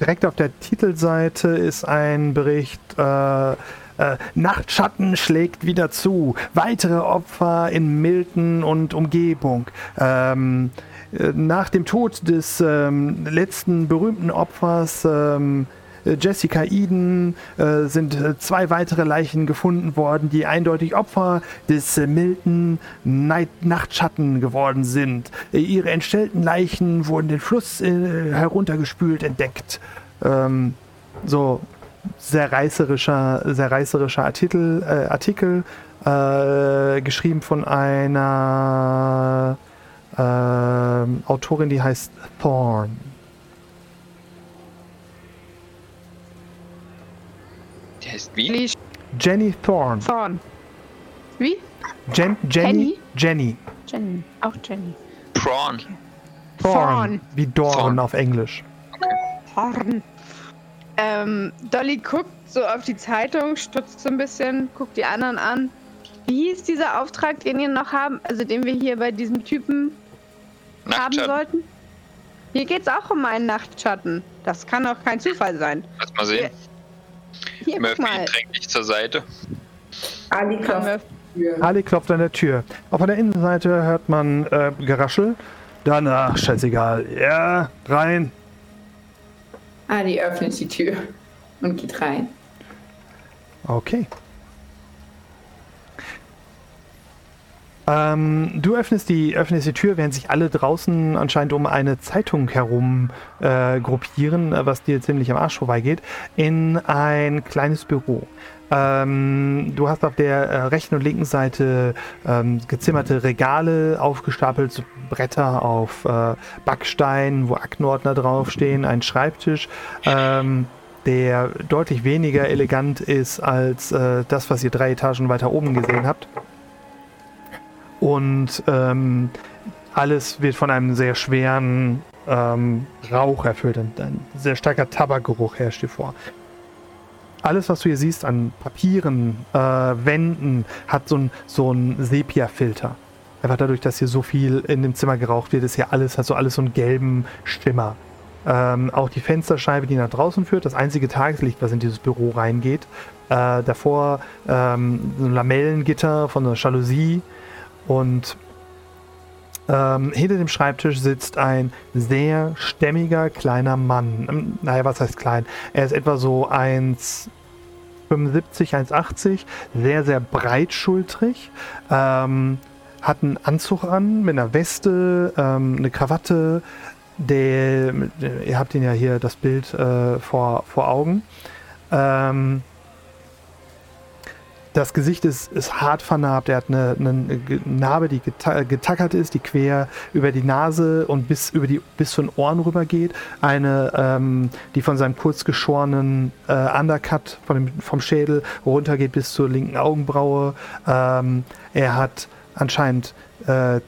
direkt auf der Titelseite ist ein Bericht. Äh, äh, Nachtschatten schlägt wieder zu. Weitere Opfer in Milton und Umgebung. Ähm, äh, nach dem Tod des ähm, letzten berühmten Opfers ähm, äh, Jessica Eden äh, sind äh, zwei weitere Leichen gefunden worden, die eindeutig Opfer des äh, Milton Night Nachtschatten geworden sind. Äh, ihre entstellten Leichen wurden den Fluss äh, heruntergespült entdeckt. Ähm, so sehr reißerischer, sehr reißerischer Artikel, äh, Artikel äh, geschrieben von einer ähm, Autorin, die heißt Thorn. Der heißt wie? Jenny Thorn. Thorn. Wie? Jen, Jenny? Jenny. Jenny. Auch Jenny. Prawn. Thorn. Thorn. Wie Dorn Thorn. auf Englisch. Thorn. Ähm, Dolly guckt so auf die Zeitung, stutzt so ein bisschen, guckt die anderen an. Wie hieß dieser Auftrag, den wir noch haben, also den wir hier bei diesem Typen haben sollten? Hier geht's auch um einen Nachtschatten. Das kann doch kein Zufall sein. Lass mal sehen. Hier, guck Murphy mal. drängt dich zur Seite. Harley klopft. Ali klopft an der Tür. Auf der Innenseite hört man äh, Geraschel. Danach, scheißegal. Ja, rein. Ali öffnet die Tür und geht rein. Okay. Ähm, du öffnest die, öffnest die Tür, während sich alle draußen anscheinend um eine Zeitung herum äh, gruppieren, was dir ziemlich am Arsch vorbeigeht, in ein kleines Büro. Ähm, du hast auf der äh, rechten und linken Seite ähm, gezimmerte Regale aufgestapelt, so Bretter auf äh, Backstein, wo Aktenordner draufstehen, ein Schreibtisch. Ähm, der deutlich weniger elegant ist als äh, das, was ihr drei Etagen weiter oben gesehen habt. Und ähm, alles wird von einem sehr schweren ähm, Rauch erfüllt. Ein sehr starker Tabakgeruch herrscht hier vor. Alles, was du hier siehst an Papieren, äh, Wänden, hat so ein, so Sepia-Filter. Einfach dadurch, dass hier so viel in dem Zimmer geraucht wird, ist hier alles, hat so alles so einen gelben Schimmer. Ähm, auch die Fensterscheibe, die nach draußen führt, das einzige Tageslicht, was in dieses Büro reingeht. Äh, davor ähm, so ein Lamellengitter von einer Jalousie und ähm, hinter dem Schreibtisch sitzt ein sehr stämmiger kleiner Mann. Ähm, naja, was heißt klein? Er ist etwa so 1,75, 1,80, sehr, sehr breitschultrig. Ähm, hat einen Anzug an mit einer Weste, ähm, eine Krawatte. Der, ihr habt ihn ja hier das Bild äh, vor, vor Augen. Ähm, das Gesicht ist, ist hart vernarbt. Er hat eine, eine Narbe, die geta getackert ist, die quer über die Nase und bis, über die, bis zu den Ohren rüber geht. Eine, ähm, die von seinem kurz geschorenen äh, Undercut von dem, vom Schädel runtergeht bis zur linken Augenbraue. Ähm, er hat anscheinend äh,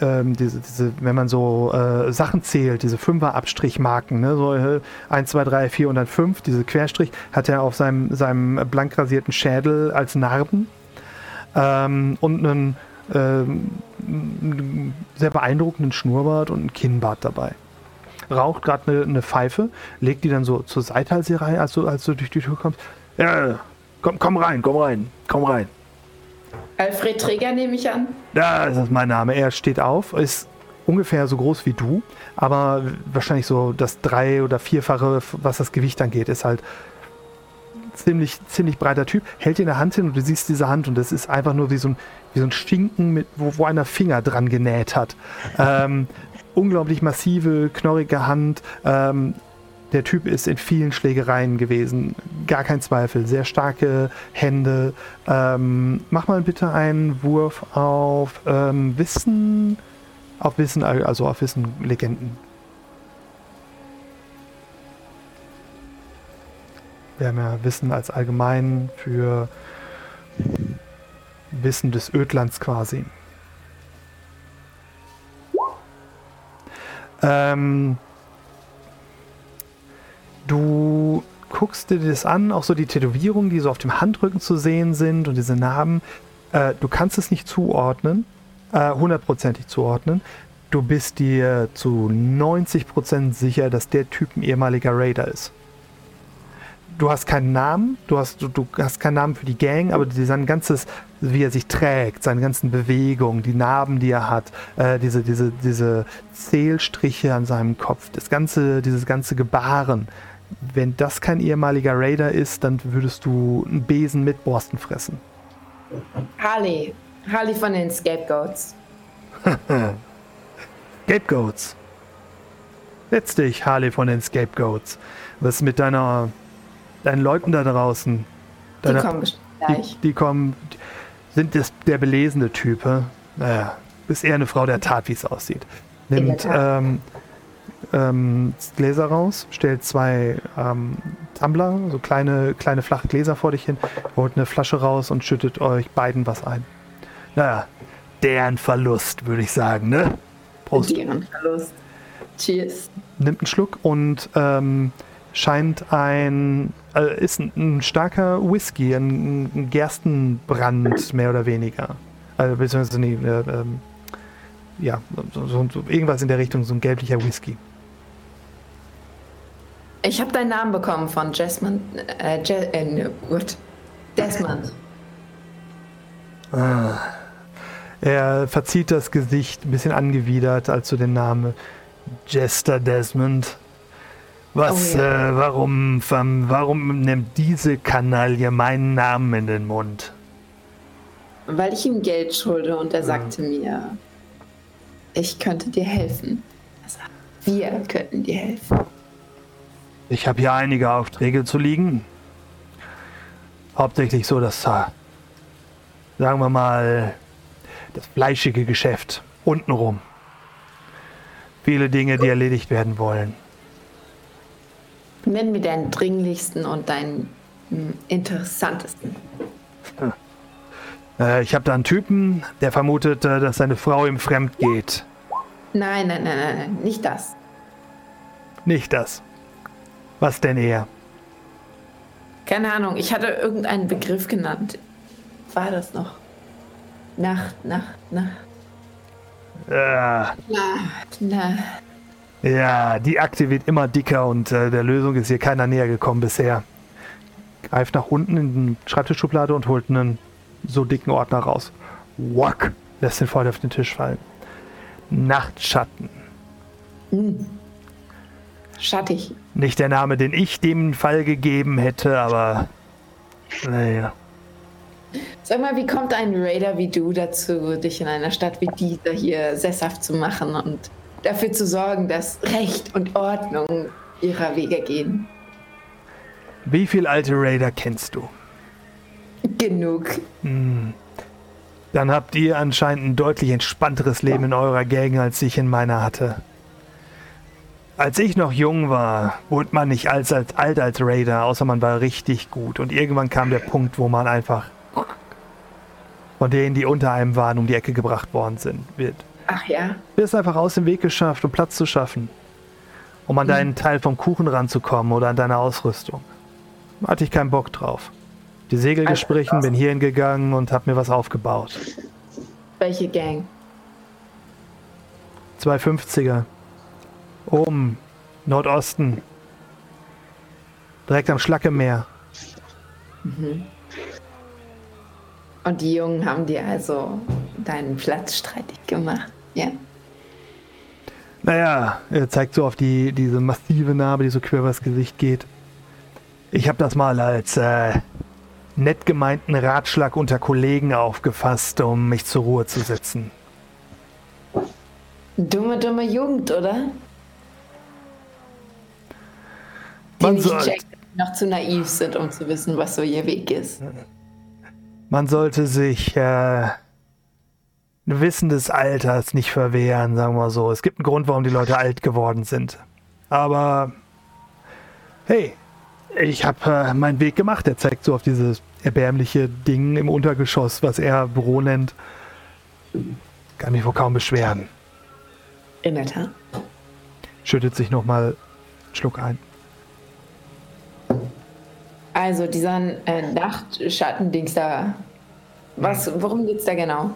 ähm, diese, diese, wenn man so äh, Sachen zählt, diese Fünfer-Abstrichmarken, ne, so äh, 1, 2, 3, 4 und dann 5, diese Querstrich, hat er auf seinem, seinem blank rasierten Schädel als Narben ähm, und einen ähm, sehr beeindruckenden Schnurrbart und ein Kinnbart dabei. Raucht gerade eine, eine Pfeife, legt die dann so zur Seite, als, rein, als, du, als du durch die Tür kommst. Ja, komm, komm rein, komm rein, komm rein. Alfred Träger nehme ich an. Ja, das ist mein Name. Er steht auf, ist ungefähr so groß wie du, aber wahrscheinlich so das drei- oder vierfache, was das Gewicht angeht, ist halt ziemlich, ziemlich breiter Typ. Hält dir eine Hand hin und du siehst diese Hand und das ist einfach nur wie so ein, wie so ein Stinken, mit, wo, wo einer Finger dran genäht hat. *laughs* Ähm, unglaublich massive, knorrige Hand. Ähm, der Typ ist in vielen Schlägereien gewesen, gar kein Zweifel. Sehr starke Hände. Ähm, mach mal bitte einen Wurf auf ähm, Wissen, auf Wissen, also auf Wissen Legenden. Wir haben ja Wissen als allgemein für Wissen des Ödlands quasi. Ähm, Du guckst dir das an, auch so die Tätowierungen, die so auf dem Handrücken zu sehen sind und diese Narben. Äh, du kannst es nicht zuordnen, äh, hundertprozentig äh, zuordnen. Du bist dir zu 90% sicher, dass der Typ ein ehemaliger Raider ist. Du hast keinen Namen, du hast, du, du hast keinen Namen für die Gang, aber sein ganzes, wie er sich trägt, seine ganzen Bewegungen, die Narben, die er hat, äh, diese, diese, diese Zählstriche an seinem Kopf, das ganze, dieses ganze Gebaren, wenn das kein ehemaliger Raider ist, dann würdest du einen Besen mit Borsten fressen. Harley. Harley von den Scapegoats. *laughs* Scapegoats. Setz dich, Harley von den Scapegoats. Was ist mit deiner, deinen Leuten da draußen? Deiner, die kommen gleich. Die, die kommen, sind das der belesene Typ? Naja, bist eher eine Frau der Tat, wie es aussieht. Nimmt, ähm, ähm, Gläser raus, stellt zwei ähm, Tumbler, so kleine, kleine flache Gläser vor dich hin, holt eine Flasche raus und schüttet euch beiden was ein. Naja, deren Verlust, würde ich sagen, ne? Prost. Deren Verlust. Cheers. Nimmt einen Schluck und ähm, scheint ein, äh, ist ein, ein, starker Whisky, ein, ein, Gerstenbrand, mehr oder weniger. Also, beziehungsweise, nee, äh, ähm, ja, so, so, irgendwas in der Richtung, so ein gelblicher Whisky. Ich habe deinen Namen bekommen von Jasmine. Äh, Je äh, gut. Desmond. Ah. Er verzieht das Gesicht ein bisschen angewidert, als du den Namen Jester Desmond. Was, Oh ja. äh, warum, warum, nimmt diese Kanaille meinen Namen in den Mund? Weil ich ihm Geld schulde und er sagte mir, ich könnte dir helfen. Also, wir könnten dir helfen. Ich habe hier einige Aufträge zu liegen. Hauptsächlich so das, äh, sagen wir mal, das fleischige Geschäft untenrum. Viele Dinge, die erledigt werden wollen. Nenn mir deinen dringlichsten und deinen hm, interessantesten. Äh, ich habe da einen Typen, der vermutet, äh, dass seine Frau ihm fremd geht. Nein, nein, nein, nein, nicht das. Nicht das. Was denn eher? Keine Ahnung, ich hatte irgendeinen Begriff genannt. War das noch? Nacht, Nacht, Nacht. Äh, Na, ja, die Akte wird immer dicker und äh, der Lösung ist hier keiner näher gekommen bisher. Greift nach unten in die Schreibtischschublade und holt einen so dicken Ordner raus. Wack! Lässt den voll auf den Tisch fallen. Nachtschatten. Schattig. Nicht der Name, den ich dem Fall gegeben hätte, aber. Naja. Sag mal, wie kommt ein Raider wie du dazu, dich in einer Stadt wie dieser hier sesshaft zu machen und dafür zu sorgen, dass Recht und Ordnung ihrer Wege gehen? Wie viel alte Raider kennst du? Genug. Dann habt ihr anscheinend ein deutlich entspannteres Leben in eurer Gang, als ich in meiner hatte. Als ich noch jung war, wurde man nicht als, als alt als Raider, außer man war richtig gut. Und irgendwann kam der Punkt, wo man einfach von denen, die unter einem waren, um die Ecke gebracht worden sind, wird. Ach ja, Du hast einfach aus dem Weg geschafft, um Platz zu schaffen. Um an deinen Teil vom Kuchen ranzukommen oder an deine Ausrüstung. Hatte ich keinen Bock drauf. Die Segel Also gestrichen, bin hierhin gegangen und hab mir was aufgebaut. welche Gang? 250er. Oben, Nordosten. Direkt am Schlackemeer. Und die Jungen haben dir also deinen Platz streitig gemacht, ja? Naja, er zeigt so auf die, diese massive Narbe, die so quer übers Gesicht geht. Ich habe das mal als äh, nett gemeinten Ratschlag unter Kollegen aufgefasst, um mich zur Ruhe zu setzen. Dumme, dumme Jugend, oder? Die Man soll- checken, noch zu naiv sind, um zu wissen, was so ihr Weg ist. Man sollte sich äh, Wissen des Alters nicht verwehren, sagen wir so. Es gibt einen Grund, warum die Leute alt geworden sind. Aber hey, ich habe äh, meinen Weg gemacht. Er zeigt so auf dieses erbärmliche Ding im Untergeschoss, was er Büro nennt. Kann mich wohl kaum beschweren. In der Tat. Schüttet sich nochmal einen Schluck ein. Also dieser äh, Nachtschattendings da. Was, worum geht's da genau?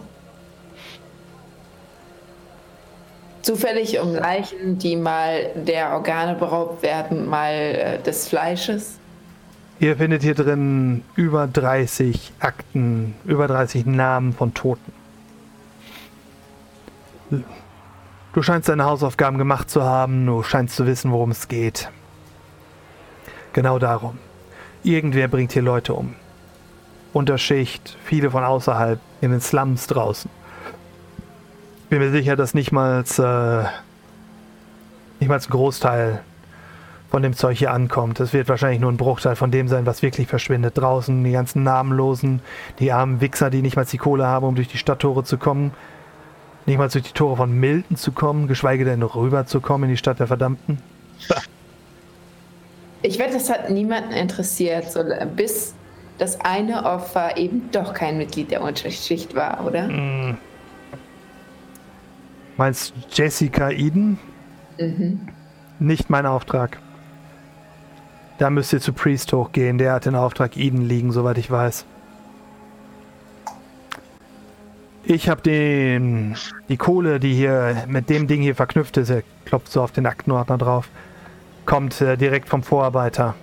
Zufällig um Leichen, die mal der Organe beraubt werden, mal äh, des Fleisches. Ihr findet hier drin über 30 Akten, über 30 Namen von Toten. Du scheinst deine Hausaufgaben gemacht zu haben, du scheinst zu wissen, worum es geht. Genau darum. Irgendwer bringt hier Leute um. Unterschicht, viele von außerhalb, in den Slums draußen. Bin mir sicher, dass nicht mal äh, ein Großteil von dem Zeug hier ankommt. Es wird wahrscheinlich nur ein Bruchteil von dem sein, was wirklich verschwindet. Draußen die ganzen Namenlosen, die armen Wichser, die nicht mal die Kohle haben, um durch die Stadttore zu kommen. Nicht mal durch die Tore von Milton zu kommen, geschweige denn rüber zu kommen in die Stadt der Verdammten. *laughs* Ich wette, das hat niemanden interessiert, so, bis das eine Opfer eben doch kein Mitglied der Unterschicht war, oder? Meinst Jessica Eden? Nicht mein Auftrag. Da müsst ihr zu Priest hochgehen. Der hat den Auftrag Eden liegen, soweit ich weiß. Ich habe den die Kohle, die hier mit dem Ding hier verknüpft ist, er klopft so auf den Aktenordner drauf, kommt äh, direkt vom Vorarbeiter.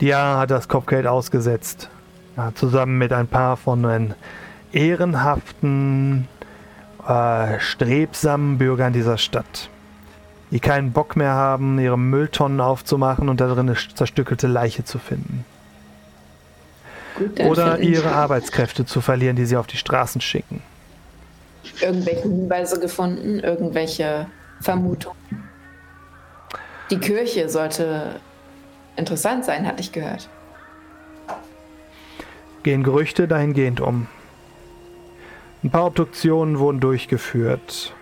Dia hat das Kopfgeld ausgesetzt. Ja, zusammen mit ein paar von den ehrenhaften, äh, strebsamen Bürgern dieser Stadt, die keinen Bock mehr haben, ihre Mülltonnen aufzumachen und darin eine zerstückelte Leiche zu finden. Gut, Oder ihre Arbeitskräfte zu verlieren, die sie auf die Straßen schicken. irgendwelche Hinweise gefunden, irgendwelche Vermutungen. Die Kirche sollte interessant sein, hatte ich gehört. Gehen Gerüchte dahingehend um. Ein paar Obduktionen wurden durchgeführt.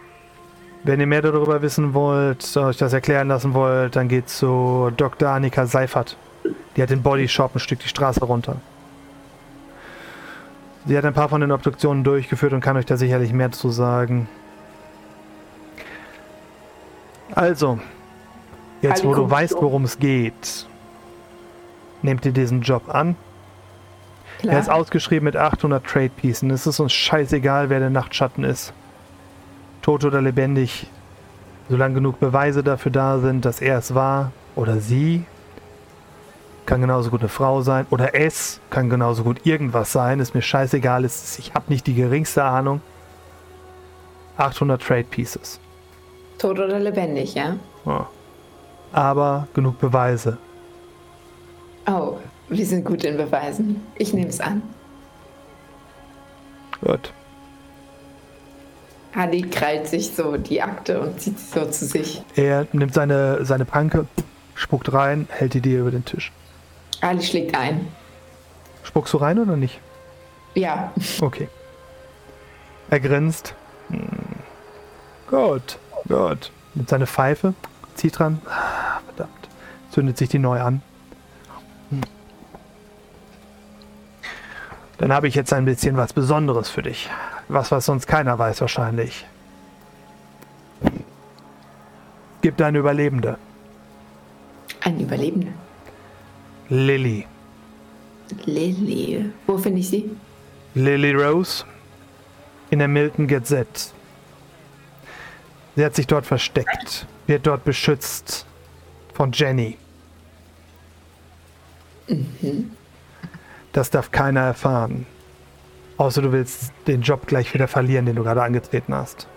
Wenn ihr mehr darüber wissen wollt, euch das erklären lassen wollt, dann geht zu Dr. Annika Seifert. Die hat den Bodyshop ein Stück die Straße runter. Sie hat ein paar von den Obduktionen durchgeführt und kann euch da sicherlich mehr zu sagen. Also, jetzt wo du weißt, um. worum es geht, nehmt ihr diesen Job an? Klar. Er ist ausgeschrieben mit 800 Trade Pieces. Es ist uns scheißegal, wer der Nachtschatten ist. Tot oder lebendig. Solange genug Beweise dafür da sind, dass er es war oder sie. Kann genauso gut eine Frau sein. Oder es kann genauso gut irgendwas sein. Ist mir scheißegal. Ist, ich habe nicht die geringste Ahnung. 800 Trade Pieces. Tot oder lebendig, ja? Ja. Aber genug Beweise. Oh, wir sind gut in Beweisen. Ich nehme es an. Gut. Hadi krallt sich so die Akte und zieht sie so zu sich. Er nimmt seine, seine Pranke, spuckt rein, hält die dir über den Tisch. Ali schlägt ein. Spuckst du rein oder nicht? Ja, Okay. Er grinst. Hm. Gut, gut. Nimmt seine Pfeife, zieht dran. Ah, verdammt. Zündet sich die neu an. Hm. Dann habe ich jetzt ein bisschen was Besonderes für dich. Was, was sonst keiner weiß wahrscheinlich. Gibt eine Überlebende. ein Überlebender. Lilly. Lilly. Wo finde ich sie? Lily Rose in der Milton Gazette. Sie hat sich dort versteckt, wird dort beschützt von Jenny. Das darf keiner erfahren. Außer du willst den Job gleich wieder verlieren, den du gerade angetreten hast.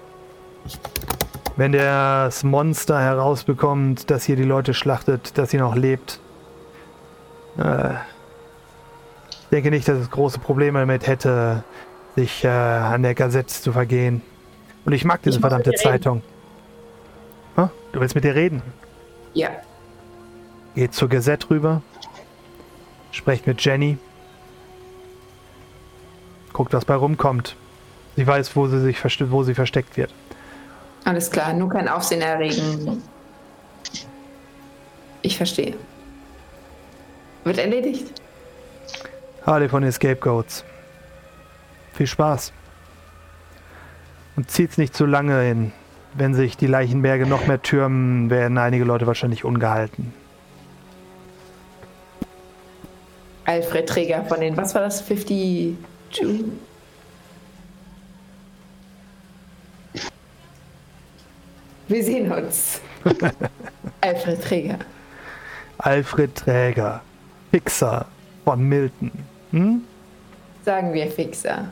Wenn das Monster herausbekommt, dass hier die Leute schlachtet, dass sie noch lebt, äh, ich denke nicht, dass es große Probleme damit hätte, sich äh, an der Gazette zu vergehen. Und ich mag diese Ich verdammte dir reden. Hä? Du willst mit dir reden? Ja. Geht zur Gazette rüber. Sprecht mit Jenny. Guckt, was bei rumkommt. Sie weiß, wo sie sich verste wo sie versteckt wird. Alles klar, nur kein Aufsehen erregen. Ich verstehe. Wird erledigt. Harley von den Scapegoats. Viel Spaß. Und zieht's nicht zu lange hin. Wenn sich die Leichenberge noch mehr türmen, werden einige Leute wahrscheinlich ungehalten. Alfred Träger von den, was war das? 52? Wir sehen uns. *laughs* Alfred Träger. Alfred Träger, Fixer von Milton. Hm? Sagen wir Fixer.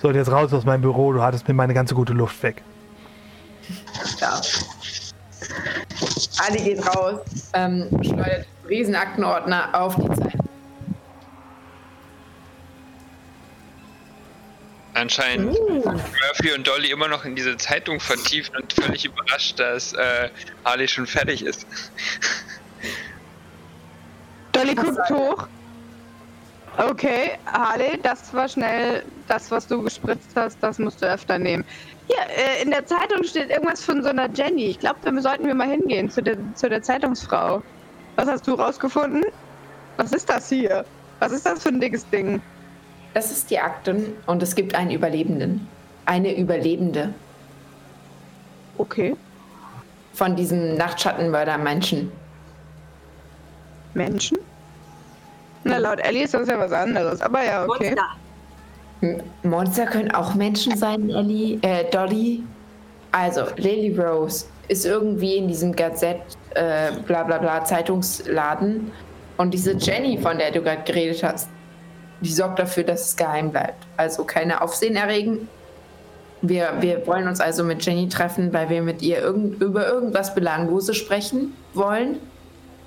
So, und jetzt raus aus meinem Büro, du hattest mir meine ganze gute Luft weg. Ja. Ali geht raus, ähm, schleudert Riesenaktenordner auf die Zeit. Anscheinend Murphy und Dolly immer noch in diese Zeitung vertieft und völlig überrascht, dass äh, Harley schon fertig ist. Dolly guckt hoch. Okay, Harley, das war schnell das, was du gespritzt hast, das musst du öfter nehmen. Hier, äh, in der Zeitung steht irgendwas von so einer Jenny. Ich glaube, da sollten wir mal hingehen zu der, zu der Zeitungsfrau. Was hast du rausgefunden? Was ist das hier? Was ist das für ein dickes Ding? Das ist die Akten und es gibt einen Überlebenden. Eine Überlebende Okay, von diesem Nachtschattenmörder-Menschen. Menschen? Na, laut Ellie ist das ja was anderes, aber ja, okay. Monster. Monster können auch Menschen sein, Ellie, äh, Dolly. Also, Lily Rose ist irgendwie in diesem Gazette, äh, bla bla bla, Zeitungsladen Und diese Jenny, von der du gerade geredet hast, die sorgt dafür, dass es geheim bleibt. Also keine Aufsehen erregen. Wir, wir wollen uns also mit Jenny treffen, weil wir mit ihr irgend, über irgendwas Belangloses sprechen wollen.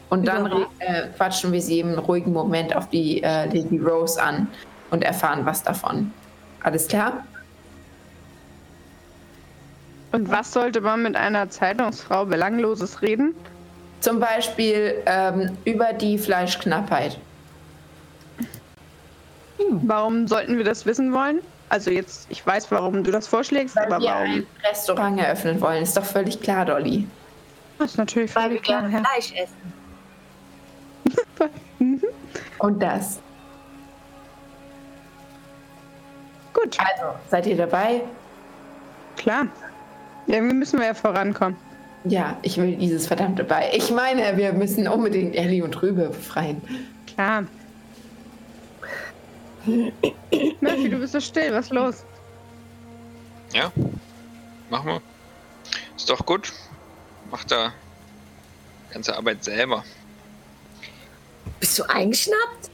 Und dann äh, quatschen wir sie im ruhigen Moment auf die äh, Lady Rose an und erfahren was davon. Alles klar? Und was sollte man mit einer Zeitungsfrau Belangloses reden? Zum Beispiel ähm, über die Fleischknappheit. Warum sollten wir das wissen wollen? Also jetzt, ich weiß, warum du das vorschlägst, Weil aber wir warum? ein Restaurant eröffnen wollen. Ist doch völlig klar, Dolly. Das ist natürlich Weil wir völlig klar. gerne Ja. Fleisch essen. Und das. Gut, Also, seid ihr dabei? klar. Müssen wir ja vorankommen. Ja, ich will dieses verdammte Bei. Ich meine, wir müssen unbedingt Ellie und Rübe befreien. Klar. Murphy, du bist so still. Was ist los? Ja, machen wir. Ist doch gut. Macht da ganze Arbeit selber. Bist du eingeschnappt?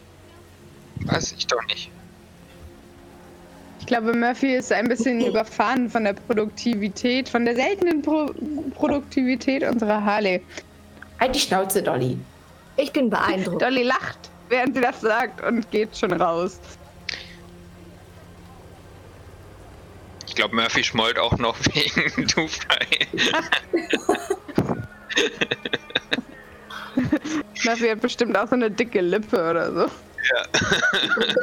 Weiß ich doch nicht. Ich glaube, Murphy ist ein bisschen *laughs* überfahren von der Produktivität, von der seltenen Pro Produktivität unserer Harley. Halt die Schnauze, Dolly. Ich bin beeindruckt. *laughs* Dolly lacht, während sie das sagt und geht schon raus. Ich glaube, Murphy schmollt auch noch *laughs* wegen Two-Fry. *laughs* Murphy hat bestimmt auch so eine dicke Lippe oder so.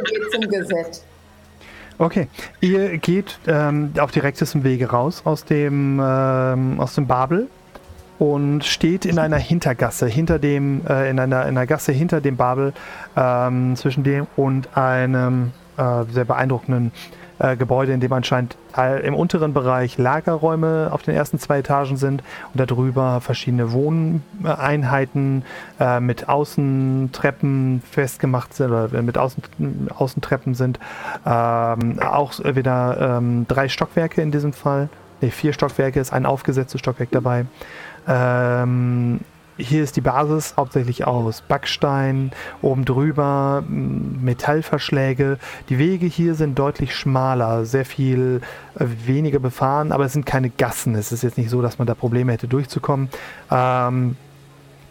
Geht zum Gesetz. Okay, ihr geht ähm, auf direktestem Wege raus aus dem, ähm, aus dem Babel und steht in einer Hintergasse, hinter dem, äh, in, einer, in einer Gasse hinter dem Babel, ähm, zwischen dem und einem äh, sehr beeindruckenden äh, Gebäude, in dem anscheinend äh, im unteren Bereich Lagerräume auf den ersten zwei Etagen sind und darüber verschiedene Wohneinheiten äh, mit Außentreppen festgemacht sind oder mit Außen, Außentreppen sind. Ähm, auch wieder ähm, drei Stockwerke in diesem Fall. Ne, vier Stockwerke, ist ein aufgesetztes Stockwerk dabei. Ähm, hier ist die Basis hauptsächlich aus Backstein, oben drüber Metallverschläge. Die Wege hier sind deutlich schmaler, sehr viel äh, weniger befahren, aber es sind keine Gassen. Es ist jetzt nicht so, dass man da Probleme hätte durchzukommen. Ähm,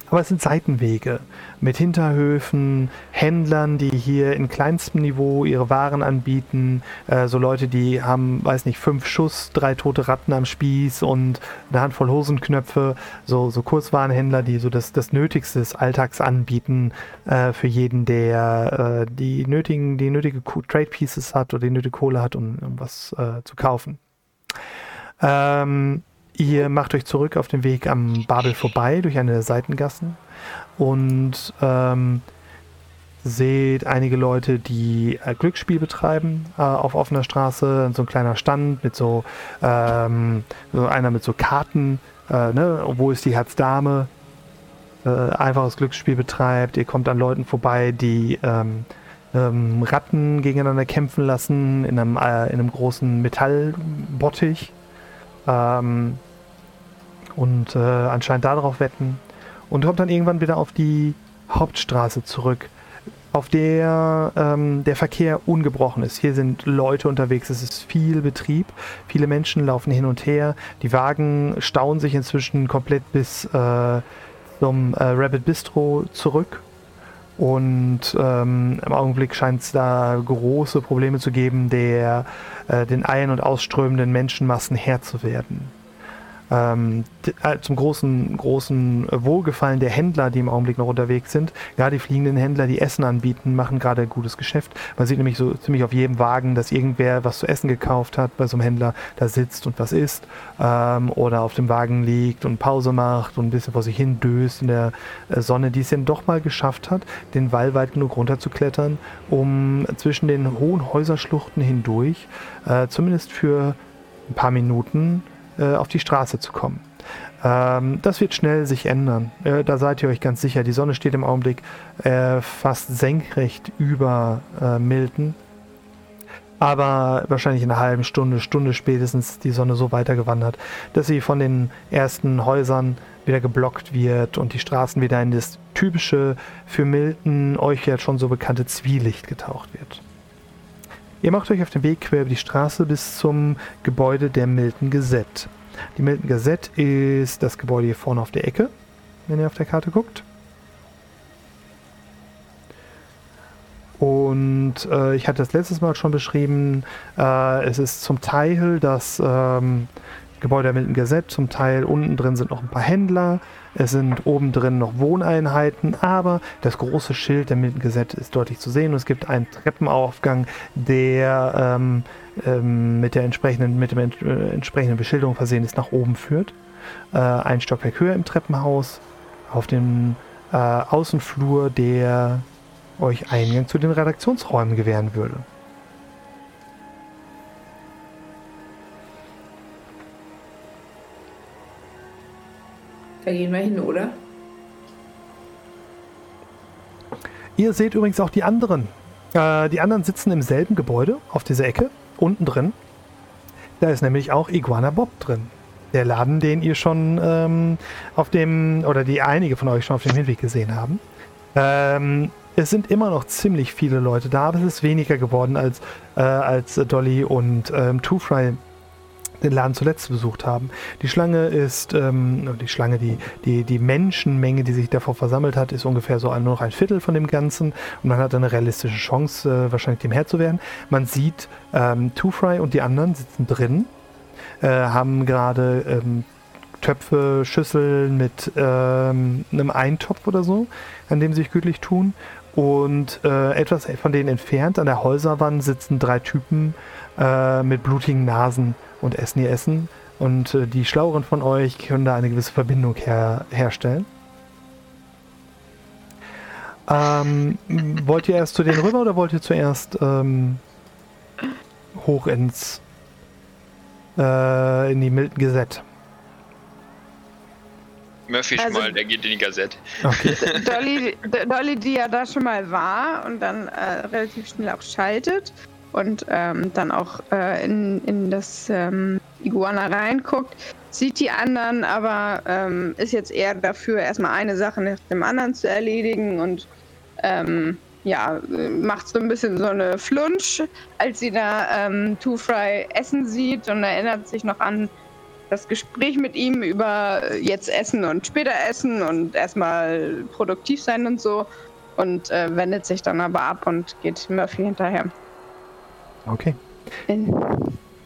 aber es sind Seitenwege mit Hinterhöfen, Händlern, die hier in kleinstem Niveau ihre Waren anbieten. Äh, so Leute, die haben, weiß nicht, fünf Schuss, drei tote Ratten am Spieß und eine Handvoll Hosenknöpfe. So, so Kurzwarenhändler, die so das, das Nötigste des Alltags anbieten äh, für jeden, der äh, die nötigen, die nötige Trade Pieces hat oder die nötige Kohle hat, um, um was äh, zu kaufen. Ähm, Ihr macht euch zurück auf den Weg am Babel vorbei durch eine der Seitengassen und ähm, seht einige Leute, die äh, Glücksspiel betreiben äh, auf offener Straße. So ein kleiner Stand mit so, ähm, so einer mit so Karten. Äh, ne? Wo ist die Herzdame? Äh, einfaches Glücksspiel betreibt. Ihr kommt an Leuten vorbei, die ähm, ähm, Ratten gegeneinander kämpfen lassen in einem, äh, in einem großen Metallbottich. Ähm, und äh, anscheinend darauf wetten. Und kommt dann irgendwann wieder auf die Hauptstraße zurück, auf der ähm, der Verkehr ungebrochen ist. Hier sind Leute unterwegs, es ist viel Betrieb, viele Menschen laufen hin und her, die Wagen stauen sich inzwischen komplett bis äh, zum äh, Rabbit Bistro zurück. Und ähm, im Augenblick scheint es da große Probleme zu geben, der äh, den ein- und ausströmenden Menschenmassen Herr zu werden. Ähm, äh, zum großen, großen Wohlgefallen der Händler, die im Augenblick noch unterwegs sind. Gerade die fliegenden Händler, die Essen anbieten, machen gerade gutes Geschäft. Man sieht nämlich so ziemlich auf jedem Wagen, dass irgendwer was zu essen gekauft hat bei so einem Händler, da sitzt und was isst. Ähm, oder auf dem Wagen liegt und Pause macht und ein bisschen vor sich hin döst in der äh, Sonne, die es dann doch mal geschafft hat, den Wall weit genug runterzuklettern, um zwischen den hohen Häuserschluchten hindurch, äh, zumindest für ein paar Minuten, äh, auf die Straße zu kommen. Ähm, das wird schnell sich ändern. Äh, da seid ihr euch ganz sicher. Die Sonne steht im Augenblick äh, fast senkrecht über äh, Milton. aber wahrscheinlich in einer halben Stunde, Stunde spätestens die Sonne so weitergewandert, dass sie von den ersten Häusern wieder geblockt wird und die Straßen wieder in das typische, für Milton euch jetzt schon so bekannte Zwielicht getaucht wird. Ihr macht euch auf den Weg quer über die Straße bis zum Gebäude der Milton Gazette. Die Milton Gazette ist das Gebäude hier vorne auf der Ecke, wenn ihr auf der Karte guckt. Und äh, ich hatte das letztes Mal schon beschrieben, äh, es ist zum Teil das ähm, Gebäude der Milton Gazette, zum Teil. Unten drin sind noch ein paar Händler, es sind oben drin noch Wohneinheiten, aber das große Schild der Milton Gazette ist deutlich zu sehen. Und es gibt einen Treppenaufgang, der ähm, ähm, mit der entsprechenden, mit dem äh, entsprechenden Beschilderung versehen ist, nach oben führt. Äh, ein Stockwerk höher im Treppenhaus, auf dem äh, Außenflur, der euch Eingang zu den Redaktionsräumen gewähren würde. Da gehen wir hin, oder? Ihr seht übrigens auch die anderen. Äh, die anderen sitzen im selben Gebäude, auf dieser Ecke, unten drin. Da ist nämlich auch Iguana Bob drin. Der Laden, den ihr schon ähm, auf dem, oder die einige von euch schon auf dem Hinweg gesehen haben. Ähm, es sind immer noch ziemlich viele Leute da, aber es ist weniger geworden, als, äh, als Dolly und ähm, Two Fry den Laden zuletzt besucht haben. Die Schlange ist, ähm, die Schlange, die, die, die Menschenmenge, die sich davor versammelt hat, ist ungefähr so ein, nur noch ein Viertel von dem Ganzen und man hat eine realistische Chance, äh, wahrscheinlich dem Herr zu werden. Man sieht, ähm, Two Fry und die anderen sitzen drin, äh, haben gerade ähm, Töpfe, Schüsseln mit ähm, einem Eintopf oder so, an dem sie sich gütlich tun und äh, etwas von denen entfernt an der Häuserwand sitzen drei Typen äh, mit blutigen Nasen und essen ihr Essen. Und äh, die Schlaueren von euch können da eine gewisse Verbindung her herstellen. Ähm, *laughs* wollt ihr erst zu denen rüber oder wollt ihr zuerst ähm, hoch ins äh, in die Milton Gazette? Murphy Also- mal, der geht in die Gazette. Okay. *laughs* Dolly, Dolly, die ja da schon mal war und dann äh, relativ schnell auch schaltet und ähm, dann auch äh, in, in das ähm, Iguana reinguckt, sieht die anderen, aber ähm, ist jetzt eher dafür, erstmal eine Sache nach dem anderen zu erledigen und ähm, ja, macht so ein bisschen so eine Flunsch, als sie da ähm, Two Fry essen sieht und erinnert sich noch an das Gespräch mit ihm über jetzt essen und später essen und erstmal produktiv sein und so und äh, wendet sich dann aber ab und geht Murphy hinterher. Okay. In,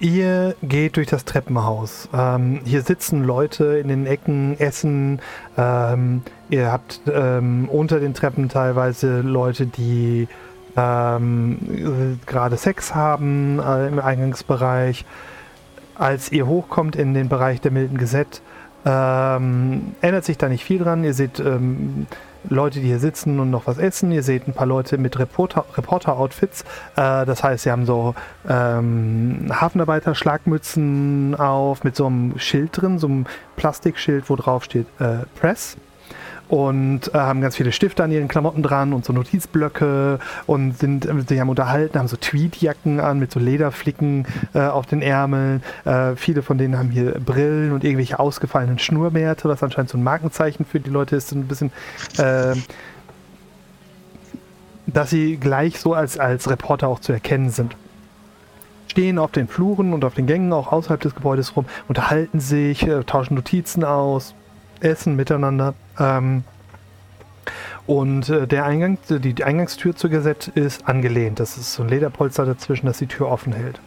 Ihr geht durch das Treppenhaus. Ähm, hier sitzen Leute in den Ecken, essen. Ähm, ihr habt ähm, unter den Treppen teilweise Leute, die ähm, äh, gerade Sex haben äh, im Eingangsbereich. Als ihr hochkommt in den Bereich der milden Gesetz, ähm, ändert sich da nicht viel dran. Ihr seht ähm, Leute, die hier sitzen und noch was essen. Ihr seht ein paar Leute mit Reporter- Reporter-Outfits. äh, das heißt, sie haben so ähm, Hafenarbeiter-Schlagmützen auf mit so einem Schild drin, so einem Plastikschild, wo drauf steht äh, Press. Und äh, haben ganz viele Stifte an ihren Klamotten dran und so Notizblöcke und sind äh, sich am unterhalten, haben so Tweedjacken an mit so Lederflicken äh, auf den Ärmeln. Äh, viele von denen haben hier Brillen und irgendwelche ausgefallenen Schnurrbärte, was anscheinend so ein Markenzeichen für die Leute ist, so ein bisschen, äh, dass sie gleich so als, als Reporter auch zu erkennen sind. Stehen auf den Fluren und auf den Gängen auch außerhalb des Gebäudes rum, unterhalten sich, äh, tauschen Notizen aus, essen miteinander. Ähm, und äh, der Eingang, die, Eingangstür zur Gazette ist angelehnt. Das ist so ein Lederpolster dazwischen, das die Tür offen hält.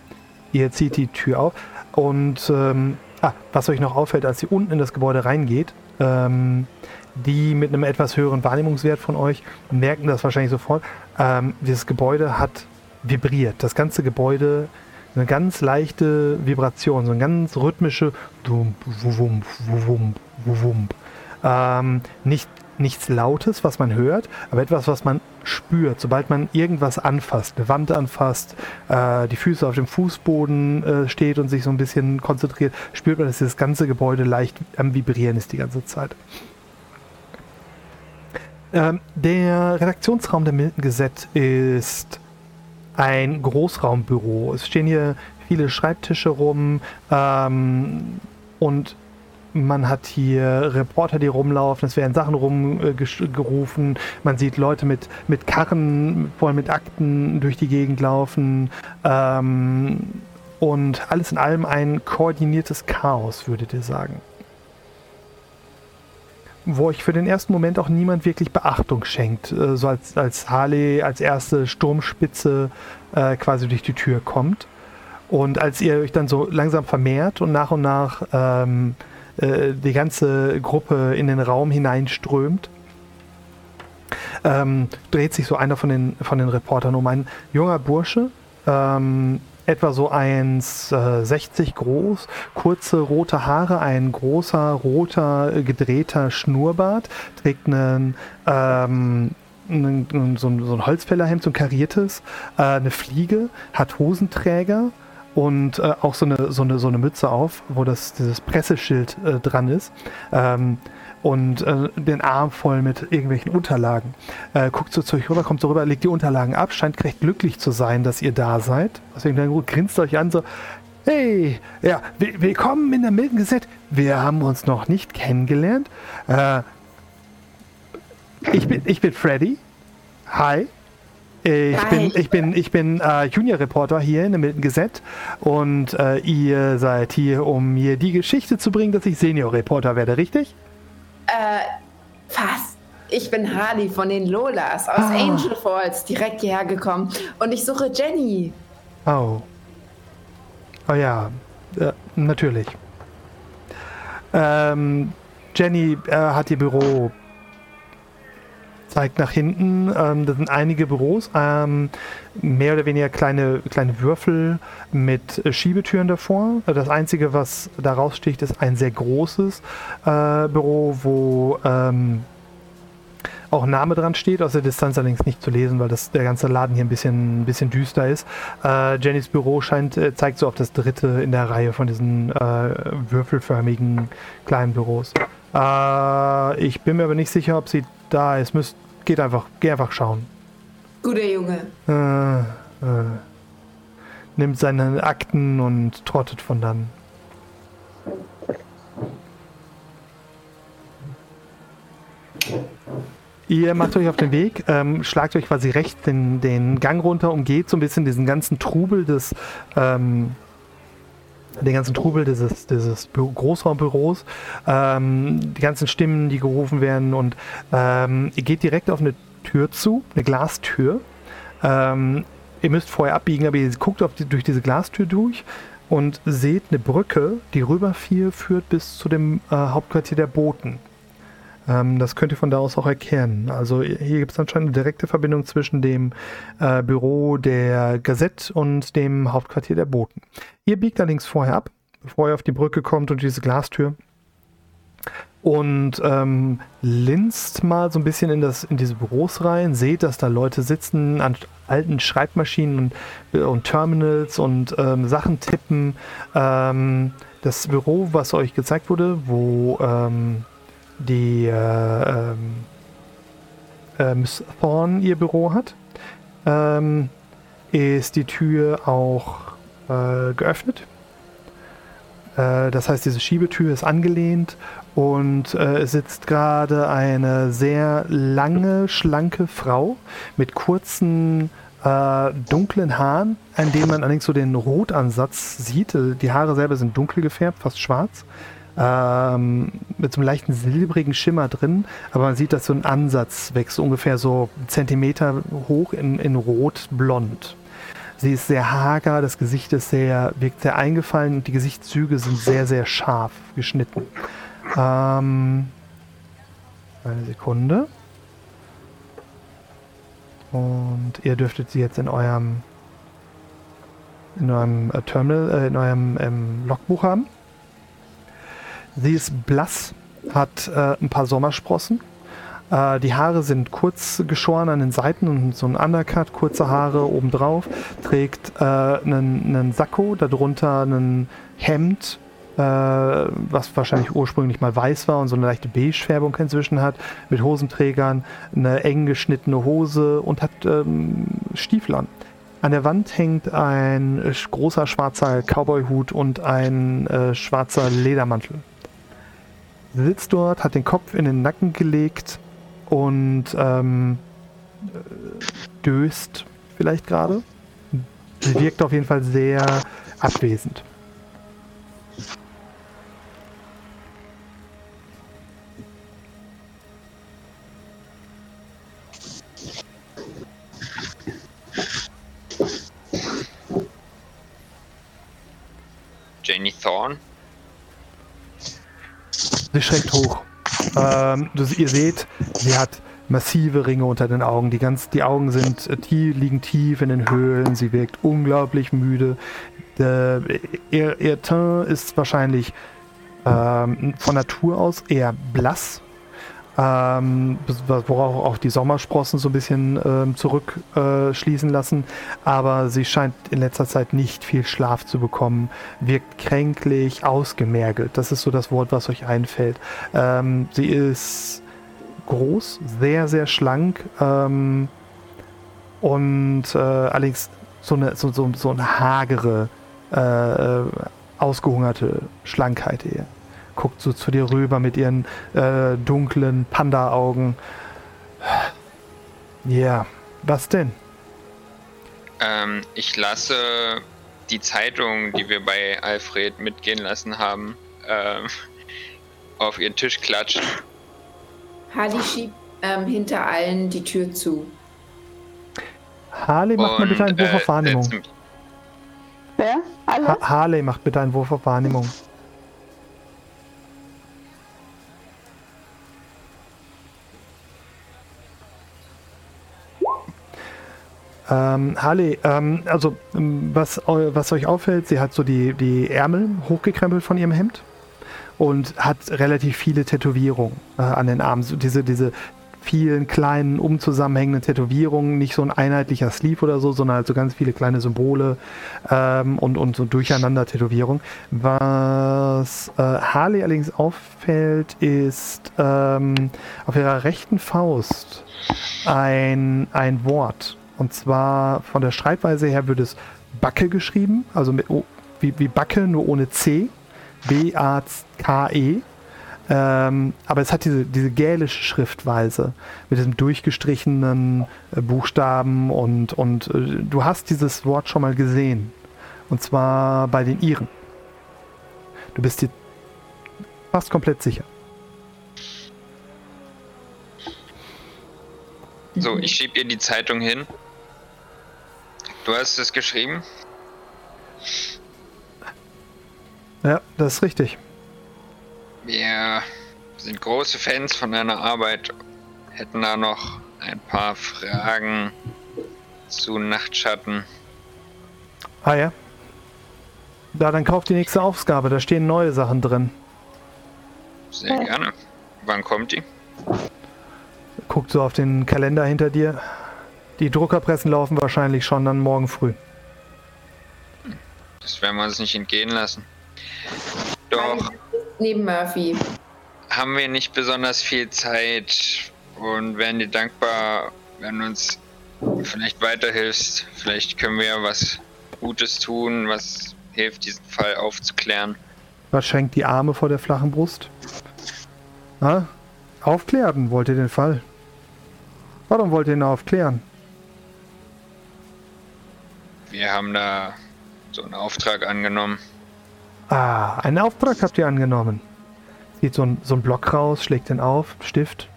Ihr zieht die Tür auf und ähm, ah, was euch noch auffällt, als ihr unten in das Gebäude reingeht, ähm, die mit einem etwas höheren Wahrnehmungswert von euch merken das wahrscheinlich sofort. Ähm, dieses Gebäude hat vibriert. Das ganze Gebäude eine ganz leichte Vibration, so eine ganz rhythmische Dum, wuwum, wuwum, wuwum. Ähm, nicht nichts Lautes, was man hört, aber etwas, was man spürt. Sobald man irgendwas anfasst, eine Wand anfasst, äh, die Füße auf dem Fußboden äh, steht und sich so ein bisschen konzentriert, spürt man, dass das ganze Gebäude leicht am Vibrieren ist die ganze Zeit. Ähm, der Redaktionsraum der Milton Gazette ist ein Großraumbüro. Es stehen hier viele Schreibtische rum ähm, und man hat hier Reporter, die rumlaufen, es werden Sachen rumgerufen, man sieht Leute mit, mit Karren voll mit Akten durch die Gegend laufen. Ähm, und alles in allem ein koordiniertes Chaos, würdet ihr sagen. Wo euch für den ersten Moment auch niemand wirklich Beachtung schenkt, äh, so als, als Harley als erste Sturmspitze äh, quasi durch die Tür kommt. Und als ihr euch dann so langsam vermehrt und nach und nach ähm, äh, die ganze Gruppe in den Raum hineinströmt, ähm, dreht sich so einer von den, von den Reportern um. Ein junger Bursche, ähm, etwa so 1,60 äh, groß, kurze rote Haare, ein großer roter gedrehter Schnurrbart, trägt einen, ähm, einen so, ein, so ein Holzfällerhemd, so ein kariertes, äh, eine Fliege, hat Hosenträger und äh, auch so eine, so, eine, so eine Mütze auf, wo das, dieses Presseschild äh, dran ist. Ähm, und äh, den Arm voll mit irgendwelchen Unterlagen. Äh, guckt so zu euch rüber, kommt so rüber, legt die Unterlagen ab, scheint recht glücklich zu sein, dass ihr da seid. Deswegen dann grinst euch an, so, hey, ja, willkommen in der Milton Gazette. Wir haben uns noch nicht kennengelernt. Äh, ich bin, ich bin Freddy. Hi. Ich Hi. bin, ich bin, ich bin äh, Junior Reporter hier in der Milton Gazette und äh, ihr seid hier, um mir die Geschichte zu bringen, dass ich Senior Reporter werde, richtig? Äh, fast. Ich bin Harley von den Lolas aus ah. Angel Falls, direkt hierher gekommen. Und ich suche Jenny. Oh. Oh ja, äh, natürlich. Ähm, Jenny äh, hat ihr Büro. Zeigt nach hinten. Ähm, da sind einige Büros. Ähm, mehr oder weniger kleine, kleine Würfel mit äh, Schiebetüren davor. Das Einzige, was da raussticht, ist ein sehr großes äh, Büro, wo ähm, auch Name dran steht, aus der Distanz allerdings nicht zu lesen, weil das, der ganze Laden hier ein bisschen, ein bisschen düster ist. Äh, Jennys Büro scheint, äh, zeigt so auf das dritte in der Reihe von diesen äh, würfelförmigen kleinen Büros. Äh, ich bin mir aber nicht sicher, ob sie da ist. Müsst, geht einfach, geh einfach schauen. Guter Junge. Äh, äh, nimmt seine Akten und trottet von dann. Ihr macht euch auf den Weg, ähm, schlagt euch quasi rechts den, den Gang runter, umgeht so ein bisschen diesen ganzen Trubel des, ähm, den ganzen Trubel dieses, dieses Großraumbüros, ähm, die ganzen Stimmen, die gerufen werden und ähm, ihr geht direkt auf eine Tür zu, eine Glastür. Ähm, ihr müsst vorher abbiegen, aber ihr guckt die, durch diese Glastür durch und seht eine Brücke, die rüber führt bis zu dem äh, Hauptquartier der Boten. Ähm, das könnt ihr von da aus auch erkennen. Also hier gibt es anscheinend eine direkte Verbindung zwischen dem äh, Büro der Gazette und dem Hauptquartier der Boten. Ihr biegt allerdings vorher ab, bevor ihr auf die Brücke kommt und diese Glastür und ähm, linst mal so ein bisschen in, das, in diese Büros rein, seht, dass da Leute sitzen an alten Schreibmaschinen und, äh, und Terminals und ähm, Sachen tippen. Ähm, das Büro, was euch gezeigt wurde, wo ähm, die äh, ähm, äh, Miss Thorne ihr Büro hat, ähm, ist die Tür auch äh, geöffnet. Äh, das heißt, diese Schiebetür ist angelehnt und äh, es sitzt gerade eine sehr lange, schlanke Frau mit kurzen, äh, dunklen Haaren, an denen man allerdings so den Rotansatz sieht. Die Haare selber sind dunkel gefärbt, fast schwarz. Ähm, mit so einem leichten silbrigen Schimmer drin, aber man sieht, dass so ein Ansatz wächst, ungefähr so Zentimeter hoch in, in rot-blond. Sie ist sehr hager, das Gesicht ist sehr, wirkt sehr eingefallen und die Gesichtszüge sind sehr, sehr scharf geschnitten. Ähm, eine Sekunde. Und ihr dürftet sie jetzt in eurem in eurem äh, Terminal, äh, in eurem ähm, Logbuch haben. Sie ist blass, hat äh, ein paar Sommersprossen. Äh, die Haare sind kurz geschoren an den Seiten und so ein Undercut, kurze Haare obendrauf. Trägt äh, einen, einen Sakko, darunter ein Hemd äh, was wahrscheinlich ursprünglich mal weiß war und so eine leichte Beige-Färbung inzwischen hat, mit Hosenträgern, eine eng geschnittene Hose und hat ähm, Stiefel an. An der Wand hängt ein großer schwarzer Cowboyhut und ein äh, schwarzer Ledermantel. Sitzt dort, hat den Kopf in den Nacken gelegt und ähm, äh, döst vielleicht gerade. Sie wirkt auf jeden Fall sehr abwesend. Janie Thorne. Sie schreckt *laughs* hoch. Ähm, ihr seht, sie hat massive Ringe unter den Augen. Die, ganz, die Augen sind äh, tief, liegen tief in den Höhlen. Sie wirkt unglaublich müde. Der, ihr, ihr Teint ist wahrscheinlich ähm, von Natur aus eher blass. Ähm, worauf auch die Sommersprossen so ein bisschen ähm, zurückschließen äh, lassen. Aber sie scheint in letzter Zeit nicht viel Schlaf zu bekommen. Wirkt kränklich, ausgemergelt. Das ist so das Wort, was euch einfällt. Ähm, sie ist groß, sehr, sehr schlank ähm, und äh, allerdings so eine, so, so, so eine hagere, äh, äh, ausgehungerte Schlankheit eher. Guckt so zu dir rüber mit ihren äh, dunklen Panda-Augen. Ja, was denn? Ähm, ich lasse die Zeitung, die wir bei Alfred mitgehen lassen haben, ähm, auf ihren Tisch klatschen. Harley schiebt ähm, hinter allen die Tür zu. Harley, macht mal bitte einen Wurf äh, auf Wahrnehmung. mich- Wer? Alle? Ha Harley, macht bitte einen Wurf auf Wahrnehmung. Ähm, Harley, ähm, also ähm, was, was euch auffällt, sie hat so die, die Ärmel hochgekrempelt von ihrem Hemd und hat relativ viele Tätowierungen äh, an den Armen. So diese, diese vielen kleinen, umzusammenhängenden Tätowierungen, nicht so ein einheitlicher Sleeve oder so, sondern halt so ganz viele kleine Symbole ähm, und, und so durcheinander Tätowierungen. Was äh, Harley allerdings auffällt, ist ähm, auf ihrer rechten Faust ein, ein Wort. Und zwar von der Schreibweise her wird es Backe geschrieben, also mit, O- wie, wie Backe, nur ohne C. B-A-K-E. Ähm, aber es hat diese, diese gälische Schriftweise mit diesem durchgestrichenen äh, Buchstaben und, und äh, du hast dieses Wort schon mal gesehen. Und zwar bei den Iren. Du bist dir fast komplett sicher. So, ich schieb ihr die Zeitung hin. Du hast es geschrieben? Ja, das ist richtig. Wir sind große Fans von deiner Arbeit. Hätten da noch ein paar Fragen zu Nachtschatten. Ah ja. Da, dann kauft die nächste Ausgabe. Da stehen neue Sachen drin. Sehr gerne. Wann kommt die? Guckt so auf den Kalender hinter dir. Die Druckerpressen laufen wahrscheinlich schon dann morgen früh. Das werden wir uns nicht entgehen lassen. Doch Neben Murphy. haben wir nicht besonders viel Zeit und wären dir dankbar, wenn du uns vielleicht weiterhilfst. Vielleicht können wir ja was Gutes tun, was hilft, diesen Fall aufzuklären. Was schenkt die Arme vor der flachen Brust? Ah, aufklären wollt ihr den Fall. Warum wollt ihr ihn aufklären? Wir haben da so einen Auftrag angenommen. Ah, einen Auftrag habt ihr angenommen. Zieht so ein, so ein Block raus, schlägt den auf, Stift.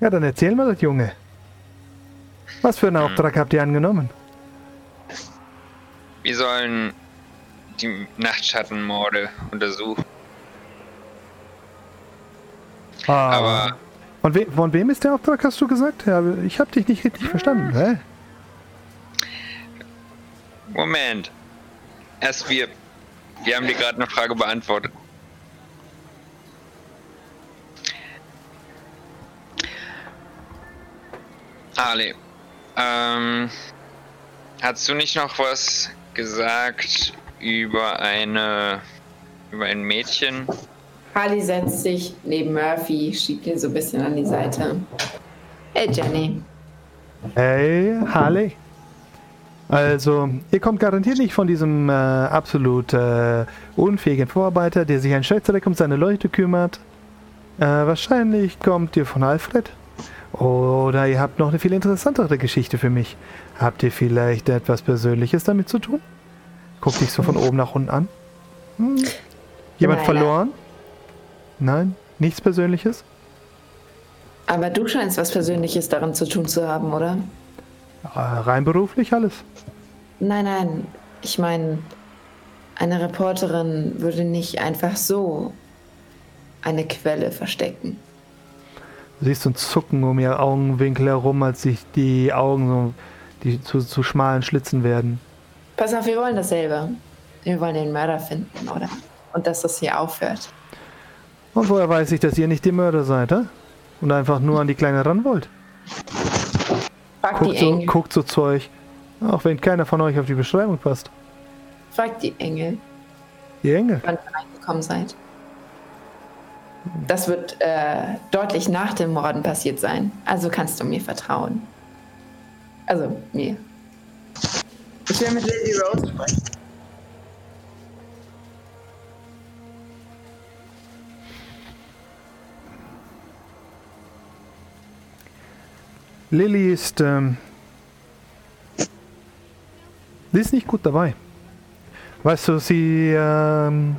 Ja, dann erzähl mal das, Junge. Was für einen Auftrag habt ihr angenommen? Wir sollen die Nachtschattenmorde untersuchen. Ah, Aber von, we von wem ist der Auftrag, hast du gesagt? Ja, ich hab dich nicht richtig verstanden. Hä? Moment. Erst wir. Wir haben dir gerade eine Frage beantwortet. Ali, ähm, hast du nicht noch was gesagt über eine, über ein Mädchen? Harley setzt sich neben Murphy, schiebt ihn so ein bisschen an die Seite. Hey Jenny. Hey, Harley. Also, ihr kommt garantiert nicht von diesem äh, absolut äh, unfähigen Vorarbeiter, der sich ein Scheißdreck um seine Leute kümmert. Äh, wahrscheinlich kommt ihr von Alfred. Oder ihr habt noch eine viel interessantere Geschichte für mich. Habt ihr vielleicht etwas Persönliches damit zu tun? Guck dich so von oben nach unten an. Hm. Jemand Nein, verloren? Nein? Nichts Persönliches? Aber du scheinst was Persönliches daran zu tun zu haben, oder? Äh, rein beruflich alles. Nein, nein. Ich meine, eine Reporterin würde nicht einfach so eine Quelle verstecken. Du siehst so ein Zucken um ihr Augenwinkel herum, als sich die Augen so die zu, zu schmalen Schlitzen werden. Pass auf, wir wollen dasselbe. Wir wollen den Mörder finden, oder? Und dass das hier aufhört. Und woher weiß ich, dass ihr nicht die Mörder seid, hä? Und einfach nur an die Kleine ran wollt? Frag die Guckt so, Engel. guckt so zu euch. Auch wenn keiner von euch auf die Beschreibung passt. Frag die Engel, Die Engel. wann ihr reingekommen seid. Das wird äh, deutlich nach dem Morden passiert sein. Also kannst du mir vertrauen. Also mir. Ich will mit Lady Rose sprechen. Lilly ist, ähm, sie ist nicht gut dabei. Weißt du, sie ähm,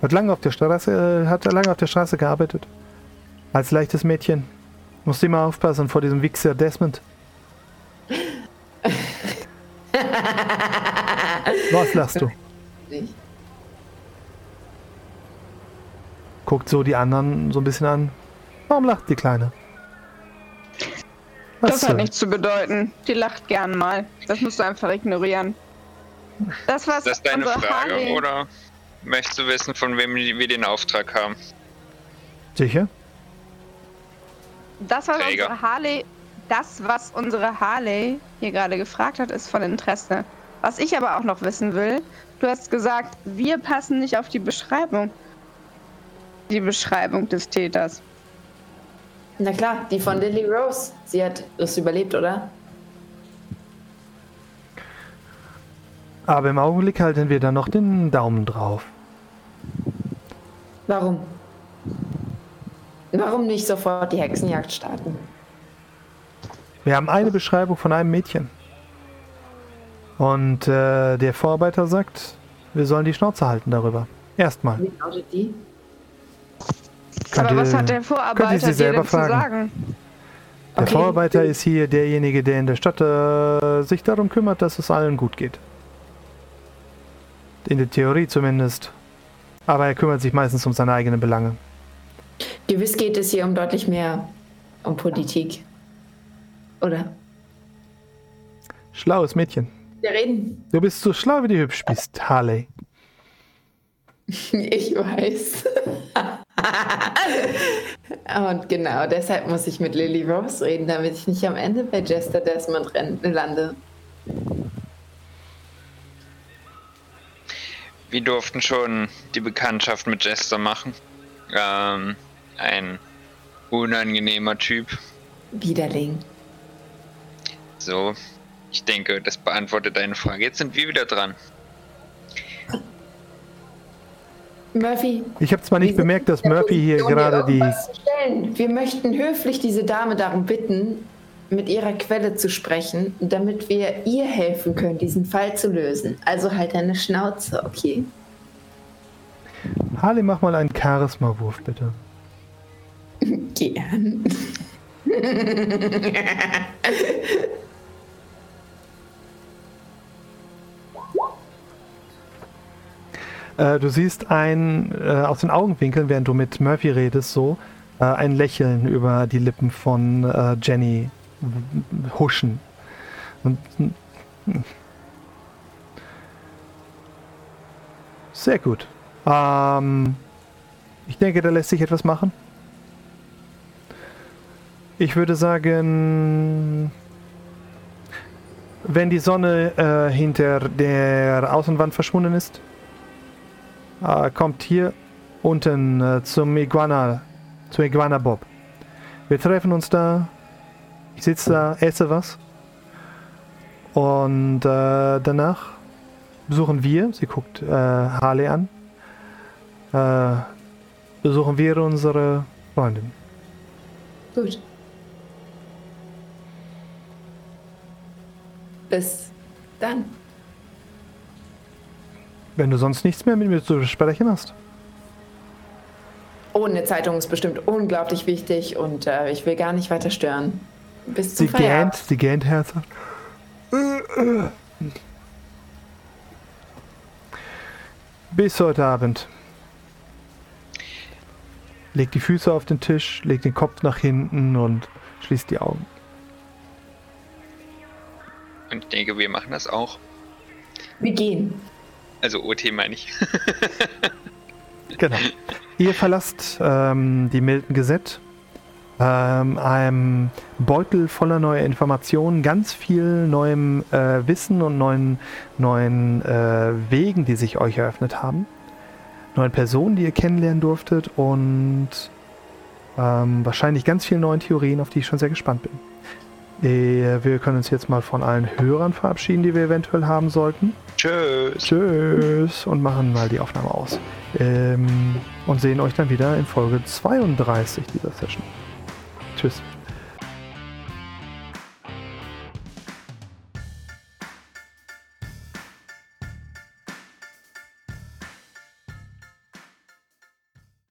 hat lange auf der Straße, äh, hat lange auf der Straße gearbeitet. Als leichtes Mädchen. Musst immer aufpassen vor diesem Wichser Desmond. *laughs* Was lachst du? Guckt so die anderen so ein bisschen an. Warum lacht die Kleine? Was Das hat soll- nichts zu bedeuten. Die lacht gern mal. Das musst du einfach ignorieren. Das, was Ist das deine unsere Frage Harley- oder möchtest du wissen, von wem wir den Auftrag haben? Sicher? Das, was Träger. unsere Harley, das, was unsere Harley hier gerade gefragt hat, ist von Interesse. Was ich aber auch noch wissen will, du hast gesagt, wir passen nicht auf die Beschreibung. Die Beschreibung des Täters. Na klar, die von Lily Rose. Sie hat es überlebt, oder? Aber im Augenblick halten wir da noch den Daumen drauf. Warum? Warum nicht sofort die Hexenjagd starten? Wir haben eine Beschreibung von einem Mädchen. Und äh, der Vorarbeiter sagt, wir sollen die Schnauze halten darüber. Erstmal. Wie lautet die? Könnt aber was ihr- hat der könnt ihr Vorarbeiter sie dir selber denn zu fragen. sagen? Der Okay. Vorarbeiter ist hier derjenige, der in der Stadt äh, sich darum kümmert, dass es allen gut geht. In der Theorie zumindest. Aber er kümmert sich meistens um seine eigenen Belange. Gewiss geht es hier um deutlich mehr um Politik. Oder? Schlaues Mädchen. Wir reden. Du bist so schlau, wie du hübsch bist, Harley. *laughs* Ich weiß. *laughs* *laughs* Und genau deshalb muss ich mit Lily Rose reden, damit ich nicht am Ende bei Jester Desmond lande. Wir durften schon die Bekanntschaft mit Jester machen. Ähm, ein unangenehmer Typ. Widerling. So, ich denke, das beantwortet deine Frage. Jetzt sind wir wieder dran. Murphy. Ich habe zwar nicht bemerkt, dass Murphy hier gerade die. Wir möchten höflich diese Dame darum bitten, mit ihrer Quelle zu sprechen, damit wir ihr helfen können, diesen Fall zu lösen. Also halt deine Schnauze, okay? Harley, mach mal einen Charisma-Wurf, bitte. *laughs* Gern. *laughs* Äh, du siehst ein, äh, aus den Augenwinkeln, während du mit Murphy redest, so äh, ein Lächeln über die Lippen von äh, Jenny huschen. Und, hm. sehr gut. Ähm, ich denke, da lässt sich etwas machen. Ich würde sagen, wenn die Sonne äh, hinter der Außenwand verschwunden ist, äh, kommt hier unten äh, zum Iguana, zum Iguana Bob. Wir treffen uns da. Ich sitze da, esse was. Und äh, danach besuchen wir, sie guckt äh, Harley an, äh, besuchen wir unsere Freundin. Gut. Bis dann. Wenn du sonst nichts mehr mit mir zu besprechen hast. Oh, eine Zeitung ist bestimmt unglaublich wichtig und äh, ich will gar nicht weiter stören. Bis zum Sie gähnt, Feierabend. sie gähnt herzhaft. Bis heute Abend. Legt die Füße auf den Tisch, legt den Kopf nach hinten und schließt die Augen. Und ich denke, wir machen das auch. Wir gehen. Also OT meine ich. *laughs* Genau. Ihr verlasst ähm, die Milton Gazette. Ähm, einem Beutel voller neuer Informationen, ganz viel neuem äh, Wissen und neuen, neuen äh, Wegen, die sich euch eröffnet haben. Neuen Personen, die ihr kennenlernen durftet und ähm, wahrscheinlich ganz viele neuen Theorien, auf die ich schon sehr gespannt bin. Äh, wir können uns jetzt mal von allen Hörern verabschieden, die wir eventuell haben sollten. Tschüss. Tschüss und machen mal die Aufnahme aus. Ähm, und sehen euch dann wieder in Folge 32 dieser Session. Tschüss.